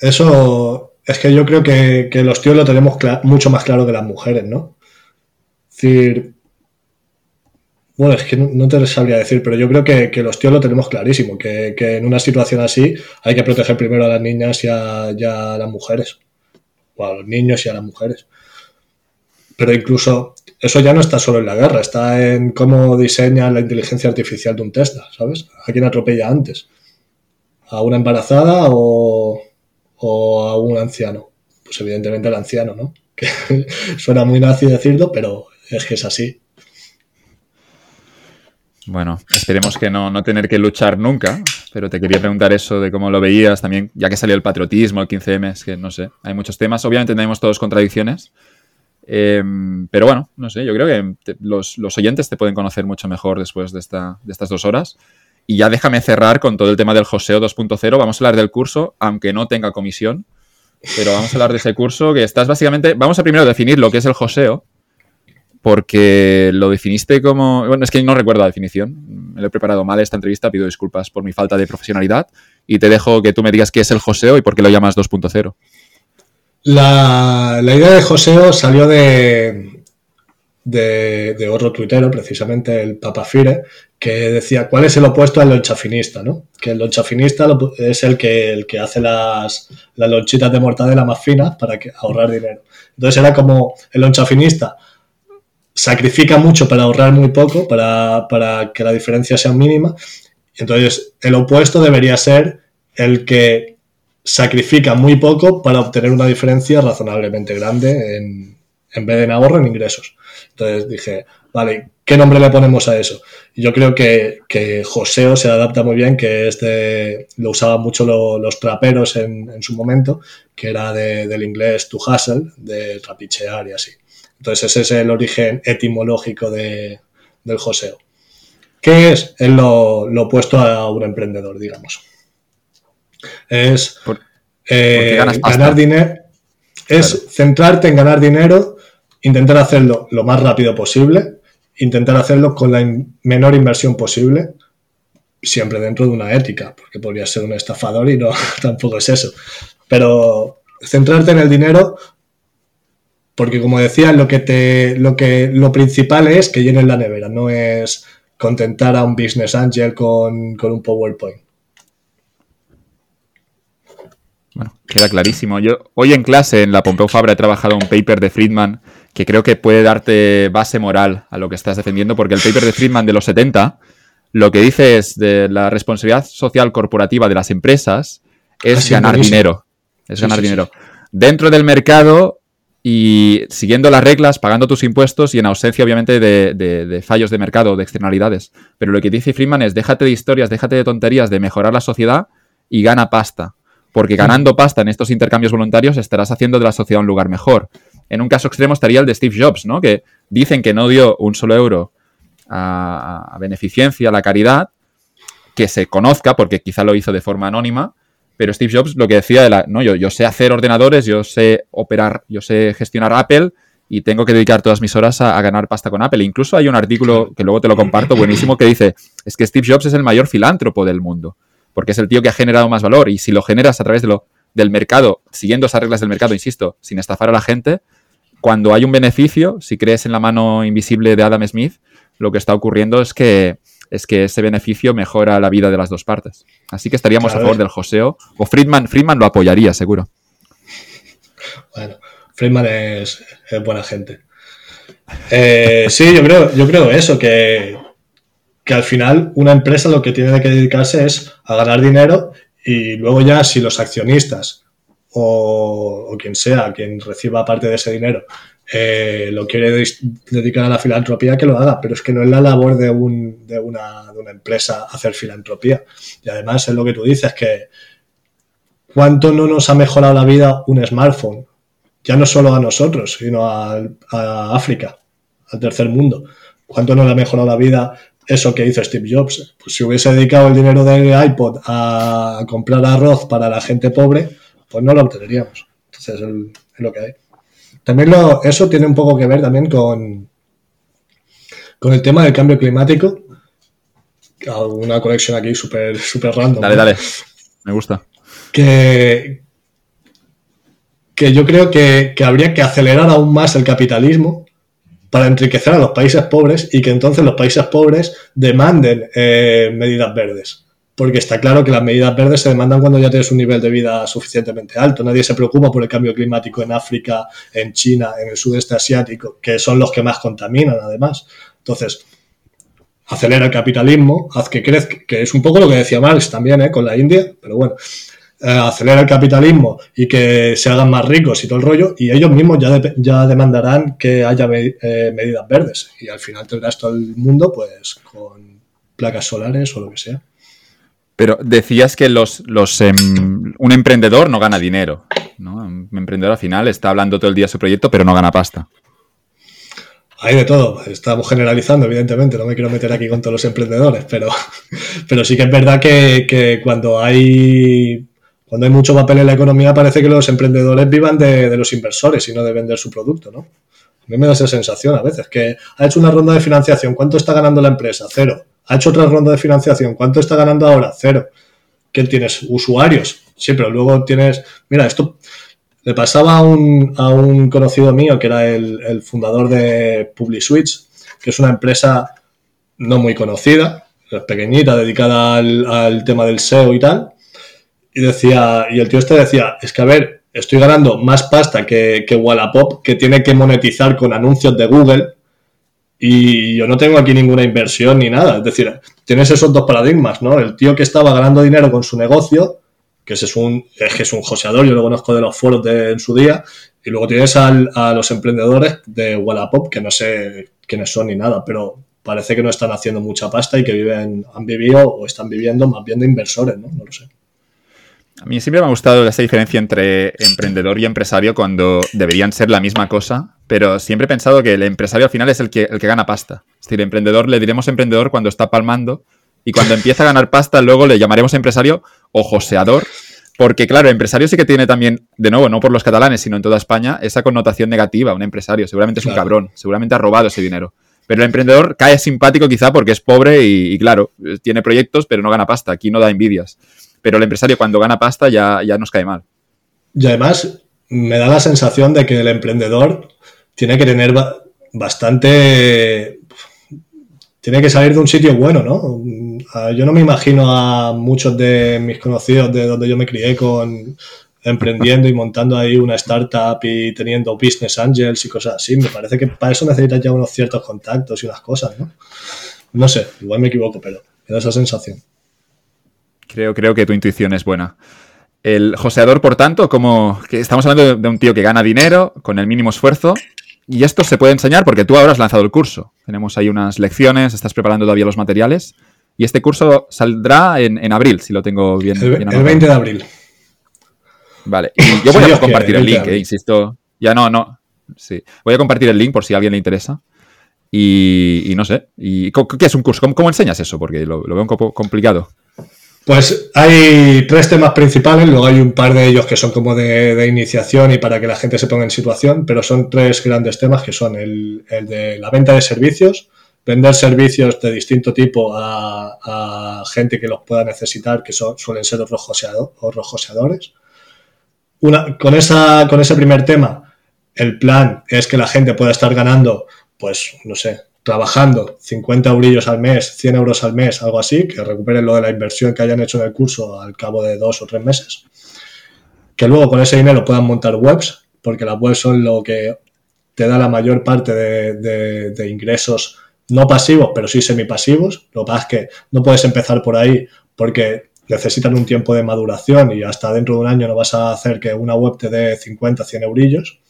Eso es que yo creo que, los tíos lo tenemos mucho más claro que las mujeres, ¿no? Es decir, bueno, es que no, te sabría decir, pero yo creo que, los tíos lo tenemos clarísimo, que, en una situación así hay que proteger primero a las niñas y a, las mujeres, o a los niños y a las mujeres. Pero incluso eso ya no está solo en la guerra, está en cómo diseña la inteligencia artificial de un Tesla, ¿sabes? ¿A quién atropella antes? ¿A una embarazada o, o a un anciano? Pues evidentemente al anciano, ¿no? Que suena muy nazi decirlo, pero es que es así. Bueno, esperemos que no, no, tener que luchar nunca, pero te quería preguntar eso de cómo lo veías también, ya que salió el patriotismo, el 15M, es que no sé, hay muchos temas, obviamente tenemos todos contradicciones, em, pero bueno, no sé, yo creo que los, oyentes te pueden conocer mucho mejor después de, esta, de estas dos horas. Y ya déjame cerrar con todo el tema del Joseo 2.0, vamos a hablar del curso, aunque no tenga comisión, pero vamos a hablar de ese curso que estás básicamente, vamos a primero definir lo que es el Joseo, porque lo definiste como... Bueno, es que no recuerdo la definición. Me lo he preparado mal esta entrevista, pido disculpas por mi falta de profesionalidad y te dejo que tú me digas qué es el joseo y por qué lo llamas 2.0. La, idea de joseo salió de, de, otro tuitero, precisamente el Papa Fire, que decía cuál es el opuesto al lonchafinista, ¿no? Que el lonchafinista es el que, hace las, las lonchitas de mortadela más finas para ahorrar dinero. Entonces era como el lonchafinista sacrifica mucho para ahorrar muy poco, para, para que la diferencia sea mínima. Entonces el opuesto debería ser el que sacrifica muy poco para obtener una diferencia razonablemente grande en, en vez de en ahorro, en ingresos. Entonces dije, vale, ¿qué nombre le ponemos a eso? Yo creo que, que Joseo se adapta muy bien, que es de, lo usaban mucho los traperos en, su momento, que era del inglés to hustle, de trapichear y así. Entonces ese es el origen etimológico de, del Joseo. ¿Qué es? Es lo, opuesto a un emprendedor, digamos. Es eh, ganar dinero. Es centrarte en ganar dinero intentar hacerlo lo más rápido posible, intentar hacerlo con la menor inversión posible, siempre dentro de una ética, porque podría ser un estafador y no, tampoco es eso. Pero centrarte en el dinero, porque como decía, lo que te, lo que, lo principal es que llenes la nevera, no es contentar a un business angel con, con un PowerPoint. Bueno, queda clarísimo. Yo hoy en clase en la Pompeu Fabra he trabajado un paper de Friedman que creo que puede darte base moral a lo que estás defendiendo, porque el paper de Friedman de los 70 lo que dice es de la responsabilidad social corporativa de las empresas es ganar dinero. Es ganar dinero. Dentro del mercado y siguiendo las reglas, pagando tus impuestos y en ausencia, obviamente, de, de, fallos de mercado, de externalidades. Pero lo que dice Friedman es déjate de historias, déjate de tonterías de mejorar la sociedad y gana pasta porque ganando pasta en estos intercambios voluntarios estarás haciendo de la sociedad un lugar mejor. En un caso extremo estaría el de Steve Jobs, ¿no? Que dicen que no dio un solo euro a, beneficencia, a la caridad, que se conozca, porque quizá lo hizo de forma anónima, pero Steve Jobs lo que decía era, no, yo, yo sé hacer ordenadores, yo sé operar, yo sé gestionar Apple y tengo que dedicar todas mis horas a, a, ganar pasta con Apple. Incluso hay un artículo que luego te lo comparto, buenísimo, que dice, es que Steve Jobs es el mayor filántropo del mundo porque es el tío que ha generado más valor y si lo generas a través de lo, del mercado, siguiendo esas reglas del mercado, insisto, sin estafar a la gente, cuando hay un beneficio, si crees en la mano invisible de Adam Smith, lo que está ocurriendo es que, es que ese beneficio mejora la vida de las dos partes. Así que estaríamos a favor del joseo. O Friedman, Friedman lo apoyaría, seguro. Bueno, Friedman es, buena gente. Eh, sí, yo creo, yo creo eso, que, que al final una empresa lo que tiene que dedicarse es a ganar dinero y luego ya si los accionistas o, quien sea, quien reciba parte de ese dinero, eh, lo quiere dedicar a la filantropía, que lo haga, pero es que no es la labor de, un, de, una, de empresa hacer filantropía. Y además es lo que tú dices, que cuánto no nos ha mejorado la vida un smartphone, ya no solo a nosotros, sino a, África, al tercer mundo. ¿Cuánto nos ha mejorado la vida eso que hizo Steve Jobs. Pues si hubiese dedicado el dinero del iPod a comprar arroz para la gente pobre, pues no lo obtendríamos. Entonces es, lo que hay. También lo, eso tiene un poco que ver también con, con el tema del cambio climático. Una conexión aquí súper super random. Dale, dale. Me gusta. Que, que yo creo que, que habría que acelerar aún más el capitalismo para enriquecer a los países pobres y que entonces los países pobres demanden eh, medidas verdes. Porque está claro que las medidas verdes se demandan cuando ya tienes un nivel de vida suficientemente alto. Nadie se preocupa por el cambio climático en África, en China, en el sudeste asiático, que son los que más contaminan además. Entonces, acelera el capitalismo, haz que crezca, que es un poco lo que decía Marx también ¿eh? con la India, pero bueno, eh, acelera el capitalismo y que se hagan más ricos y todo el rollo, y ellos mismos ya, demandarán que haya eh, medidas verdes. Y al final tendrás todo el mundo pues con placas solares o lo que sea. Pero decías que los, los em, un emprendedor no gana dinero. ¿no? Un emprendedor al final está hablando todo el día de su proyecto, pero no gana pasta. Hay de todo. Estamos generalizando, evidentemente. No me quiero meter aquí con todos los emprendedores, pero, pero sí que es verdad que, que cuando hay cuando hay mucho papel en la economía parece que los emprendedores vivan de, los inversores y no de vender su producto, ¿no? A mí me da esa sensación a veces, que ha hecho una ronda de financiación, ¿cuánto está ganando la empresa? Cero. Ha hecho otra ronda de financiación, ¿cuánto está ganando ahora? Cero. ¿Qué tienes? Usuarios. Sí, pero luego tienes, mira, esto, Le pasaba a un, a un conocido mío que era el, el fundador de PubliSwitch, que es una empresa no muy conocida, pequeñita, dedicada al, al tema del SEO y tal. Y decía, y el tío este decía, es que a ver, estoy ganando más pasta que, que Wallapop, que tiene que monetizar con anuncios de Google, y yo no tengo aquí ninguna inversión ni nada. Es decir, tienes esos dos paradigmas, ¿no? El tío que estaba ganando dinero con su negocio, que es un, es que es un joseador, yo lo conozco de los foros de, en su día, y luego tienes a los emprendedores de Wallapop, que no sé quiénes son ni nada, pero parece que no están haciendo mucha pasta y que viven, han vivido o están viviendo más bien de inversores, ¿no? No lo sé. A mí siempre me ha gustado esa diferencia entre emprendedor y empresario cuando deberían ser la misma cosa, pero siempre he pensado que el empresario al final es el que, el que gana pasta. Es decir, emprendedor le diremos emprendedor cuando está palmando y cuando empieza a ganar pasta luego le llamaremos empresario o joseador, porque claro, empresario sí que tiene también, de nuevo, no por los catalanes, sino en toda España, esa connotación negativa, un empresario. Seguramente es un Claro. cabrón, seguramente ha robado ese dinero. Pero el emprendedor cae simpático quizá porque es pobre y, y claro, tiene proyectos pero no gana pasta. Aquí no da envidias. Pero el empresario cuando gana pasta ya, ya nos cae mal. Y además me da la sensación de que el emprendedor tiene que tener ba- bastante... Tiene que salir de un sitio bueno, ¿no? Yo no me imagino a muchos de mis conocidos de donde yo me crié con emprendiendo y montando ahí una startup y teniendo business angels y cosas así. Me parece que para eso necesitas ya unos ciertos contactos y unas cosas, ¿no? No sé, igual me equivoco, pero me da esa sensación. Creo, creo que tu intuición es buena. El joseador, por tanto, como que estamos hablando de, un tío que gana dinero con el mínimo esfuerzo. Y esto se puede enseñar porque tú ahora has lanzado el curso. Tenemos ahí unas lecciones, estás preparando todavía los materiales. Y este curso saldrá en, en abril, si lo tengo bien, El, bien el anotado. 20 de abril. Vale. Y yo voy a compartir quiere, el 20 de link, eh, insisto. Ya no, no. Sí. Voy a compartir el link por si a alguien le interesa. Y, y no sé. Y, ¿Qué es un curso? ¿Cómo, cómo enseñas eso? Porque lo, lo veo un poco complicado. Pues hay tres temas principales, luego hay un par de ellos que son como de, iniciación y para que la gente se ponga en situación, pero son tres grandes temas que son el, de la venta de servicios, vender servicios de distinto tipo a, gente que los pueda necesitar, que son, suelen ser los joseado- o los joseadores. Una, con, esa, con ese primer tema, el plan es que la gente pueda estar ganando, pues, no sé, trabajando 50 eurillos al mes, 100 euros al mes, algo así, que recuperen lo de la inversión que hayan hecho en el curso al cabo de dos o tres meses. Que luego con ese dinero puedan montar webs, porque las webs son lo que te da la mayor parte de, ingresos no pasivos, pero sí semipasivos. Lo que pasa es que no puedes empezar por ahí porque necesitan un tiempo de maduración y hasta dentro de un año no vas a hacer que una web te dé 50, 100 eurillos.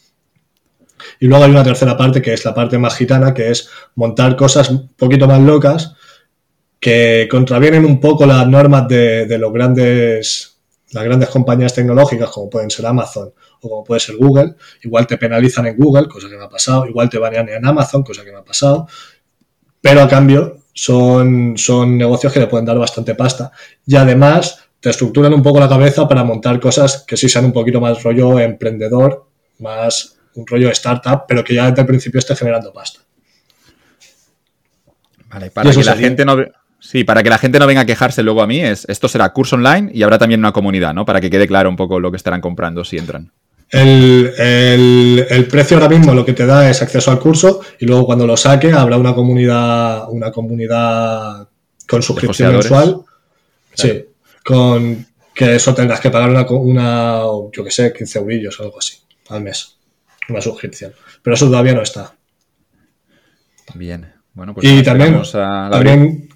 Y luego hay una tercera parte que es la parte más gitana, que es montar cosas un poquito más locas que contravienen un poco las normas de, de los grandes, las grandes compañías tecnológicas, como pueden ser Amazon o como puede ser Google. Igual te penalizan en Google, cosa que me ha pasado. Igual te banean en Amazon, cosa que me ha pasado. Pero a cambio son, son negocios que le pueden dar bastante pasta. Y además te estructuran un poco la cabeza para montar cosas que sí sean un poquito más rollo emprendedor, más un rollo startup, pero que ya desde el principio esté generando pasta. Vale, para que la sería. gente no Sí, para que la gente no venga a quejarse luego a mí, es, esto será curso online y habrá también una comunidad, ¿no? Para que quede claro un poco lo que estarán comprando si entran. El, el- el precio ahora mismo lo que te da es acceso al curso y luego cuando lo saque habrá una comunidad, una comunidad con suscripción mensual. Sí, con que eso tendrás que pagar una, una yo que sé, 15 eurillos o algo así al mes. Una suscripción. Pero eso todavía no está. Bien. Bueno, pues y también, a la también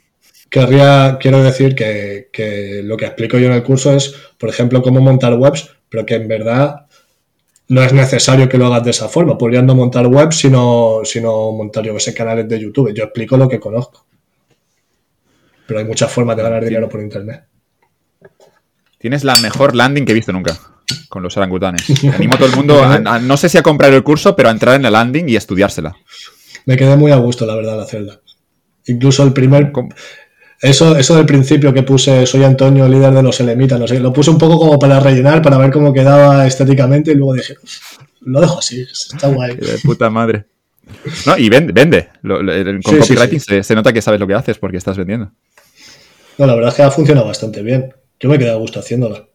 querría, quiero decir que, que lo que explico yo en el curso es, por ejemplo, cómo montar webs, pero que en verdad no es necesario que lo hagas de esa forma. Podrías no montar webs, sino, sino montar, yo que sé, canales de YouTube. Yo explico lo que conozco. Pero hay muchas formas de ganar dinero por internet. Tienes la mejor landing que he visto nunca con los orangutanes. Animo a todo el mundo, a- a- no sé si a comprar el curso, pero a entrar en la landing y estudiársela. Me quedé muy a gusto, la verdad, al hacerla. Incluso el primer, ¿Cómo? Eso, eso del principio que puse, soy Antonio, líder de los Elemitas, no sé, lo puse un poco como para rellenar, para ver cómo quedaba estéticamente y luego dije, "Uf, lo dejo así, está guay. De puta madre. No, y vende, vende. Lo- lo- el- con Sí, copywriting sí. Se, se nota que sabes lo que haces porque estás vendiendo. No, la verdad es que ha funcionado bastante bien. Yo me quedé a gusto haciéndola.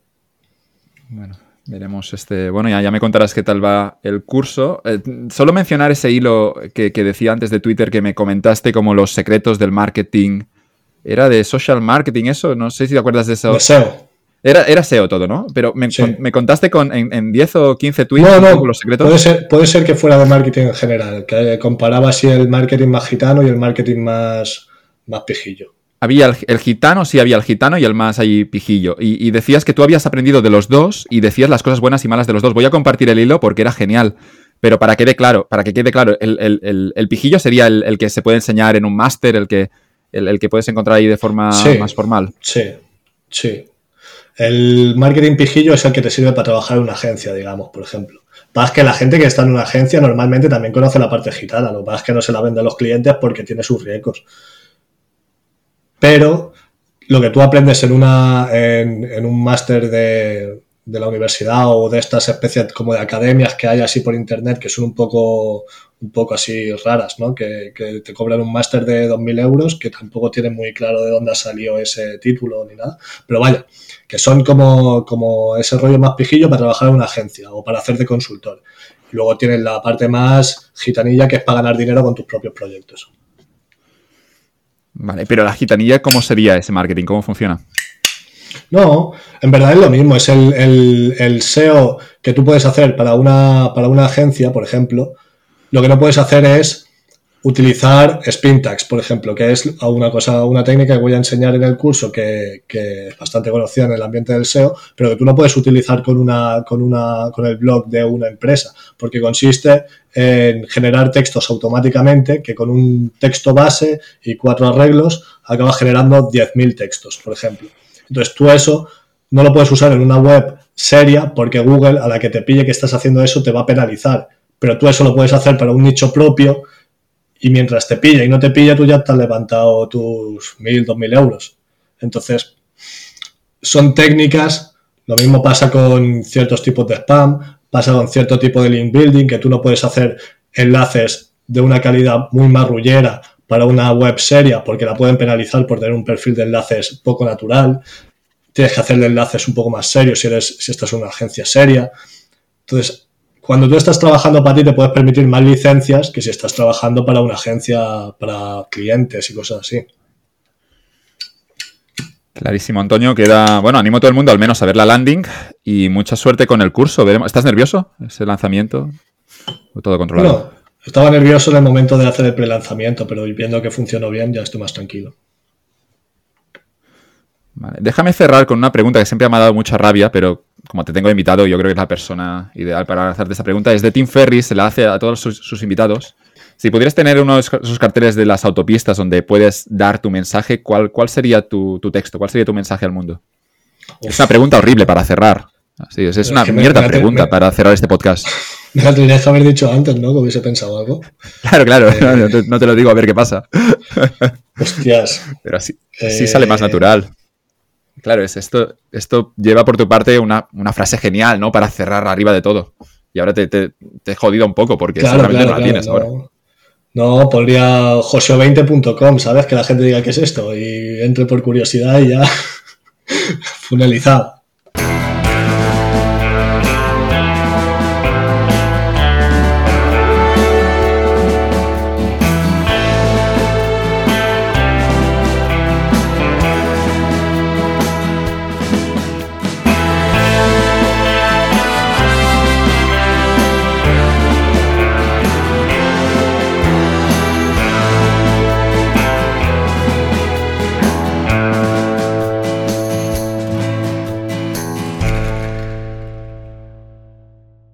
Bueno, Veremos este. Bueno, ya, ya me contarás qué tal va el curso. Eh, solo mencionar ese hilo que, decía antes de Twitter que me comentaste como los secretos del marketing. ¿Era de social marketing eso? No sé si te acuerdas de eso. SEO. Era, era SEO todo, ¿no? Pero me, contaste con, en, 10 o 15 tweets no, no, los secretos. Puede ser, puede ser que fuera de marketing en general, que comparaba así el marketing más gitano y el marketing más, más pijillo. Había el, gitano, sí, había el gitano y el más ahí pijillo. Y, decías que tú habías aprendido de los dos y decías las cosas buenas y malas de los dos. Voy a compartir el hilo porque era genial. Pero para que quede claro, para que quede claro, el, pijillo sería el, que se puede enseñar en un máster, el que, el, que puedes encontrar ahí de forma más formal. Sí, sí. El marketing pijillo es el que te sirve para trabajar en una agencia, digamos, por ejemplo. Pasa que la gente que está en una agencia normalmente también conoce la parte gitana, lo que es que no se la vende a los clientes porque tiene sus riesgos. Pero lo que tú aprendes en, una, en, un máster de, la universidad o de estas especies como de academias que hay así por internet que son un poco, un poco así raras, ¿no? Que, te cobran un máster de 2.000 euros que tampoco tienen muy claro de dónde ha salido ese título ni nada. Pero vaya, que son como, como ese rollo más pijillo para trabajar en una agencia o para hacer de consultor. Luego tienes la parte más gitanilla que es para ganar dinero con tus propios proyectos. Vale, pero la gitanilla, ¿cómo sería ese marketing? ¿Cómo funciona? No, en verdad es lo mismo, es el, el, SEO que tú puedes hacer para una, para una agencia, por ejemplo. Lo que no puedes hacer es utilizar spin tags, por ejemplo, que es una cosa, una técnica que voy a enseñar en el curso que, es bastante conocida en el ambiente del SEO, pero que tú no puedes utilizar con una, con una, con el blog de una empresa, porque consiste en generar textos automáticamente, que con un texto base y cuatro arreglos acaba generando 10.000 textos, por ejemplo. Entonces tú eso no lo puedes usar en una web seria porque Google a la que te pille que estás haciendo eso te va a penalizar, pero tú eso lo puedes hacer para un nicho propio y mientras te pilla y no te pilla, tú ya te has levantado tus mil, dos mil euros. Entonces, son técnicas, lo mismo pasa con ciertos tipos de spam, pasa con cierto tipo de link building, que tú no puedes hacer enlaces de una calidad muy marrullera para una web seria porque la pueden penalizar por tener un perfil de enlaces poco natural. Tienes que hacer enlaces un poco más serios si, eres, si estás en una agencia seria. Entonces, cuando tú estás trabajando para ti te puedes permitir más licencias que si estás trabajando para una agencia, para clientes y cosas así. Clarísimo, Antonio. Queda, bueno, animo a todo el mundo al menos a ver la landing y mucha suerte con el curso. ¿Estás nervioso? ¿Ese lanzamiento? ¿O todo controlado? No, estaba nervioso en el momento de hacer el pre-lanzamiento, pero viendo que funcionó bien ya estoy más tranquilo. Déjame cerrar con una pregunta que siempre me ha dado mucha rabia, pero como te tengo invitado, yo creo que es la persona ideal para hacerte esa pregunta. Es de Tim Ferris, se la hace a todos sus, invitados. Si pudieras tener uno de esos carteles de las autopistas donde puedes dar tu mensaje, ¿cuál, cuál sería tu, texto? ¿Cuál sería tu mensaje al mundo? Es una pregunta horrible para cerrar. es, una mierda pregunta para cerrar este podcast. Me la tendrías que haber dicho antes, ¿no? Que hubiese pensado algo. Claro, claro. Eh, no, te, lo digo a ver qué pasa. Hostias. Pero así, sale más eh, natural. Claro, es esto, esto lleva por tu parte una, frase genial, ¿no? Para cerrar arriba de todo. Y ahora te, he jodido un poco porque seguramente no la tienes ahora. No, podría joseo20.com, ¿sabes? Que la gente diga qué es esto y entre por curiosidad y ya finalizado.